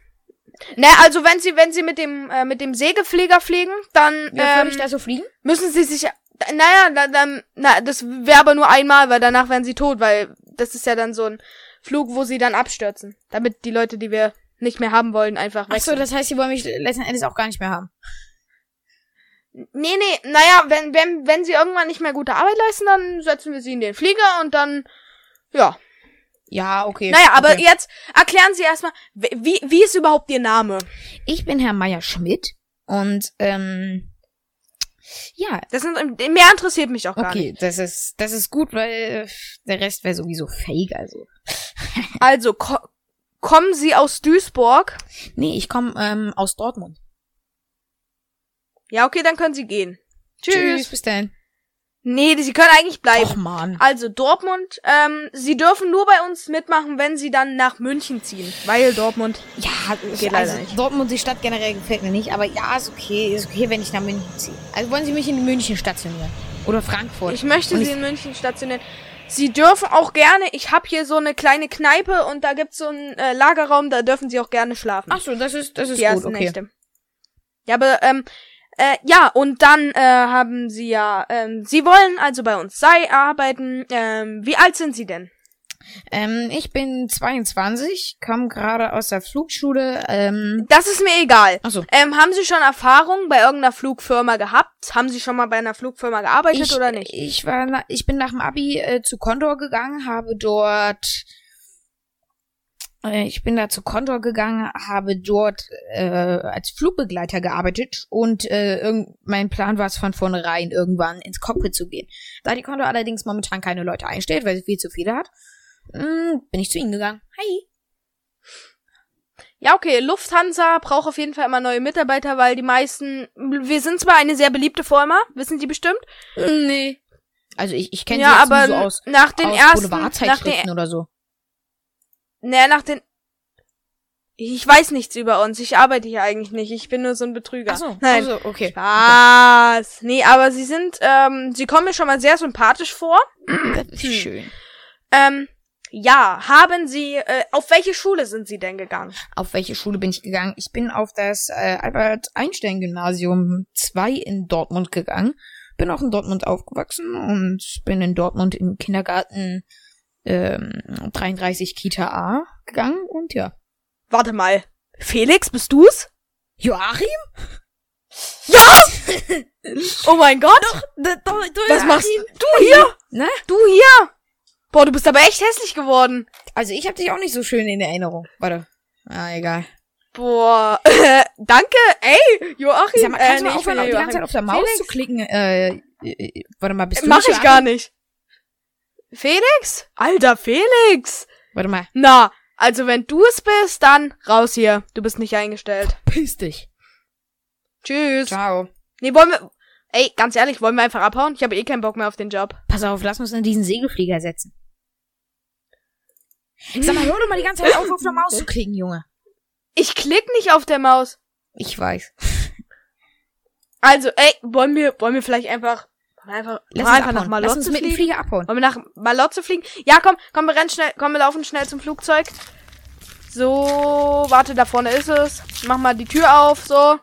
ne, also wenn sie, wenn sie mit dem, äh, mit dem Segelflieger fliegen, dann würde ähm, ich da so fliegen? müssen sie sich, naja, da- dann, na, das wäre aber nur einmal, weil danach wären sie tot, weil das ist ja dann so ein Flug, wo sie dann abstürzen, damit die Leute, die wir nicht mehr haben wollen, einfach Ach so, das heißt, sie wollen mich letzten Endes auch gar nicht mehr haben. nee, nee, naja, wenn, wenn, wenn sie irgendwann nicht mehr gute Arbeit leisten, dann setzen wir sie in den Flieger und dann, ja. Ja, okay. Naja, aber okay. jetzt erklären Sie erstmal, wie, wie ist überhaupt Ihr Name? Ich bin Herr Meier Schmidt und ähm, ja, Das sind, mehr interessiert mich auch gar okay, nicht. das ist das ist gut, weil der Rest wäre sowieso fake, also. Also, ko kommen Sie aus Duisburg? Nee, ich komme ähm, aus Dortmund. Ja, okay, dann können Sie gehen. Tschüss. bis dann. Nee, Sie können eigentlich bleiben. Och man. Also Dortmund, ähm, Sie dürfen nur bei uns mitmachen, wenn Sie dann nach München ziehen, weil Dortmund. Ja, Geht also leider nicht. Dortmund, die Stadt generell gefällt mir nicht, aber ja, ist okay, ist okay, wenn ich nach München ziehe. Also wollen Sie mich in München stationieren? Oder Frankfurt? Ich möchte Und Sie in München stationieren. Sie dürfen auch gerne. Ich habe hier so eine kleine Kneipe und da gibt's so einen äh, Lagerraum, da dürfen Sie auch gerne schlafen. Ach so, das ist das ist die gut, okay. Nächte. Ja, aber ähm, äh, ja, und dann äh, haben Sie ja, ähm, Sie wollen also bei uns sei arbeiten. Ähm, wie alt sind Sie denn? Ähm, ich bin 22, komme gerade aus der Flugschule. Ähm, Das ist mir egal. Ach so. Ähm, haben Sie schon Erfahrung bei irgendeiner Flugfirma gehabt? Haben Sie schon mal bei einer Flugfirma gearbeitet ich, oder nicht? Ich war, ich bin nach dem Abi äh, zu Condor gegangen, habe dort, äh, ich bin da zu Condor gegangen, habe dort äh, als Flugbegleiter gearbeitet und äh, mein Plan war es von vornherein irgendwann ins Cockpit zu gehen. Da die Condor allerdings momentan keine Leute einstellt, weil sie viel zu viele hat, bin ich zu ihnen gegangen. Hi. Ja, okay, Lufthansa braucht auf jeden Fall immer neue Mitarbeiter, weil die meisten, wir sind zwar eine sehr beliebte Firma, wissen Sie bestimmt? Nee. Also ich, ich kenne Ja, sie jetzt aber so aus, nach den aus ersten, nach den, oder so. naja, nach den, ich weiß nichts über uns, ich arbeite hier eigentlich nicht, ich bin nur so ein Betrüger. Ach so, Nein. also, okay. Was? Nee, aber sie sind, ähm, sie kommen mir schon mal sehr sympathisch vor. Das ist schön. Ähm, ja, haben Sie, äh, auf welche Schule sind Sie denn gegangen? Auf welche Schule bin ich gegangen? Ich bin auf das äh, Albert-Einstein-Gymnasium 2 in Dortmund gegangen. Bin auch in Dortmund aufgewachsen und bin in Dortmund im Kindergarten ähm, 33 Kita A gegangen und ja. Warte mal. Felix, bist du's? Joachim? Ja! oh mein Gott! Da, da, da, Was machst du hier? Ne? Du hier? Boah, du bist aber echt hässlich geworden. Also ich habe dich auch nicht so schön in Erinnerung. Warte. Ah, egal. Boah, danke, ey, Joachim. Sag mal, kannst äh, du mal aufhören, die ganze Zeit auf der Maus Felix? zu klicken? Äh, äh, warte mal, bist du Mach ich gar nicht. Felix? Alter, Felix! Warte mal. Na, also wenn du es bist, dann raus hier. Du bist nicht eingestellt. Piss dich. Tschüss. Ciao. Nee, wollen wir. Ey, ganz ehrlich, wollen wir einfach abhauen? Ich habe eh keinen Bock mehr auf den Job. Pass auf, lass uns in diesen Segelflieger setzen. Sag mal, hör doch mal die ganze Zeit auf, auf der Maus zu klicken, Junge. Ich klick nicht auf der Maus. Ich weiß. Also, ey, wollen wir, wollen wir vielleicht einfach, wollen wir einfach, Lass uns einfach nach abhauen. Lass uns Malotze mit fliegen? Flieger abhauen. Wollen wir nach Malotze fliegen? Ja, komm, komm, wir rennen schnell, komm, wir laufen schnell zum Flugzeug. So, warte, da vorne ist es. Mach mal die Tür auf, so.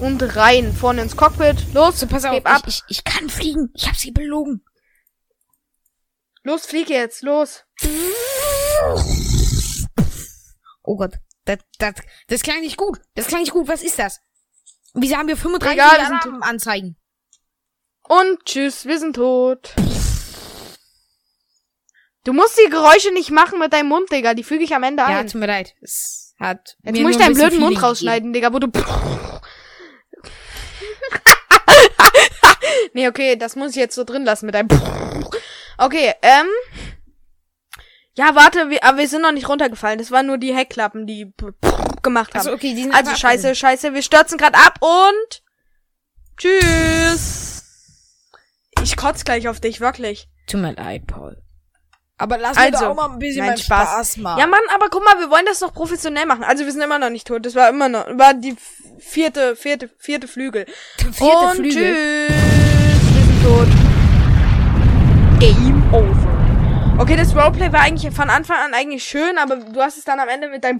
Und rein, vorne ins Cockpit. Los, So, pass auf, ich, ich, ich kann fliegen. Ich hab sie belogen. Los, flieg jetzt, los. Oh Gott, das, das, das klang nicht gut. Das klang nicht gut. Was ist das? Wieso haben wir 35 Egal, Alarmanzeigen? Und tschüss, wir sind tot. Du musst die Geräusche nicht machen mit deinem Mund, Digga. Die füge ich am Ende Ja, ein. tut mir leid. Es hat Jetzt muss ich deinen blöden Mund rausschneiden, Digga, wo du. nee, okay, das muss ich jetzt so drin lassen mit deinem. Okay, ähm. Ja, warte, wir, aber wir sind noch nicht runtergefallen. Das waren nur die Heckklappen, die gemacht haben. Also okay, die sind Also scheiße, scheiße, wir stürzen gerade ab und tschüss. Ich kotz gleich auf dich, wirklich. Tut mir leid, Paul. Aber lass Also, mir doch auch mal ein bisschen nein, Spaß. Spaß, machen. Ja, Mann, aber guck mal, wir wollen das doch professionell machen. Also wir sind immer noch nicht tot. Das war immer noch, war die vierte, vierte, vierte Flügel. Vierte und Flügel. Tschüss. Wir sind tot. Okay, das Roleplay war eigentlich von Anfang an eigentlich schön, aber du hast es dann am Ende mit deinem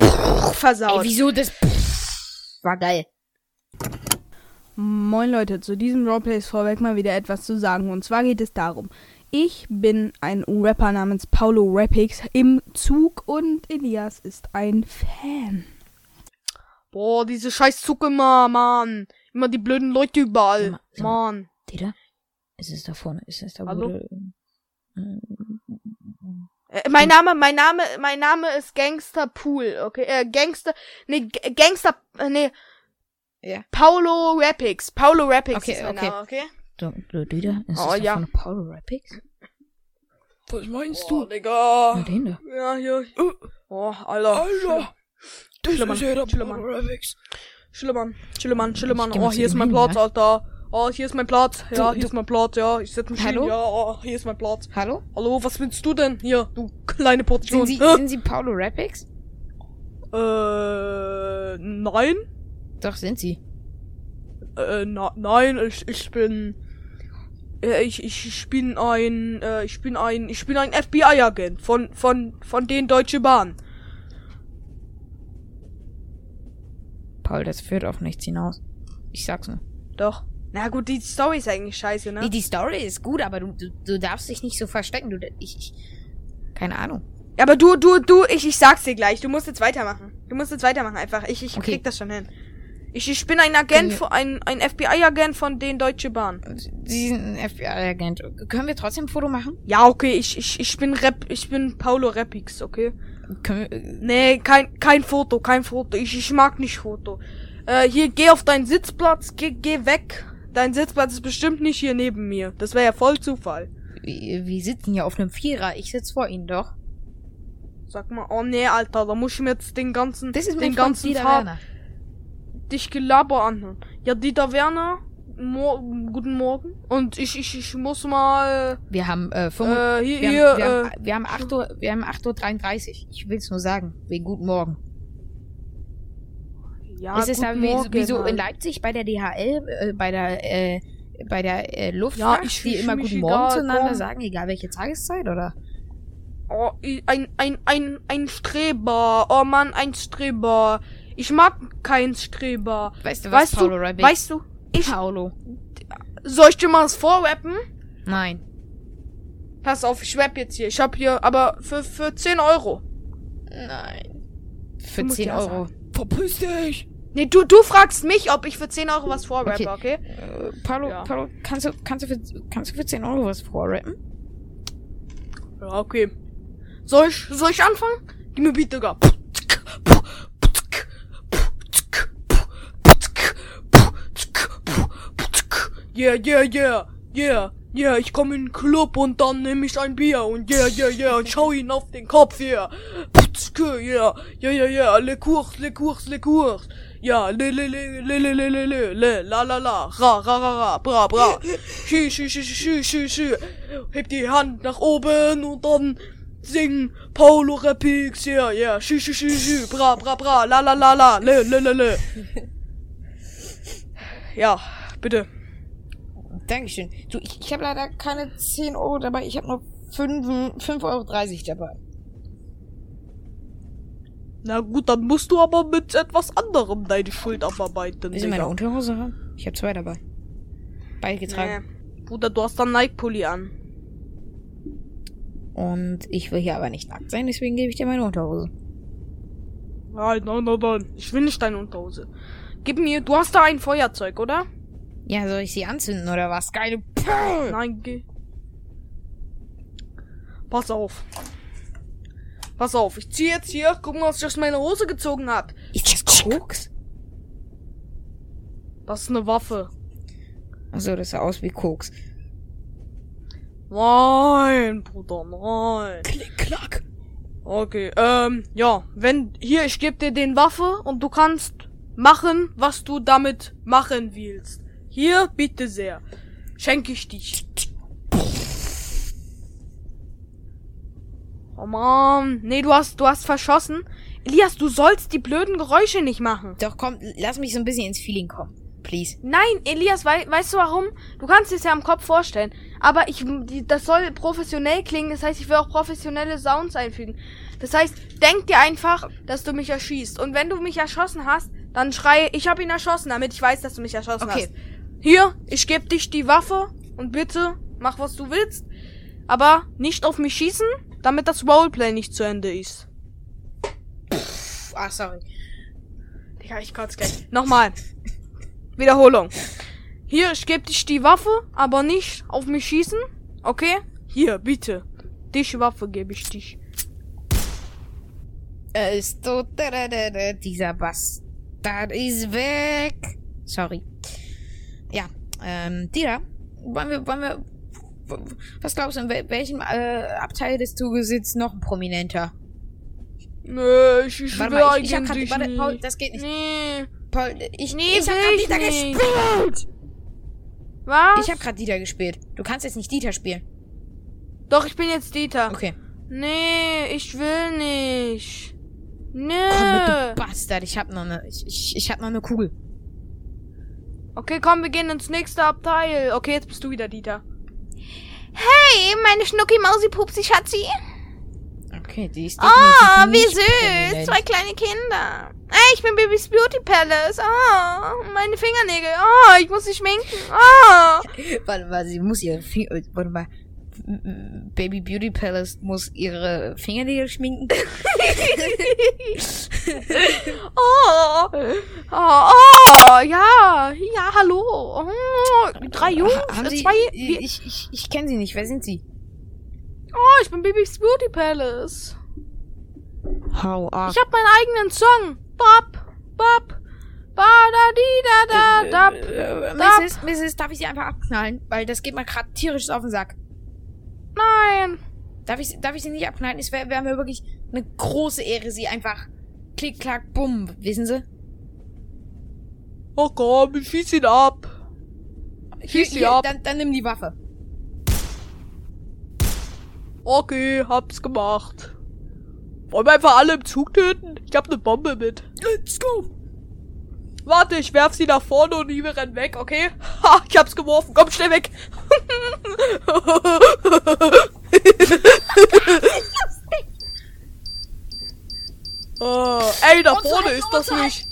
versaut. Ey, wieso das war geil. Moin Leute, zu diesem Roleplay ist vorweg mal wieder etwas zu sagen. Und zwar geht es darum, ich bin ein Rapper namens Paulo Rapix im Zug und Elias ist ein Fan. Boah, diese scheiß Zug immer, Mann. Immer die blöden Leute überall. Mann. Dieter? Ist es da vorne? Ist es da, wo Hallo? du- Äh, mein Name, mein Name, mein Name ist Gangster Pool, okay? Äh, Gangster, nee, G Gangster, äh, nee. Ja. Paulo Rapix. Paulo Rapix Okay, ist mein okay. Name, okay? Du, du, Dieter? Ist Oh, ja. vorne Paulo Rapix? Was meinst Oh, du? Digga. Na, den da. Ja, hier. Oh, Alter. Alter! Das Schlimmer, ist ja der schlimmer. Schillemann. Ich geh mal Oh, hier ist mein Platz, ne? Alter. Oh, hier ist mein Platz. Ja, Du- hier du- ist mein Platz, ja. Ich setz mich hin. Hallo? Ja, oh, hier ist mein Platz. Hallo? Hallo, was willst du denn? Hier, du kleine Portion. Sind Sie, Hä? sind Sie Paulo Rapix? Äh, nein. Doch, sind Sie. Äh, na, nein, ich, ich bin, äh, ich, ich, ich bin ein, äh, ich bin ein, ich bin ein FBI-Agent von, von, von den Deutsche Bahn. Paul, das führt auf nichts hinaus. Ich sag's nur. Doch. Na gut, die Story ist eigentlich scheiße, ne? Die, die Story ist gut, aber du, du, du darfst dich nicht so verstecken. Du, ich, ich, keine Ahnung. Aber du, du, du, ich, ich sag's dir gleich. Du musst jetzt weitermachen. Du musst jetzt weitermachen einfach. Ich, ich Okay. krieg das schon hin. Ich, ich bin ein Agent, von, ein, ein FBI-Agent von den Deutsche Bahn. Sie sind ein FBI-Agent. Können wir trotzdem ein Foto machen? Ja, okay, ich, ich, ich bin Rap, ich bin Paulo Repix, okay? Können wir, Nee, kein, kein Foto, kein Foto. Ich, ich mag nicht Foto. Äh, hier, geh auf deinen Sitzplatz, geh, geh weg. Dein Sitzplatz ist bestimmt nicht hier neben mir. Das wäre ja voll Zufall. wir, wir sitzen hier auf einem Vierer. Ich sitz vor Ihnen doch. Sag mal, oh nee, Alter, da muss ich mir jetzt den ganzen, Das ist den ganzen Werner. dich Gelaber anhören. Ja, Dieter Werner, Mor guten Morgen. Und ich, ich, ich muss mal, Wir haben, äh, äh, 5, hier, wir, hier, haben, wir, äh, haben, wir haben 8 Uhr, wir haben 8 Uhr 33. Ich will's nur sagen. Wegen Guten Morgen. Ja, ist es da guten wie, Morgen, wie so in. Leipzig bei der DHL, äh, bei der, äh, bei der äh, Luftfahrt, Ja, ich- die ich- immer Guten Morgen zueinander komm. sagen, egal welche Tageszeit, oder? Oh, ein, ein, ein, ein Streber. Oh Mann, ein Streber. Ich mag keinen Streber. Weißt du was, Weißt Paulo du, Rabbit? weißt du, ich, Paulo. soll ich dir mal was vorrappen? Nein. Pass auf, ich rap jetzt hier. Ich hab hier, aber für, für 10 Euro. Nein. Für Du musst 10 ja Euro. Verpiss dich! Nee, du, du fragst mich, ob ich für 10 Euro was vorrappe, okay? Äh, Paulo, Ja. Paulo, kannst du, kannst du für, kannst du für 10 Euro was vorrappen? Ja, okay. Soll ich, soll ich anfangen? Gib mir Beat, Digga. Yeah, yeah, yeah, yeah, yeah, ich komm in den Club und dann nehm ich ein Bier und yeah, yeah, yeah, und schau ihn auf den Kopf, yeah. Putzke, yeah, yeah, yeah, yeah, le cours, le cours, le cours. Ja, le, le, le, le, le, le, le, le, le, la, la, la, ra, ra, ra, ra, bra, bra. Schü, schü, schü, schü, schü, schü. Heb die Hand nach oben und dann sing Paulo Repix, yeah, yeah, schü, schü, schü, schü, bra, bra, bra, la, la, la, la, le, le, le, le. Ja, bitte. Dankeschön. Du, ich, ich habe leider keine 10 Euro dabei. Ich habe nur 5,30 Euro dabei. Na gut, dann musst du aber mit etwas anderem deine Schuld abarbeiten. Willst du meine Unterhose haben? Ich habe zwei dabei. Beide getragen. Nee. Bruder, du hast dann Nike-Pulli an. Und ich will hier aber nicht nackt sein, deswegen gebe ich dir meine Unterhose. Nein, nein, nein, nein. Ich will nicht deine Unterhose. Gib mir, du hast da ein Feuerzeug, oder? Ja, soll ich sie anzünden oder was? Geile P Nein, geh. Pass auf. Pass auf, ich zieh jetzt hier. Guck mal, was ich aus meiner Hose gezogen hab. Ist das Koks? Das ist eine Waffe. Achso, das sah aus wie Koks. Nein, Bruder, nein. Klick, klack. Okay, ähm, ja, wenn, hier, ich geb dir den Waffe und du kannst machen, was du damit machen willst. Hier, bitte sehr. Schenke ich dich. Oh man, nee, du hast, du hast verschossen. Elias, du sollst die blöden Geräusche nicht machen. Doch komm, lass mich so ein bisschen ins Feeling kommen. Please. Nein, Elias, wei weißt du warum? Du kannst es ja im Kopf vorstellen. Aber ich, die, das soll professionell klingen. Das heißt, ich will auch professionelle Sounds einfügen. Das heißt, denk dir einfach, dass du mich erschießt. Und wenn du mich erschossen hast, dann schrei, ich habe ihn erschossen, damit ich weiß, dass du mich erschossen Okay. hast. Hier, ich gebe dich die Waffe und bitte mach was du willst. Aber nicht auf mich schießen, damit das Roleplay nicht zu Ende ist. Pff, ah, sorry. Digga, ich kotze gleich. Nochmal. Wiederholung. Hier, ich gebe dich die Waffe, aber nicht auf mich schießen. Okay? Hier, bitte. Dich Waffe gebe ich dich. Er ist tot. Dieser Bastard ist weg. Sorry. Ja, ähm, Dira, wollen wir, wollen wir, was glaubst du, in wel- welchem äh, Abteil des Zuges sitzt noch ein Prominenter? Nö, ich, ich Warte will mal, ich, ich hab grad, warte, nicht. Paul, das geht nicht. Nee. Paul, ich, Nee, ich hab grad Dieter nicht. gespielt. Was? Ich hab grad Dieter gespielt. Du kannst jetzt nicht Dieter spielen. Doch, ich bin jetzt Dieter. Okay. Nee, ich will nicht. Nö. Komm mit, du Bastard. Ich hab noch ne, ich, ich, ich hab noch ne Kugel. Okay, komm, wir gehen ins nächste Abteil. Okay, jetzt bist du wieder Dieter. Hey, meine Schnucki Mausi Pupsi Schatzi. Okay, die ist Oh, wie süß. Zwei kleine Kinder. Hey, ich bin Babys Beauty Palace. Oh, meine Fingernägel. Oh, ich muss sie schminken. Oh. Warte mal, sie muss ihre Finger. Warte mal. Baby Beauty Palace muss ihre Fingernägel schminken. Oh, oh, oh, ja, ja, hallo. Oh, drei Jungs, äh, sie, zwei. ich wie- ich, ich, ich kenne sie nicht. Wer sind sie? Oh, ich bin Babys Beauty Palace. Hau ab. Ich hab meinen eigenen Song. Bop, bop, ba da di da da da. Äh, da. Mrs., Mrs., darf ich sie einfach abknallen? Weil das geht mir gerade tierisch auf den Sack. Nein. Darf ich, darf ich sie nicht abknallen? Es wäre wär mir wirklich eine große Ehre, sie einfach klick, klack, bumm, wissen Sie? Oh komm, ich schieß ihn ab. Hier, Schieß sie hier, ab. Dann, dann nimm die Waffe. Okay, hab's gemacht. Wollen wir einfach alle im Zug töten? Ich hab ne Bombe mit. Let's go! Warte, ich werf sie nach vorne und die rennen weg, okay? Ha, ich hab's geworfen. Komm schnell weg. oh, ey, da vorne ist das nicht.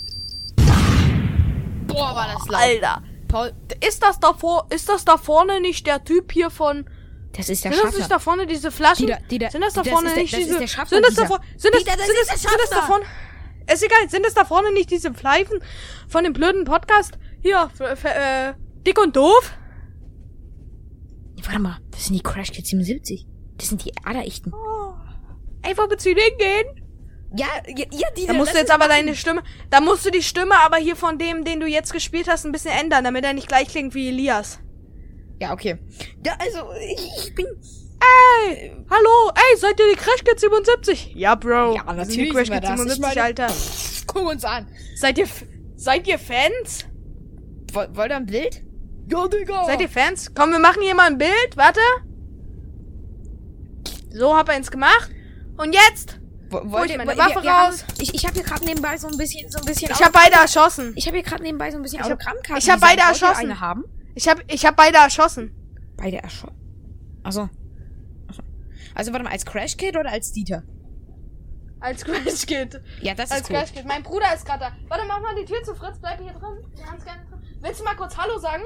Boah, war das laut. Alter. Paul, Ist das da vor, ist das da vorne nicht der Typ hier von, das ist der sind das Schaffner. nicht da vorne diese Flaschen? Dieter, Dieter, sind das da das vorne ist der- nicht das diese, der sind das da vorne, sind das, Dieter, das sind ist das, der sind das da vorne, ist egal, sind das da vorne nicht diese Pfeifen von dem blöden Podcast? Hier, f- f- äh, dick und doof? Warte mal, das sind die Crash Kids 77. Das sind die Aderechten. Oh. Ey, wo willst du hingehen? Ja, ja, ja die Da musst du jetzt aber deine Stimme, da musst du die Stimme aber hier von dem, den du jetzt gespielt hast, ein bisschen ändern, damit er nicht gleich klingt wie Elias. Ja, okay. Ja, also, ich, ich bin. Ey, hallo, ey, seid ihr die Crash Kids 77? Ja, Bro. Ja, wir sind die natürlich Crash Kids das. Ich 77, meine- Alter. Guck uns an. Seid ihr, seid ihr Fans? Woll, wollt ihr ein Bild? Ja, Digga. Seid ihr Fans? Komm, wir machen hier mal ein Bild. Warte. So, hab er eins gemacht. Und jetzt Wollt ich ihr, meine Waffe wir, wir raus. Haben, ich ich habe hier gerade nebenbei so ein bisschen, so ein bisschen. Ich habe beide erschossen. ich habe hier gerade nebenbei so ein bisschen Ich hab- Autogrammkarten. ich hab designt. beide erschossen. Eine haben? Ich hab, ich hab beide erschossen. Beide erschossen. Achso. Also warte mal, als Crash Kid oder als Dieter? Als Crash Kid. Ja, das Als ist cool. Crash Kid. Mein Bruder ist gerade da. Warte, mach mal die Tür zu, Fritz. Bleib hier drin. Ganz gerne drin. Willst du mal kurz Hallo sagen?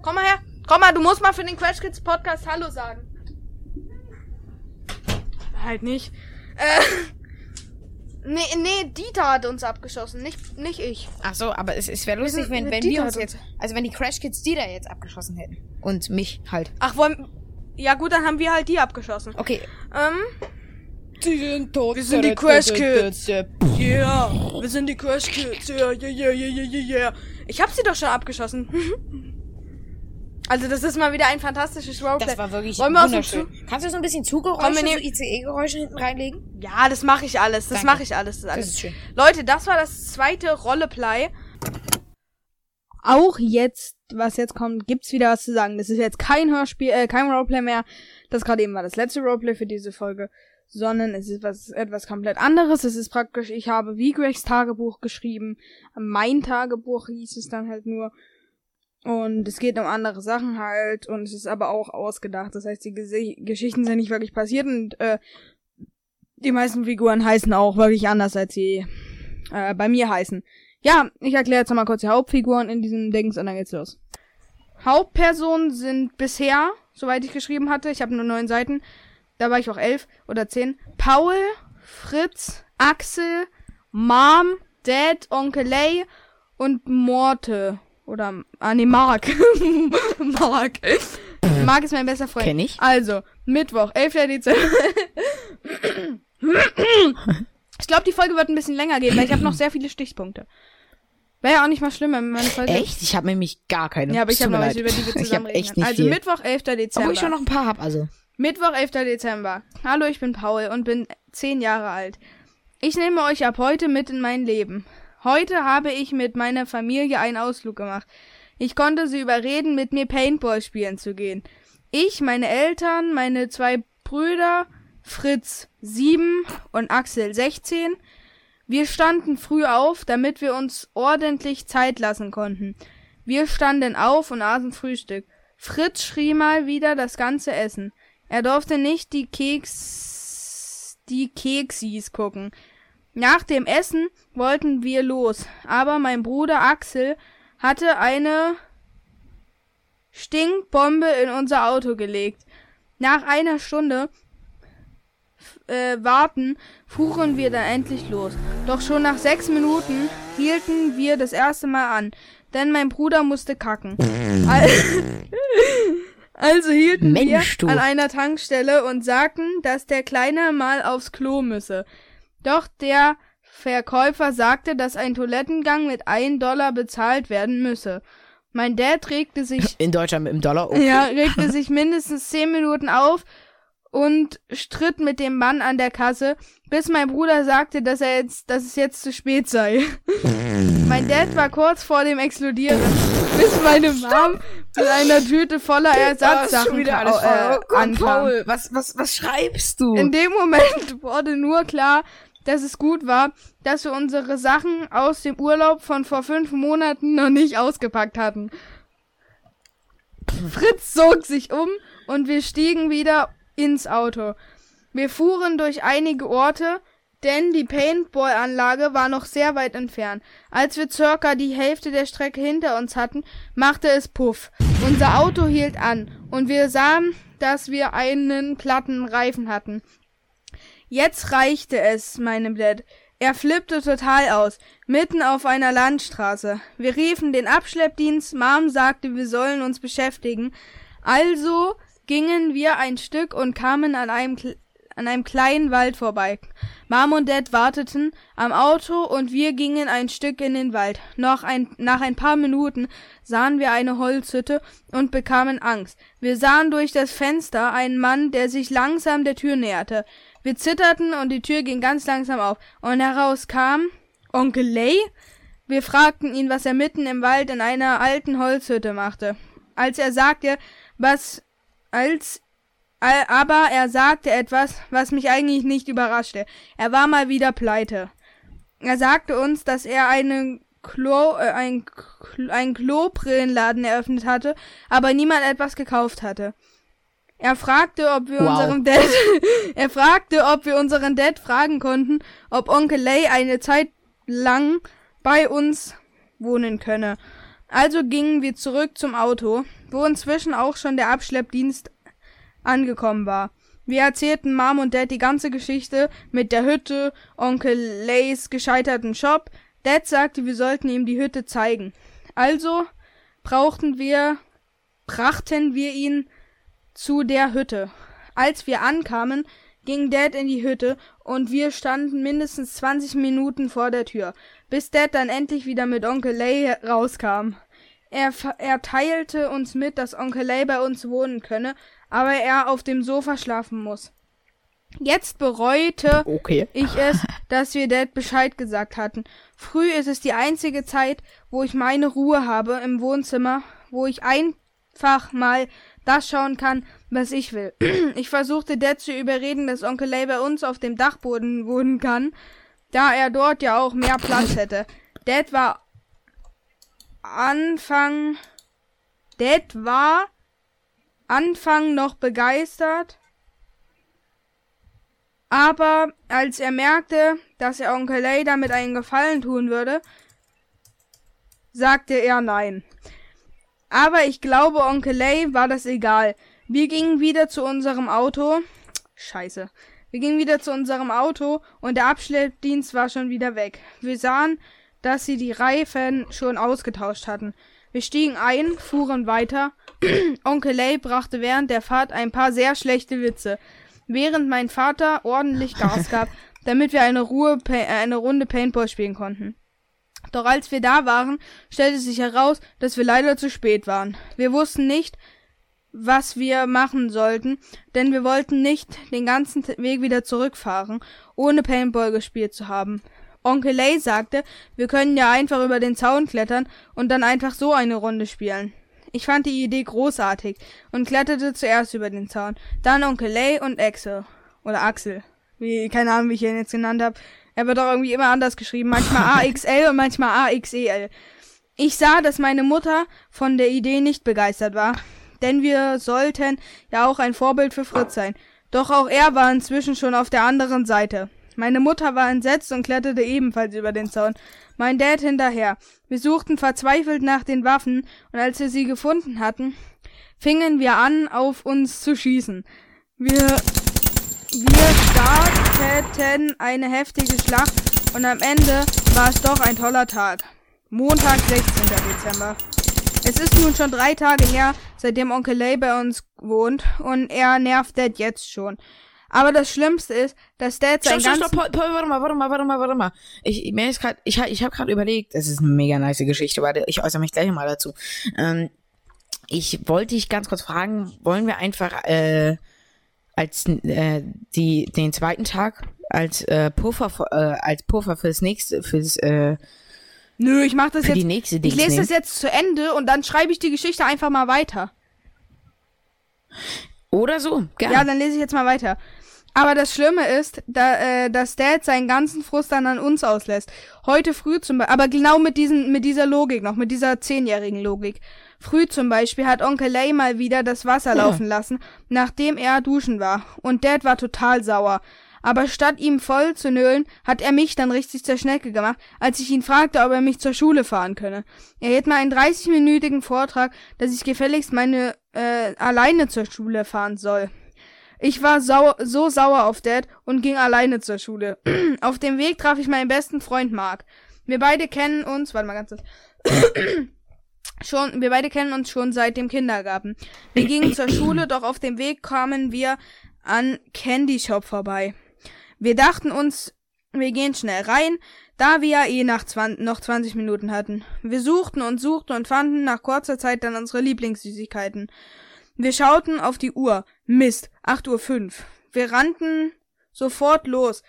Komm mal her. Komm mal, du musst mal für den Crash Kids Podcast Hallo sagen. Halt nicht. Äh. Nee, nee, Dieter hat uns abgeschossen, nicht, nicht ich. Ach so, aber es, es wäre lustig, wenn, wenn Dieter wir uns jetzt, also wenn die Crash Kids Dieter jetzt abgeschossen hätten. Und mich halt. Ach, wollen. Ja, gut, dann haben wir halt die abgeschossen. Okay. Ähm. Sie sind tot. Wir sind die Crash Kids. Yeah, wir sind die Crash Kids. Yeah, yeah, yeah, yeah, yeah, yeah. Ich hab sie doch schon abgeschossen. also, das ist mal wieder ein fantastisches Roleplay. Das war wirklich Wollen wir aus dem wunderschön. Kannst du so ein bisschen Zuggeräusche, wir so ICE-Geräusche hinten reinlegen? Ja, das mache ich alles. Das mache ich alles. Das, ist Das alles. ist schön. Leute, das war das zweite Rolleplay. Auch jetzt, was jetzt kommt, gibt's wieder was zu sagen. Das ist jetzt kein Hörspiel, äh, kein Roleplay mehr. Das gerade eben war das letzte Roleplay für diese Folge. Sondern es ist was, etwas komplett anderes. Es ist praktisch, ich habe wie Gregs Tagebuch geschrieben. Mein Tagebuch hieß es dann halt nur. Und es geht um andere Sachen halt. Und es ist aber auch ausgedacht. Das heißt, die Gese Geschichten sind nicht wirklich passiert. Und äh, die meisten Figuren heißen auch wirklich anders, als sie äh, bei mir heißen. Ja, ich erkläre jetzt nochmal kurz die Hauptfiguren in diesem Dings und dann geht's los. Hauptpersonen sind bisher, soweit ich geschrieben hatte, ich habe nur neun Seiten, da war ich auch elf oder zehn. Paul, Fritz, Axel, Mom, Dad, Onkel Lay und Morte. Oder, ah nee, Mark. Mark. Mark ist mein bester Freund. Kenn ich. Also, Mittwoch, 11. Dezember. ich glaube, die Folge wird ein bisschen länger gehen, weil ich habe noch sehr viele Stichpunkte. Wäre ja auch nicht mal schlimm, wenn meine Folge... Echt? Ich habe nämlich gar keine. Ja, aber ich habe noch welche, über die wir zusammen reden echt nicht Also viel. Mittwoch, 11. Dezember. Obwohl ich schon noch ein paar hab, also. Mittwoch, 11. Dezember. Hallo, ich bin Paul und bin zehn Jahre alt. Ich nehme euch ab heute mit in mein Leben. Heute habe ich mit meiner Familie einen Ausflug gemacht. Ich konnte sie überreden, mit mir Paintball spielen zu gehen. Ich, meine Eltern, meine zwei Brüder, Fritz sieben und Axel 16. Wir standen früh auf, damit wir uns ordentlich Zeit lassen konnten. Wir standen auf und aßen Frühstück. Fritz schrie mal wieder das ganze Essen. Er durfte nicht die Keks, die Keksis gucken. Nach dem Essen wollten wir los, aber mein Bruder Axel hatte eine Stinkbombe in unser Auto gelegt. Nach einer Stunde äh, warten fuhren wir dann endlich los. Doch schon nach sechs Minuten hielten wir das erste Mal an, denn mein Bruder musste kacken. Al- Also hielten Mensch, wir an einer Tankstelle und sagten, dass der Kleine mal aufs Klo müsse. Doch der Verkäufer sagte, dass ein Toilettengang mit 1 Dollar bezahlt werden müsse. Mein Dad regte sich In Deutschland mit dem Dollar. Okay. ja, regte sich mindestens zehn Minuten auf und stritt mit dem Mann an der Kasse, bis mein Bruder sagte, dass er jetzt, dass es jetzt zu spät sei. mein Dad war kurz vor dem Explodieren, bis meine Mom mit einer Tüte voller Ah, Ersatzsachen ka- äh, Oh ankam. Paul, was, was, was schreibst du? In dem Moment wurde nur klar, dass es gut war, dass wir unsere Sachen aus dem Urlaub von vor fünf Monaten noch nicht ausgepackt hatten. Fritz zog sich um und wir stiegen wieder ins Auto. Wir fuhren durch einige Orte, denn die Paintball-Anlage war noch sehr weit entfernt. Als wir circa die Hälfte der Strecke hinter uns hatten, machte es Puff. Unser Auto hielt an und wir sahen, dass wir einen platten Reifen hatten. Jetzt reichte es, meinem Dad. Er flippte total aus, mitten auf einer Landstraße. Wir riefen den Abschleppdienst, Mom sagte, wir sollen uns beschäftigen. Also gingen wir ein Stück und kamen an einem, an einem kleinen Wald vorbei. Mom und Dad warteten am Auto und wir gingen ein Stück in den Wald. Noch ein, nach ein paar Minuten sahen wir eine Holzhütte und bekamen Angst. Wir sahen durch das Fenster einen Mann, der sich langsam der Tür näherte. Wir zitterten und die Tür ging ganz langsam auf. Und heraus kam Onkel Lay. Wir fragten ihn, was er mitten im Wald in einer alten Holzhütte machte. Als er sagte, was, als Al- Aber er sagte etwas, was mich eigentlich nicht überraschte. Er war mal wieder pleite. Er sagte uns, dass er einen Klo, äh, ein, ein Klobrillenladen eröffnet hatte, aber niemand etwas gekauft hatte. Er fragte, ob wir Wow. unserem Dad, er fragte, ob wir unseren Dad fragen konnten, ob Onkel Lay eine Zeit lang bei uns wohnen könne. Also gingen wir zurück zum Auto, wo inzwischen auch schon der Abschleppdienst angekommen war. Wir erzählten Mom und Dad die ganze Geschichte mit der Hütte, Onkel Lays gescheiterten Shop. Dad sagte, wir sollten ihm die Hütte zeigen. Also brauchten wir, brachten wir ihn zu der Hütte. Als wir ankamen, ging Dad in die Hütte und wir standen mindestens 20 Minuten vor der Tür, bis Dad dann endlich wieder mit Onkel Lay rauskam. Er, er teilte uns mit, dass Onkel Lay bei uns wohnen könne, aber er auf dem Sofa schlafen muss. Jetzt bereute Okay. ich es, dass wir Dad Bescheid gesagt hatten. Früh ist es die einzige Zeit, wo ich meine Ruhe habe im Wohnzimmer, wo ich einfach mal das schauen kann, was ich will. Ich versuchte Dad zu überreden, dass Onkel Lay bei uns auf dem Dachboden wohnen kann, da er dort ja auch mehr Platz hätte. Dad war Anfang Dad war Anfang noch begeistert, aber als er merkte, dass er Onkel Lay damit einen Gefallen tun würde, sagte er nein. Aber ich glaube, Onkel Lay war das egal. Wir gingen wieder zu unserem Auto. Scheiße. Wir gingen wieder zu unserem Auto und der Abschleppdienst war schon wieder weg. Wir sahen, dass sie die Reifen schon ausgetauscht hatten. Wir stiegen ein, fuhren weiter. Onkel Lay brachte während der Fahrt ein paar sehr schlechte Witze, während mein Vater ordentlich Gas gab, damit wir eine, Ruhe, äh, eine Runde Paintball spielen konnten. Doch als wir da waren, stellte sich heraus, dass wir leider zu spät waren. Wir wussten nicht, was wir machen sollten, denn wir wollten nicht den ganzen Weg wieder zurückfahren, ohne Paintball gespielt zu haben. Onkel Lay sagte, wir können ja einfach über den Zaun klettern und dann einfach so eine Runde spielen. Ich fand die Idee großartig und kletterte zuerst über den Zaun, dann Onkel Lay und Axel. Oder Axel. Wie, keine Ahnung, wie ich ihn jetzt genannt habe. Er wird auch irgendwie immer anders geschrieben. Manchmal AXL und manchmal AXEL. Ich sah, dass meine Mutter von der Idee nicht begeistert war. Denn wir sollten ja auch ein Vorbild für Fritz sein. Doch auch er war inzwischen schon auf der anderen Seite. Meine Mutter war entsetzt und kletterte ebenfalls über den Zaun. Mein Dad hinterher. Wir suchten verzweifelt nach den Waffen und als wir sie gefunden hatten, fingen wir an, auf uns zu schießen. Wir wir starteten eine heftige Schlacht und am Ende war es doch ein toller Tag. Montag, 16. Dezember. Es ist nun schon drei Tage her, seitdem Onkel Lay bei uns wohnt und er nervt Dad jetzt schon. Aber das Schlimmste ist, dass Dad sein Stopp, stopp, stopp, Paul, Paul, warte mal, warte mal, warte mal, warte mal. Ich, mir ist grad, ich, ich habe gerade überlegt, es ist eine mega nice Geschichte, warte, ich äußere mich gleich mal dazu. Ähm, ich wollte dich ganz kurz fragen, wollen wir einfach äh, als äh, die den zweiten Tag als äh, Puffer äh, als Puffer fürs nächste fürs äh, Nö, ich mach das jetzt... Ich lese nehmen? das jetzt zu Ende und dann schreibe ich die Geschichte einfach mal weiter. Oder so, gerne. Ja, dann lese ich jetzt mal weiter. Aber das Schlimme ist, da, äh, dass Dad seinen ganzen Frust dann an uns auslässt. Heute früh zum Beispiel, aber genau mit diesen, mit dieser Logik noch, mit dieser zehnjährigen Logik. Früh zum Beispiel hat Onkel Lay mal wieder das Wasser Ja. laufen lassen, nachdem er duschen war. Und Dad war total sauer. Aber statt ihm voll zu nölen, hat er mich dann richtig zur Schnecke gemacht, als ich ihn fragte, ob er mich zur Schule fahren könne. Er hielt mal einen 30-minütigen Vortrag, dass ich gefälligst meine äh, alleine zur Schule fahren soll. Ich war sau so sauer auf Dad und ging alleine zur Schule. auf dem Weg traf ich meinen besten Freund Mark. Wir beide kennen uns, warte mal ganz kurz. schon, wir beide kennen uns schon seit dem Kindergarten. Wir gingen zur Schule, doch auf dem Weg kamen wir an Candy Shop vorbei. Wir dachten uns, wir gehen schnell rein, da wir ja eh nach 20, noch 20 Minuten hatten. Wir suchten und suchten und fanden nach kurzer Zeit dann unsere Lieblingssüßigkeiten. Wir schauten auf die Uhr. Mist, 8.05 Uhr. Wir rannten sofort los.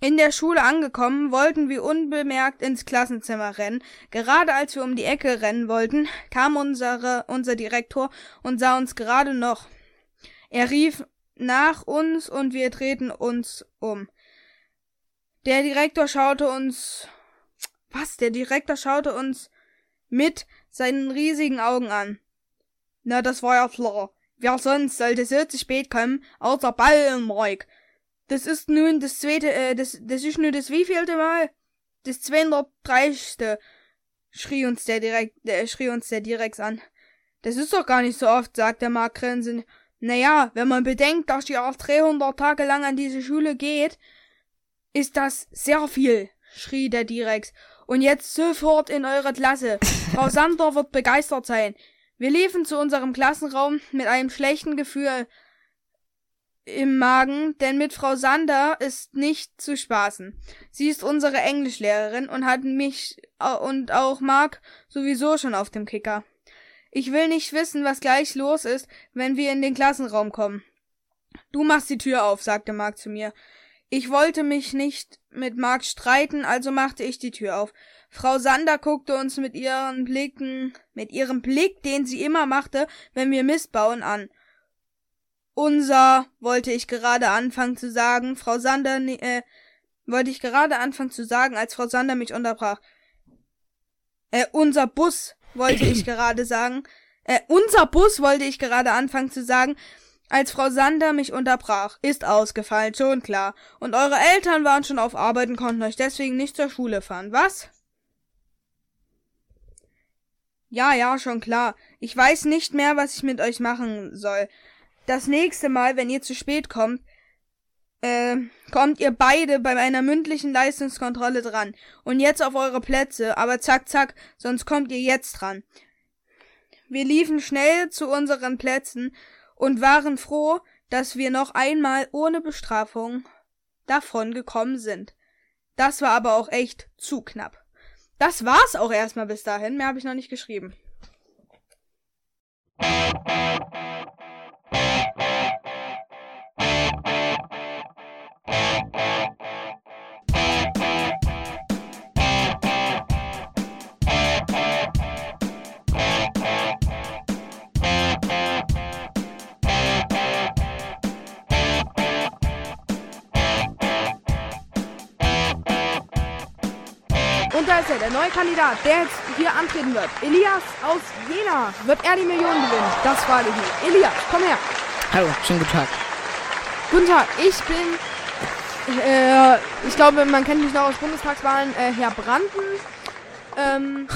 In der Schule angekommen, wollten wir unbemerkt ins Klassenzimmer rennen. Gerade als wir um die Ecke rennen wollten, kam unsere, unser Direktor und sah uns gerade noch. Er rief nach uns und wir drehten uns um. Der Direktor schaute uns. Was? Der Direktor schaute uns mit seinen riesigen Augen an. Na, das war ja klar. Wer sonst sollte so zu spät kommen, außer Ball und Mike? Das ist nun das zweite, äh, das, das ist nun das wievielte Mal? Das 230. schrie uns der direkt, äh, schrie uns der Direx an. Das ist doch gar nicht so oft, sagt der Mark grinsend. Naja, wenn man bedenkt, dass ihr auch 300 Tage lang an diese Schule geht, ist das sehr viel, schrie der Direx. Und jetzt sofort in eure Klasse. Frau Sander wird begeistert sein. Wir liefen zu unserem Klassenraum mit einem schlechten Gefühl im Magen, denn mit Frau Sander ist nicht zu spaßen. Sie ist unsere Englischlehrerin und hat mich und auch Mark sowieso schon auf dem Kicker. Ich will nicht wissen, was gleich los ist, wenn wir in den Klassenraum kommen. Du machst die Tür auf, sagte Mark zu mir. Ich wollte mich nicht mit Mark streiten, also machte ich die Tür auf. Frau Sander guckte uns mit ihren Blicken, mit ihrem Blick, den sie immer machte, wenn wir Mist bauen, an. Unser, wollte ich gerade anfangen zu sagen, Frau Sander, äh, wollte ich gerade anfangen zu sagen, als Frau Sander mich unterbrach. Äh, unser Bus, wollte ich gerade sagen. Äh, unser Bus wollte ich gerade anfangen zu sagen, als Frau Sander mich unterbrach. Ist ausgefallen, schon klar. Und eure Eltern waren schon auf Arbeit und konnten euch deswegen nicht zur Schule fahren, was? Ja, ja, schon klar. Ich weiß nicht mehr, was ich mit euch machen soll. Das nächste Mal, wenn ihr zu spät kommt, äh, kommt ihr beide bei einer mündlichen Leistungskontrolle dran. Und jetzt auf eure Plätze, aber zack, zack, sonst kommt ihr jetzt dran. Wir liefen schnell zu unseren Plätzen und waren froh, dass wir noch einmal ohne Bestrafung davon gekommen sind. Das war aber auch echt zu knapp. Das war's auch erstmal bis dahin. Mehr habe ich noch nicht geschrieben. Der neue Kandidat, der jetzt hier antreten wird. Elias aus Jena. Wird er die Million gewinnen? Das frage ich mich. Elias, komm her. Hallo, schönen guten Tag. Guten Tag, ich bin, äh, ich glaube, man kennt mich noch aus Bundestagswahlen, äh, Herr Branden. Ähm,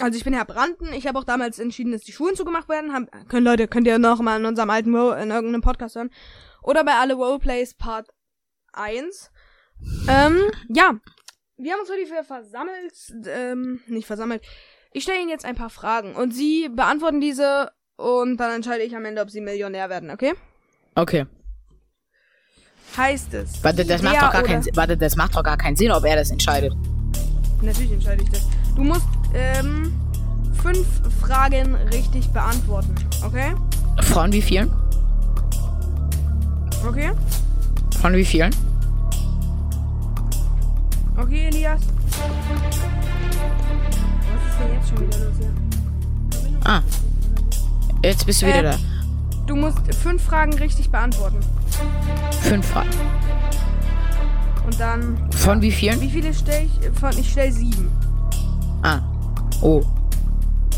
also ich bin Herr Branden. Ich habe auch damals entschieden, dass die Schulen zugemacht werden. Haben, können Leute, könnt ihr noch mal in unserem alten Ro in irgendeinem Podcast hören. Oder bei alle Roleplays Part 1. Ähm, ja, wir haben uns heute für versammelt, ähm, nicht versammelt. Ich stelle Ihnen jetzt ein paar Fragen und Sie beantworten diese und dann entscheide ich am Ende, ob Sie Millionär werden, okay? Okay. Heißt es. Warte, das macht doch gar keinen Sinn. Warte, das macht doch gar keinen Sinn, ob er das entscheidet. Natürlich entscheide ich das. Du musst, ähm, fünf Fragen richtig beantworten, okay? Von wie vielen? Okay? Von wie vielen? Okay, Elias? Was ist denn jetzt schon wieder los hier? Ah. Jetzt bist du wieder Äh, da. Du musst fünf Fragen richtig beantworten. Fünf Fragen. Und dann. Von wie vielen? Wie viele stelle ich? Von, ich stelle sieben. Ah. Oh.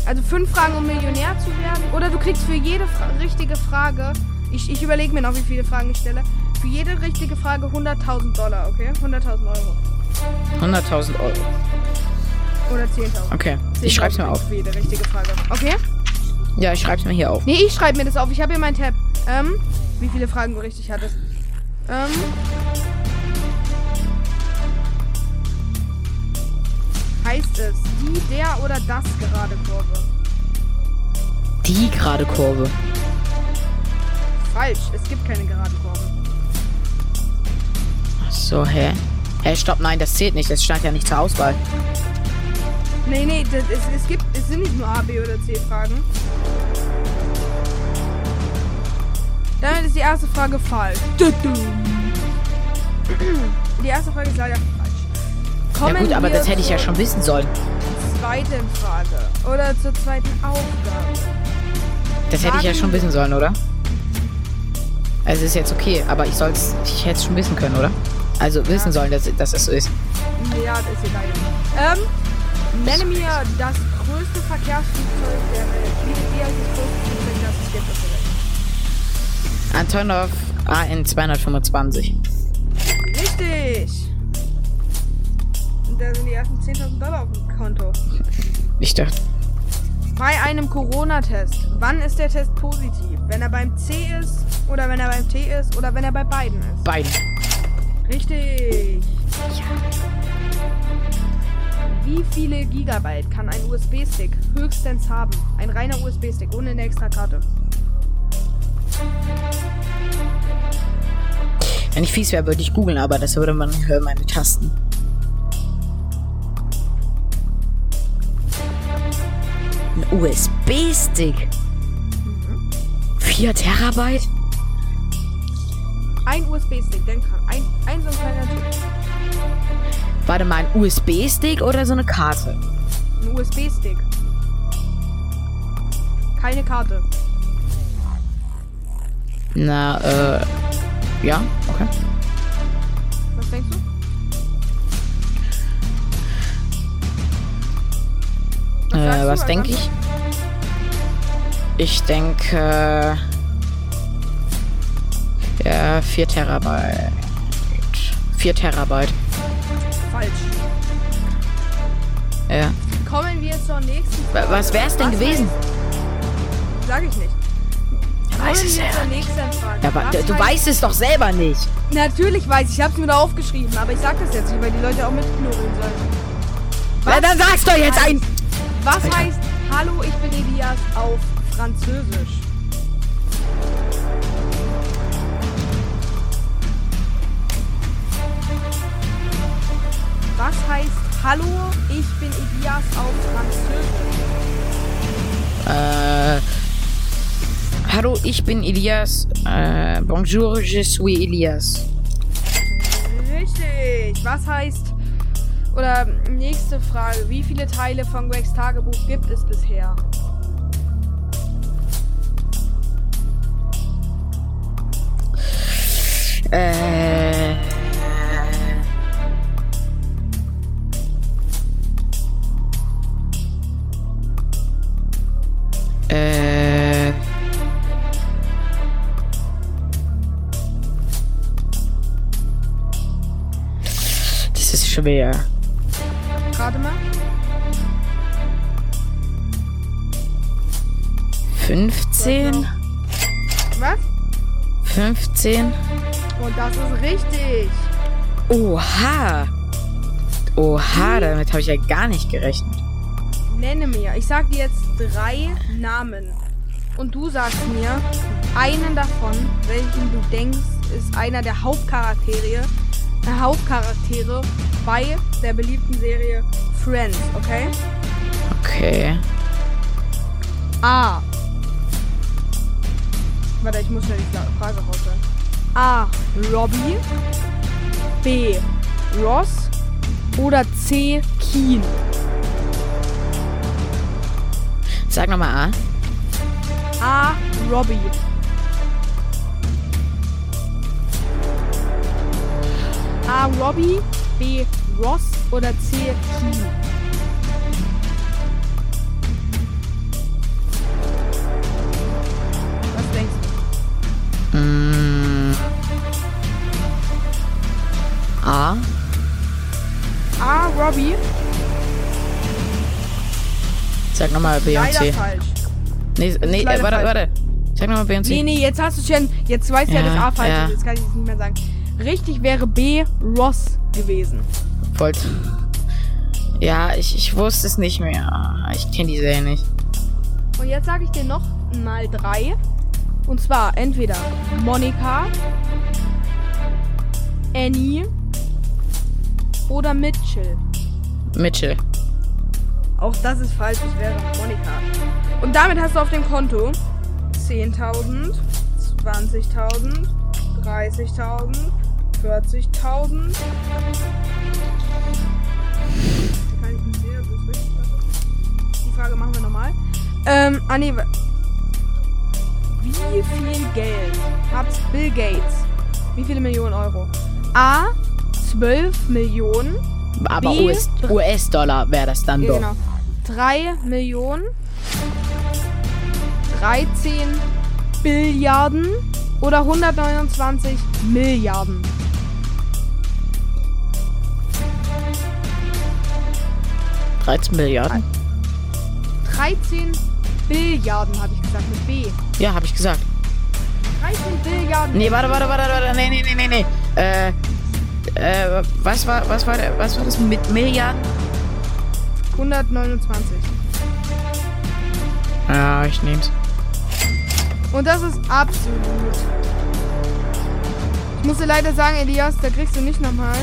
Also fünf Fragen, um Millionär zu werden. Oder du kriegst für jede Fra richtige Frage. Ich, ich überlege mir noch, wie viele Fragen ich stelle. Für jede richtige Frage 100.000 Dollar, okay? 100.000 Euro. 100.000 Euro. Oder 10.000. Okay. Ich schreib's mir auf. Jede richtige Frage. Okay? Ja, ich schreib's mir hier auf. Nee, ich schreibe mir das auf. Ich habe hier meinen Tab. Ähm, wie viele Fragen du richtig hattest. Ähm. Heißt es die, der oder das gerade Kurve? Die gerade Kurve. Falsch, es gibt keine geraden Kurven. Ach so, hä? Hä, stopp, nein, das zählt nicht. Das stand ja nicht zur Auswahl. Nee, nee, das, es, es gibt, es sind nicht nur A, B oder C Fragen. Damit ist die erste Frage falsch. Die erste Frage ist leider falsch. Ja Kommen gut, aber das hätte ich ja schon wissen sollen. zweiten Frage. Oder zur zweiten Aufgabe. Das hätte ich ja schon wissen sollen, oder? Also ist jetzt okay, aber ich soll's, ich hätte es schon wissen können, oder? Also wissen sollen, dass, dass das so ist. Ja, das ist egal. Ähm, nenne mir das größte Verkehrsflugzeug der Welt. Wie heißt das größte Flugzeug, das es gibt auf der Welt? Antonov AN 225. Richtig! Und da sind die ersten 10.000 Dollar auf dem Konto. Ich dachte, Bei einem Corona-Test, wann ist der Test positiv? Wenn er beim C ist, oder wenn er beim T ist, oder wenn er bei beiden ist? beide. Richtig! Wie viele Gigabyte kann ein USB-Stick höchstens haben? Ein reiner USB-Stick, ohne eine extra Karte. Wenn ich fies wäre, würde ich googeln, aber das würde man hören, meine Tasten. Ein USB-Stick. 4 Terabyte? Ein USB-Stick, denk dran. Ein, ein so ein kleiner Typ. Warte mal, ein USB-Stick oder so eine Karte? Ein USB-Stick. Keine Karte. Na, äh. Ja, okay. Was denkst du? sagst Äh, was denke ich? Ich denke. Ja, 4 Terabyte. 4 Terabyte. Falsch. Ja. Kommen wir zur nächsten Frage. Was wär's denn Was gewesen? heißt- Sag ich nicht. Weiß es selber zur nächsten Frage. Ja, aber Was du, heißt- weißt es doch selber nicht. Natürlich weiß ich, ich hab's mir da aufgeschrieben, aber ich sag das jetzt nicht, weil die Leute auch mitknurren sollen. Na, dann sag's doch jetzt ein. Was heißt Hallo, ich bin Elias auf Französisch? Was heißt Hallo, ich bin Elias auf Französisch? Äh. Hallo, ich bin Elias. Äh, bonjour, je suis Elias. Richtig. Was heißt. Oder nächste Frage. Wie viele Teile von Gregs Tagebuch gibt es bisher? Äh. Äh. Schwer. Gerade mal. 15? Was? 15? Und das ist richtig. Oha! Oha, damit habe ich ja gar nicht gerechnet. Nenne mir. Ich sag dir jetzt drei Namen. Und du sagst mir einen davon, welchen du denkst, ist einer der Hauptcharaktere, Hauptcharaktere bei der beliebten Serie Friends, okay? Okay. A. Warte, ich muss schnell die Fra- Frage raushören. A. Robbie. B. Ross. Oder C. Keen. Sag nochmal A. A. Robbie. A. Robbie. B. Ross. Oder C. Keen. Was denkst du? Mm. A. A. Robbie. Sag nochmal B und C. falsch. Nee, nee, äh, warte, falsch. warte. Sag nochmal B und C. Nee, nee, jetzt hast du schon. Jetzt weißt du ja, Ja, dass A falsch ja. ist. Jetzt kann ich es nicht mehr sagen. Richtig wäre B. Ross gewesen. Wollt. Ja, ich, ich wusste es nicht mehr. Ich kenne die Serie nicht. Und jetzt sage ich dir noch mal drei. Und zwar entweder Monika, Annie oder Mitchell. Mitchell. Auch das ist falsch, es wäre Monika. Und damit hast du auf dem Konto 10.000, 20.000, 30.000, 40.000. Kann ich nicht sehen, ob das richtig ist. Die Frage machen wir nochmal. Ähm, ah nee. Wie viel Geld hat Bill Gates? Wie viele Millionen Euro? A. 12 Millionen. Aber B, US US-Dollar wäre das dann Ja, doch. genau. 3 Millionen. 13 Billiarden. Oder 129 Milliarden. 13 Milliarden. 13 Billiarden, habe ich gesagt, mit B. Ja, habe ich gesagt. 13 Billiarden. Nee, warte, warte, warte, warte. Nee, nee, nee, nee, nee. Äh, äh, was war, was war, was war das mit Milliarden? 129. Ja, ich nehm's. Und das ist absolut. Ich muss dir leider sagen, Elias, da kriegst du nicht nochmal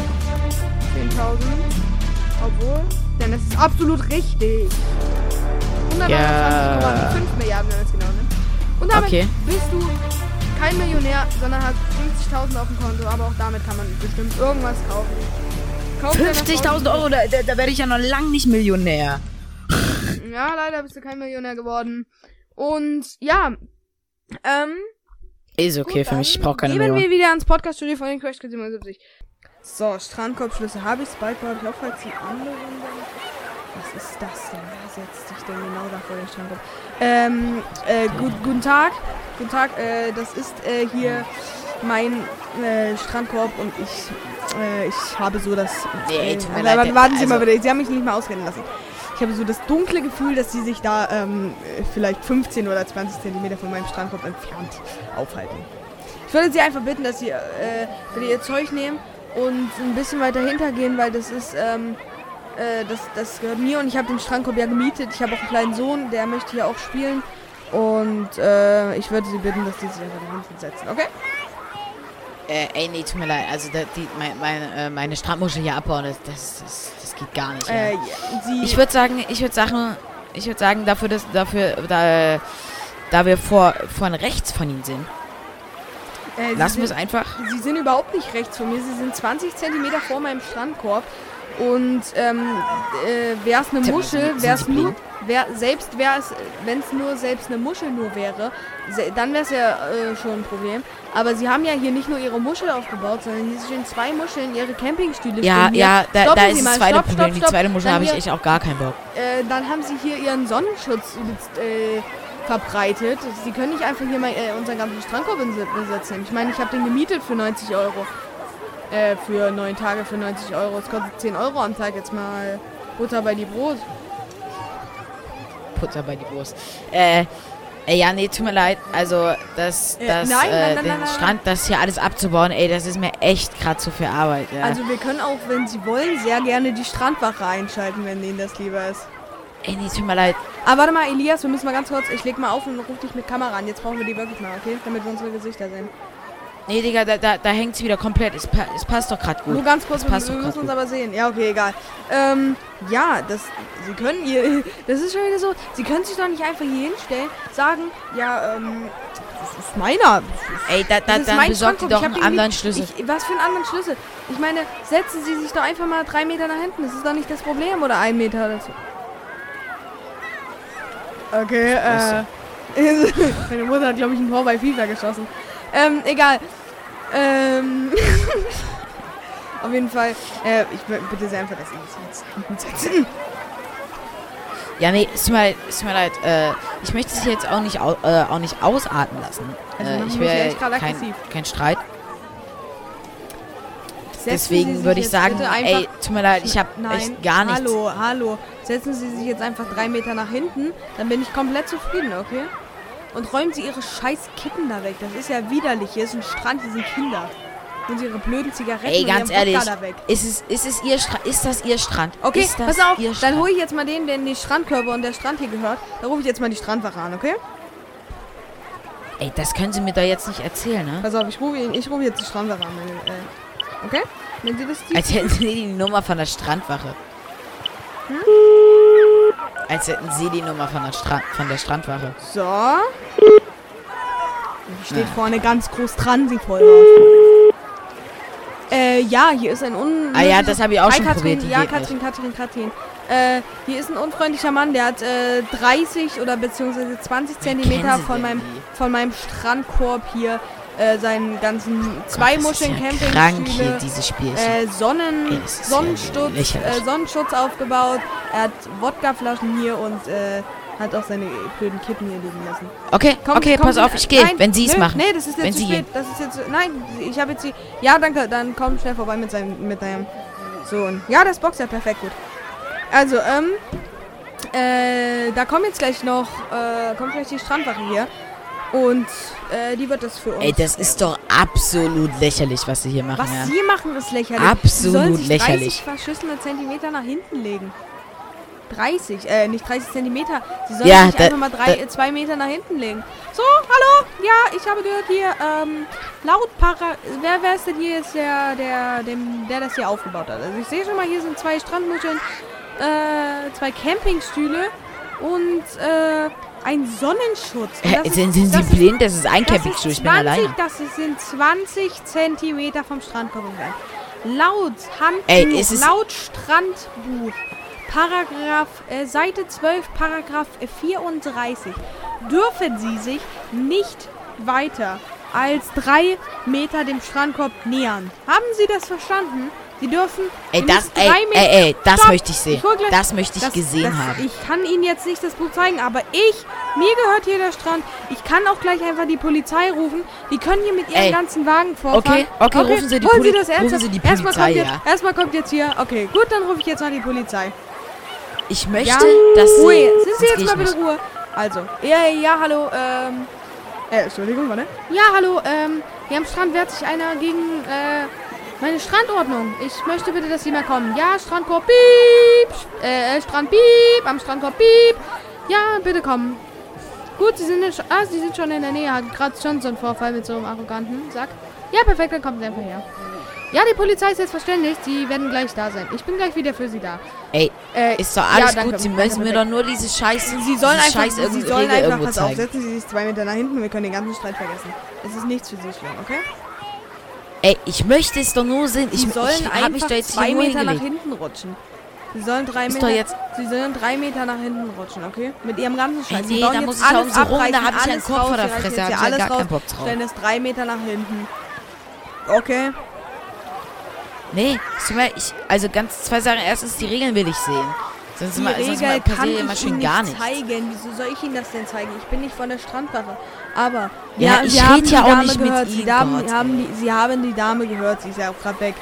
10.000. Obwohl, denn es ist absolut richtig. 129,5 Ja. Milliarden, wenn man es genau nimmt. Und damit Okay. bist du kein Millionär, sondern hast 50.000 auf dem Konto. Aber auch damit kann man bestimmt irgendwas kaufen. Kauf dir was 50.000 Euro, da, da, da werde ich ja noch lang nicht Millionär. Ja, leider bist du kein Millionär geworden. Und ja, ähm, Ist okay für mich, ich brauche keine gehen Million. wir wieder ans Podcast-Studio von den Crash Kids 77. So, Strandkorbschlüssel habe ich, Spikeball habe ich auch, falls die anderen. Was ist das denn? Wer setzt sich denn genau da vor den Strandkorb? Ähm, äh, gut, guten Tag. Guten Tag, äh, das ist äh, hier mein äh, Strandkorb und ich, äh, ich habe so das... Nee, äh, tut mir leid, warten- Sie also- mal bitte, Sie haben mich nicht mal ausreden lassen. Ich habe so das dunkle Gefühl, dass Sie sich da ähm, äh, vielleicht 15 oder 20 Zentimeter von meinem Strandkorb entfernt aufhalten. Ich würde Sie einfach bitten, dass Sie äh, Ihr Zeug nehmen und ein bisschen weiter hintergehen, weil das ist, ähm, äh, das, das gehört mir und ich habe den Strandkorb ja gemietet. Ich habe auch einen kleinen Sohn, der möchte hier auch spielen. Und äh, ich würde Sie bitten, dass die sich einfach da hinten setzen, okay? Äh, ey, nee, tut mir leid. Also, da, die, mein, meine, äh, meine Strandmuschel hier abbauen, das, das, das, das geht gar nicht. Äh, ja. Sie, Ich würde sagen, ich würde sagen, ich würde sagen, dafür, dass, dafür, da, da wir vor, von rechts von ihnen sind, äh, Sie lassen wir es sind- einfach. Sie sind überhaupt nicht rechts von mir. Sie sind 20 Zentimeter vor meinem Strandkorb. Und ähm, äh, wäre es eine Muschel, sind wäre es nur, wär, selbst wäre es, wenn es nur selbst eine Muschel nur wäre, dann wäre es ja äh, schon ein Problem. Aber sie haben ja hier nicht nur ihre Muschel aufgebaut, sondern hier stehen zwei Muscheln, ihre Campingstühle Ja, stehen ja, da, Stoppen da ist das zweite stopp, Problem. stopp, Die stopp. zweite Muschel habe ich echt auch gar keinen Bock. äh, dann haben sie hier ihren Sonnenschutz äh, verbreitet. Sie können nicht einfach hier mal äh, unseren ganzen Strandkorb bes- besetzen. Ich meine, ich habe den gemietet für 90 Euro. Äh, für neun Tage für 90 Euro. Es kostet 10 Euro am Tag jetzt mal Butter bei die Brot. Butter bei die Wurst. Äh, ey, ja, nee, tut mir leid. Also, das, Äh, das, nein, nein, äh, nein, den. Strand, das hier alles abzubauen, ey, das ist mir echt gerade zu viel Arbeit, ja. Also wir können auch, wenn Sie wollen, sehr gerne die Strandwache einschalten, wenn Ihnen das lieber ist. Ey, nee, tut mir leid. Aber warte mal, Elias, wir müssen mal ganz kurz, ich leg mal auf und ruf dich mit Kamera an. Jetzt brauchen wir die wirklich mal, okay? Damit wir unsere Gesichter sehen. Nee, Digga, da, da, da hängt sie wieder komplett. Es, pa es passt doch gerade gut. Nur ganz kurz, wir, wir müssen uns aber sehen. Ja, okay, egal. Ähm, ja, das, Sie können ihr, das ist schon wieder so, Sie können sich doch nicht einfach hier hinstellen, sagen, ja, ähm, das ist meiner. Ey, da, da, Das ist dann mein besorgt ihr Strandkorb. doch einen anderen Schlüssel. Ich, was für einen anderen Schlüssel? Ich meine, setzen Sie sich doch einfach mal drei Meter nach hinten. Das ist doch nicht das Problem. Oder ein Meter oder so. Okay, äh. Meine Mutter hat, glaube ich, ein Tor bei FIFA geschossen. Ähm, egal. Ähm. Auf jeden Fall. Äh, ich bitte sehr einfach, dass Sie sich jetzt. Ja, nee, es tut mir leid, es tut mir leid. Äh, ich möchte es jetzt auch nicht, au äh, auch nicht ausarten lassen. Also äh, ich gerade kein, kein Streit. Deswegen würde ich sagen, ey, tut mir leid, ich habe echt gar nichts. Hallo, hallo. Setzen Sie sich jetzt einfach drei Meter nach hinten, dann bin ich komplett zufrieden, okay? Und räumen Sie Ihre scheiß Kippen da weg. Das ist ja widerlich. Hier ist ein Strand, hier sind Kinder. Und Sie Ihre blöden Zigaretten Ey, ganz ehrlich, da weg. ist es, ist es ihr Strand? Ist das ihr Strand? Okay, ist das pass auf, ihr dann hole ich jetzt mal den, der in die Strandkörper und der Strand hier gehört. Da rufe ich jetzt mal die Strandwache an, okay? Ey, das können Sie mir doch jetzt nicht erzählen, ne? Pass auf, ich rufe ihn, ich rufe jetzt die Strandwache an. meine, Äh, okay? Wenn Sie das die Als hätten Sie die Nummer von der Strandwache. Hm? Als hätten Sie die Nummer von der, Strand, von der Strandwache. So. Steht Ja. vorne ganz groß dran, sie voll raus. Äh, ja, hier ist ein un... Ah ja, das habe ich auch Hi, schon Katrin, probiert, Ja, geht Katrin, Katrin, Katrin. Äh, hier ist ein unfreundlicher Mann, der hat äh, 30 oder beziehungsweise 20 Zentimeter von meinem, die? von meinem Strandkorb hier äh, seinen ganzen zwei Gott, Muscheln ja Campingstühle, äh, Sonnen, Ey, ist ja äh, Sonnenschutz aufgebaut. Er hat Wodkaflaschen hier und äh, hat auch seine blöden Kippen hier liegen lassen. Okay, Komm, okay, komm, pass auf, ich gehe, wenn Sie es machen. Nee, das ist jetzt Wenn zu Sie spät. Das ist jetzt. Nein, ich habe jetzt die. Ja, danke. Dann komm schnell vorbei mit seinem mit deinem Sohn. Ja, das Box ja perfekt gut. Also, ähm. Äh, da kommt jetzt gleich noch. Äh, kommt gleich die Strandwache hier. Und äh, die wird das für uns. Ey, das ist doch absolut lächerlich, was Sie hier machen, Was ja. Sie machen, ist lächerlich. Absolut Sie sich lächerlich. 30 verschissene Zentimeter nach hinten legen. 30, äh, nicht 30 Zentimeter. Sie sollen Ja, sich da- einfach mal drei, da- zwei Meter nach hinten legen. So, hallo? Ja, ich habe gehört hier, ähm, laut Para... Wer, wer ist denn hier jetzt der, der, dem, der das hier aufgebaut hat? Also ich sehe schon mal, hier sind zwei Strandmuscheln, äh, zwei Campingstühle und, äh, ein Sonnenschutz. Hä, sind, sind Sie das ist- blind? Das ist ein Campingstuhl, ich bin 20, alleine. Das sind 20 Zentimeter vom Strandkorb entfernt. Laut Handbuch, Ey, es ist- laut Strandbuch, Paragraph, äh, Seite 12, Paragraph äh, 34, dürfen Sie sich nicht weiter als drei Meter dem Strandkorb nähern. Haben Sie das verstanden? Sie dürfen. Ey, das, ey, ey, ey, das Stopp! möchte ich sehen. gleich- Das möchte ich das- gesehen das, haben. Ich kann Ihnen jetzt nicht das Buch zeigen, aber ich, mir gehört hier der Strand. Ich kann auch gleich einfach die Polizei rufen. Die können hier mit ihren Ey. ganzen Wagen vorfahren. Okay, okay, rufen Sie die Poli- Sie das rufen. Sie die Erstmal Polizei, kommt jetzt, ja. Erstmal kommt jetzt hier. Okay, gut, dann rufe ich jetzt mal die Polizei. Ich möchte, Ja, dass Sie... Ruhe. Sind Sie jetzt mal ich bitte. Ruhe? Also, ja, ja, hallo, ähm. Äh, Entschuldigung, warte. Ja, hallo, ähm, hier am Strand wehrt sich einer gegen, äh, meine Strandordnung. Ich möchte bitte, dass Sie mal kommen. Ja, Strandkorb, piep. Äh, Strand, piep. Am Strandkorb, piep. Ja, bitte kommen. Gut, Sie sind, ah, Sie sind schon in der Nähe. Hat gerade schon so einen Vorfall mit so einem arroganten Sack. Ja, perfekt, dann kommen Sie einfach her. Ja, die Polizei ist jetzt verständigt. Sie werden gleich da sein. Ich bin gleich wieder für Sie da. Ey, Äh, ist doch alles ja, danke, gut. Sie müssen mir doch nur diese Scheiß... Sie sollen einfach, Scheiß Sie sollen Regel einfach, pass auf, setzen Sie sich zwei Meter nach hinten, wir können den ganzen Streit vergessen. Es ist nichts für Sie schlimm, okay? Ey, ich möchte es doch nur sehen. Ich, Sie sollen ich hab mich einfach da jetzt zwei Meter nach hingelegt. hinten rutschen. Sie sollen drei Ist Meter, jetzt- Sie sollen drei Meter nach hinten rutschen, okay? Mit Ihrem ganzen Scheiß. Ey, nee, da muss ich ja um so rum, da hab ich einen Kopf vor raus, der Fresse, hab ich ja alles gar keinen Bock drauf. Stellen es drei Meter nach hinten. Okay? Nee, ich, also ganz zwei Sachen. Erstens, die Regeln will ich sehen. Sonst, Die mal, sonst Regel mal kann ich Ihnen gar nicht zeigen. Wieso soll ich Ihnen das denn zeigen? Ich bin nicht von der Strandwache. Aber Ja, wir, ich wir red haben die ja auch Dame gehört. Ihnen, Sie, haben, Gott, haben die, Sie haben die Dame gehört. Sie ist ja auch gerade weg.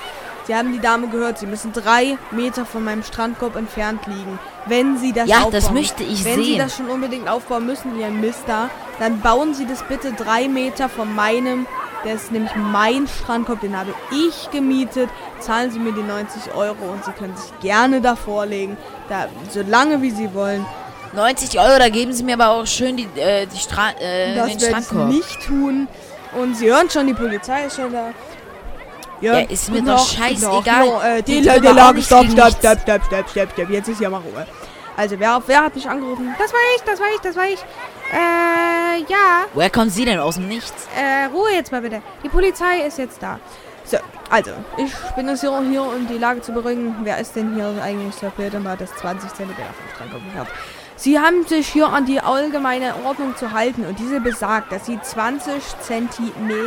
Sie haben die Dame gehört. Sie müssen drei Meter von meinem Strandkorb entfernt liegen. Wenn Sie das Ja, aufbauen. das möchte ich Wenn Sie sehen. das schon unbedingt aufbauen müssen, Ihr Mister, dann bauen Sie das bitte drei Meter von meinem. Der ist nämlich mein Strandkorb, den habe ich gemietet. Zahlen Sie mir die 90 Euro und Sie können sich gerne davor legen. Da, so lange wie Sie wollen. 90 Euro, da geben Sie mir aber auch schön die, äh, die Stra äh, Das den werde ich Strandkorb. nicht tun. Und Sie hören schon, die Polizei ist schon da. Ja, ist mir doch scheißegal. äh, Die die, tun die auch Lage, nichts stopp, stopp, stopp, stopp, stopp, stopp, stopp. Jetzt ist ja mal Ruhe. Also, wer, wer hat mich angerufen? Das war ich, das war ich, das war ich. Äh, ja. Woher kommen Sie denn aus dem Nichts? Äh, Ruhe jetzt mal bitte. Die Polizei ist jetzt da. So, also, ich bin jetzt hier, hier um die Lage zu beruhigen. Wer ist denn hier eigentlich so blöd und hat das 20 cm Strandkorb gehabt? Sie haben sich hier an die allgemeine Ordnung zu halten und diese besagt, dass Sie 20 cm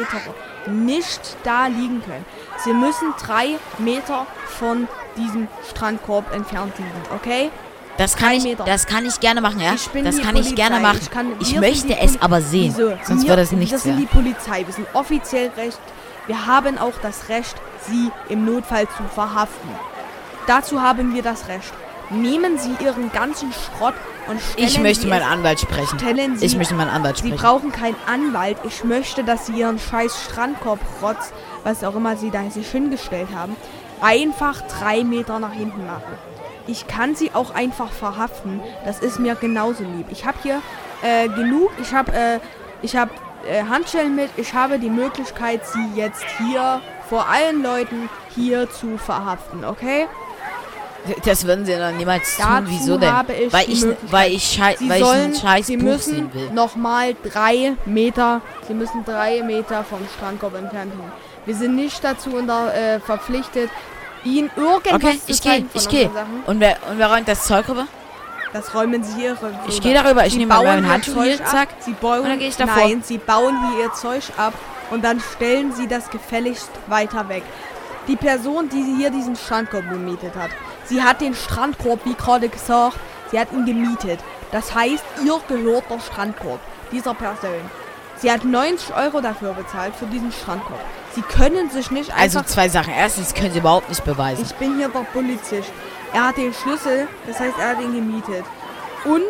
nicht da liegen können. Sie müssen drei Meter von diesem Strandkorb entfernt liegen, okay? Das kann, Drei ich, Meter. das kann ich gerne machen, ja? Ich bin das kann ich Polizei. gerne machen. Ich kann- Ich, wir möchte es aber sehen. Wieso? Sonst Wir- wird das nichts Das sind die Polizei. Wir sind offiziell recht. Wir haben auch das Recht, sie im Notfall zu verhaften. Dazu haben wir das Recht. Nehmen Sie Ihren ganzen Schrott und stellen Ich möchte Sie meinen Anwalt sprechen. Stellen Sie, Ich möchte meinen Anwalt Sie sprechen. brauchen keinen Anwalt. Ich möchte, dass Sie Ihren scheiß Strandkorb-Rotz, was auch immer Sie da sich hingestellt haben, einfach drei Meter nach hinten machen. Ich kann Sie auch einfach verhaften. Das ist mir genauso lieb. Ich habe hier äh, genug. Ich habe äh, ich habe äh, Handschellen mit. Ich habe die Möglichkeit, Sie jetzt hier vor allen Leuten hier zu verhaften. Okay? Das würden sie dann niemals tun. Dazu Wieso denn? ich weil ich, weil ich, schei Sie weil ich sollen, ein scheiß Sie Buch müssen nochmal drei Meter, Sie müssen drei Meter vom Strandkorb entfernt hin. Wir sind nicht dazu unter, äh, verpflichtet, ihnen irgendwas Okay, zu ich gehe, ich gehe. Und wer, und wer räumt das Zeug rüber? Das räumen sie hier rüber. Ich gehe darüber, ich Sie nehme ihr Handschuh hier, zack. Sie bauen, Und dann gehe ich davor. Nein, sie bauen hier ihr Zeug ab und dann stellen sie das gefälligst weiter weg. Die Person, die hier diesen Strandkorb gemietet hat, sie hat den Strandkorb, wie gerade gesagt, sie hat ihn gemietet. Das heißt, ihr gehört der Strandkorb dieser Person. Sie hat 90 Euro dafür bezahlt für diesen Strandkorb. Sie können sich nicht Also einfach zwei Sachen. Erstens können sie überhaupt nicht beweisen. ich bin hier der Polizist. Er hat den Schlüssel, das heißt, er hat ihn gemietet. Und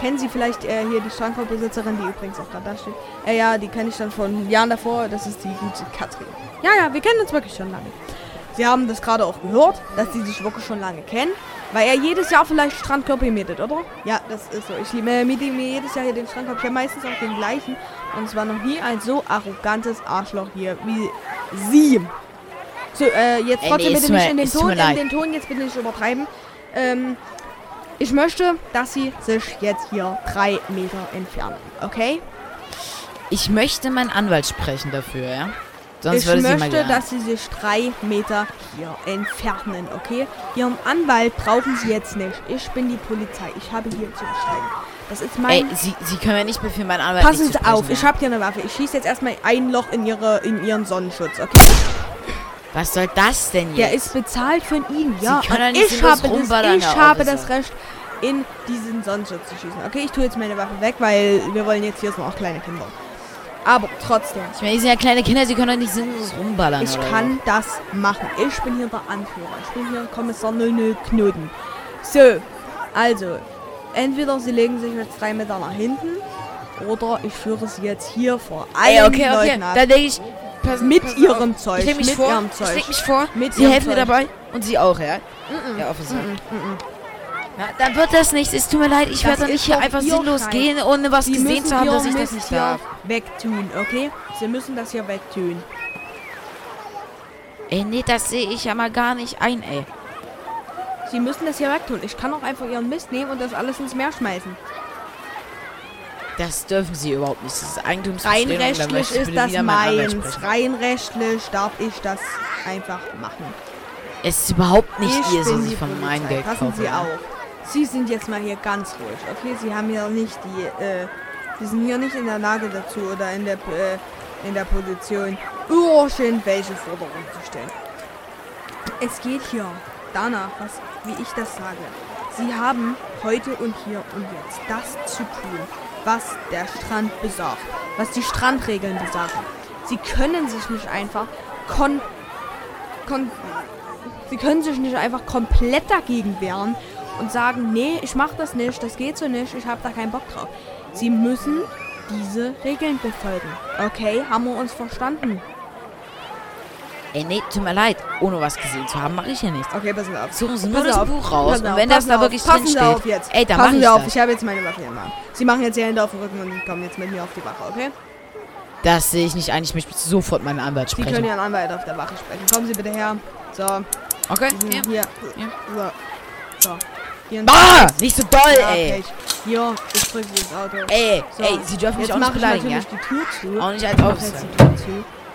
kennen Sie vielleicht äh, hier die Strandkorbbesitzerin, die übrigens auch da steht? Äh, ja, die kenne ich dann von Jahren davor. Das ist die gute Katrin. Ja, ja, wir kennen uns wirklich schon lange. Sie haben das gerade auch gehört, dass sie sich wirklich schon lange kennen, weil er jedes Jahr vielleicht Strandkorb mietet, oder? Ja, das ist so. Ich äh, miete mir jedes Jahr hier den Strandkorb. Ich habe meistens auch den gleichen. Und es war noch nie ein so arrogantes Arschloch hier wie Sie. So, äh, jetzt Ey, trotzdem nee, bitte nicht in den Ton, in den Ton jetzt bitte nicht übertreiben. Ähm, ich möchte, dass Sie sich jetzt hier drei Meter entfernen, okay? Ich möchte meinen Anwalt sprechen dafür, ja? Sonst ich würde sie mal möchte, dass Sie sich drei Meter hier entfernen, okay? Ihren Anwalt brauchen Sie jetzt nicht. Ich bin die Polizei. Ich habe hier zu entscheiden. Das ist mein... Ey, sie, sie können mir nicht befehlen, meinen Anwalt Passen Sie auf, ja? ich habe hier eine Waffe. Ich schieße jetzt erstmal ein Loch in, ihre, in Ihren Sonnenschutz, okay? Was soll das denn Der jetzt? ist bezahlt von Ihnen, ja. ich habe, das, ich habe das Recht, in diesen Sonnenschutz zu schießen. Okay, ich tue jetzt meine Waffe weg, weil wir wollen jetzt hier sind auch kleine Kinder. Aber trotzdem, Ich meine, die sind ja kleine Kinder, sie können doch nicht sinnlos rumballern. ich kann das machen. Ich bin hier der Anführer. Ich bin hier Kommissar 00 Knoten. So, also, entweder Sie legen sich jetzt drei Meter nach hinten oder ich führe Sie jetzt hier vor allen Ey, okay, okay. Leuten ab. Dann lege ich. Pass, Mit pass ihrem auf. Zeug, Ich leg mich vor. ihrem Ich Zeug. leg mich vor. Mit sie helfen mir Zeug. dabei. Und sie auch, ja? Ja, Officer. Ja, dann wird das nichts. Es tut mir leid, ich werde nicht hier einfach sinnlos Scheiß. gehen, ohne was Sie gesehen zu haben, dass ich das nicht hier darf. wegtun, okay? Sie müssen das hier wegtun. Ey, nee, das sehe ich ja mal gar nicht ein, ey. Sie müssen das hier wegtun. Ich kann auch einfach Ihren Mist nehmen und das alles ins Meer schmeißen. Das dürfen sie überhaupt nicht. Das ist Rein Eigentumsverschwendung. da rechtlich ist das meins. Rein rechtlich darf ich das einfach machen. Es ist überhaupt nicht ich ihr, sie sich die von meinem. Geld Passen kaufen. Sie auf. Sie sind jetzt mal hier ganz ruhig, okay? Sie haben hier nicht die, äh, Sie sind hier nicht in der Lage dazu oder in der, äh, in der Position, irgendwelche Forderungen zu stellen. Es geht hier danach, was, wie ich das sage. Sie haben heute und hier und jetzt das zu tun, was der Strand besagt, was die Strandregeln besagen. Sie können sich nicht einfach kon, kon Sie können sich nicht einfach komplett dagegen wehren und sagen, nee, ich mach das nicht, das geht so nicht, ich habe da keinen Bock drauf. Sie müssen diese Regeln befolgen. Okay, haben wir uns verstanden? Ey, nee, tut mir leid. Ohne was gesehen zu haben, mache ich hier nichts. Okay, passen Sie auf. Suchen Sie nur das auf. Buch raus. Und wenn das da wirklich. Passen drin steht, auf jetzt. ey, dann Passen mache ich auf, das. ich habe jetzt meine Waffe in der Hand. Sie machen jetzt die Hände auf den Rücken und kommen jetzt mit mir auf die Wache, okay? Das sehe ich nicht ein. Ich möchte sofort meinen Anwalt Sie können sprechen. Ihren Anwalt auf der Wache sprechen. Kommen Sie bitte her. So, Okay? Sind Ja. hier. So. so. Hier Ah! Nicht so doll, Ja, ey. Pech. Hier, ich drücke Sie ins Auto. Ey, So, ey, Sie dürfen mich jetzt auch nicht beleidigen, ja? die Tür zu. Auch nicht als Ich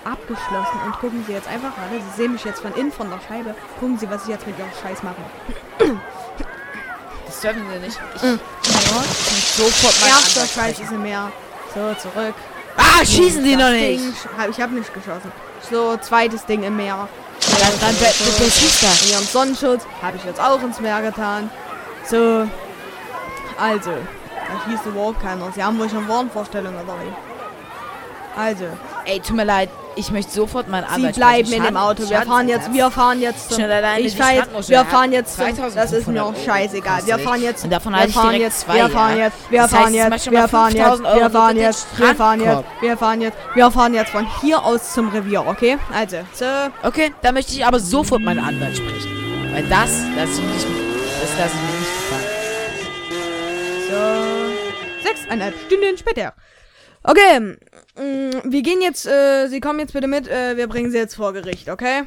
Abgeschlossen. Und gucken Sie jetzt einfach gerade. Sie sehen mich jetzt von innen von der Scheibe. Gucken Sie, was ich jetzt mit Ihrem Scheiß mache. Das dürfen Sie nicht. Ich, Mhm. ja, sofort meinen Erster Scheiß ist im Meer. So, zurück. Ah, schießen Sie noch Ding nicht. Hab, ich habe nicht geschossen. So, zweites Ding im Meer. So, Dann, dann, wer schießt? In ihrem Sonnenschutz habe ich jetzt auch ins Meer getan. So. Also. Da hieß überhaupt keiner. Sie haben wohl schon Warnvorstellungen oder wie? Also. Ey, tut mir leid. Ich möchte sofort meinen Sie Anwalt bleiben in dem Auto. Wir fahren jetzt, wir fahren jetzt zum, ich fahr jetzt, wir fahren jetzt zum, das ist 2500 mir auch scheißegal. Wir fahren jetzt, wir fahren jetzt, zwei, wir fahren jetzt, wir fahren jetzt, mal wir fahren jetzt, 5000 Euro wir fahren jetzt, wir fahren jetzt, wir fahren jetzt, wir fahren jetzt von hier aus zum Revier, okay? Also, so, Okay, dann möchte ich aber sofort meinen Anwalt sprechen. Weil das, das, ist nicht, das lasse ich mir nicht gefallen. so, sechseinhalb Stunden später. Okay, mm, wir gehen jetzt, äh, Sie kommen jetzt bitte mit, äh, wir bringen Sie jetzt vor Gericht, okay?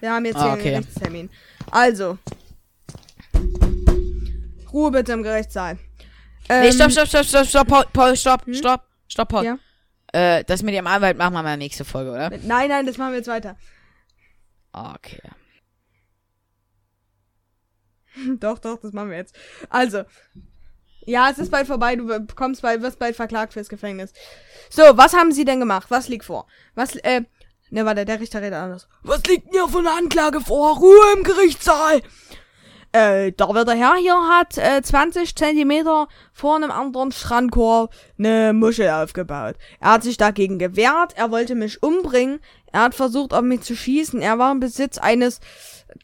Wir haben jetzt Ah, hier okay. einen Gerichtstermin. Also, Ruhe bitte im Gerichtssaal. nee, Ähm, stopp, stopp, stopp, stopp, stopp, Paul, Paul stopp, stopp, stopp, Paul. Ja? Äh, das mit dem Anwalt machen wir mal nächste Folge, oder? Nein, nein, das machen wir jetzt weiter. Okay. doch, doch, das machen wir jetzt. Also. Ja, es ist bald vorbei, du kommst bald, wirst bald verklagt fürs Gefängnis. So, was haben sie denn gemacht? Was liegt vor? Was, äh, ne, warte, der Richter redet anders. Was liegt denn hier von der Anklage vor? Ruhe im Gerichtssaal! Äh, der werte Herr hier hat äh, 20 Zentimeter vor einem anderen Strandkorb eine Muschel aufgebaut. Er hat sich dagegen gewehrt, er wollte mich umbringen, er hat versucht, auf mich zu schießen, er war im Besitz eines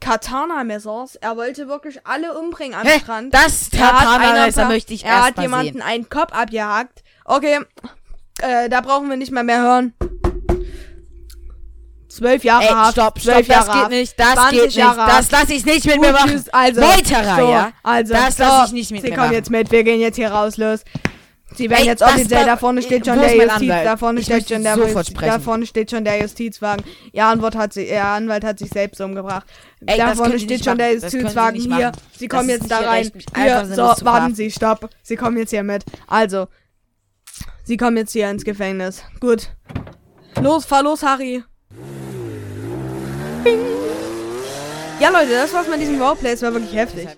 Katana-Messers. Er wollte wirklich alle umbringen am Hä? Strand. Das Er hat Katana-Messer möchte ich Er hat jemanden sehen. einen Kopf abgehakt. Okay, äh, da brauchen wir nicht mal mehr hören. Zwölf Jahre Ey, Haft. stopp, zwölf stopp, das Jahre geht nicht, das 20 geht nicht, Jahre das Haft. lass ich nicht mit Gut, mir machen. tschüss, Also, Meuterer, so, ja? Also, Das so, lass ich nicht mit Sie mir kommen machen. jetzt mit, wir gehen jetzt hier raus, los. Sie werden Ey, jetzt offiziell, da vorne steht schon der Justiz, da vorne Ich steht schon der, sofort da vorne steht schon der Justizwagen. Ihr Anwalt hat sich, Ihr Anwalt hat sich selbst umgebracht. Ey, da vorne steht schon der machen. Sie Justizwagen hier. Sie kommen jetzt da rein. Hier, so, warten. Sie, stopp. Sie kommen jetzt hier mit. Also, Sie kommen jetzt hier ins Gefängnis. Gut. Los, fahr los, Harry. Bing. Ja, Leute, das war's mit diesem Roleplay. Es war wirklich heftig.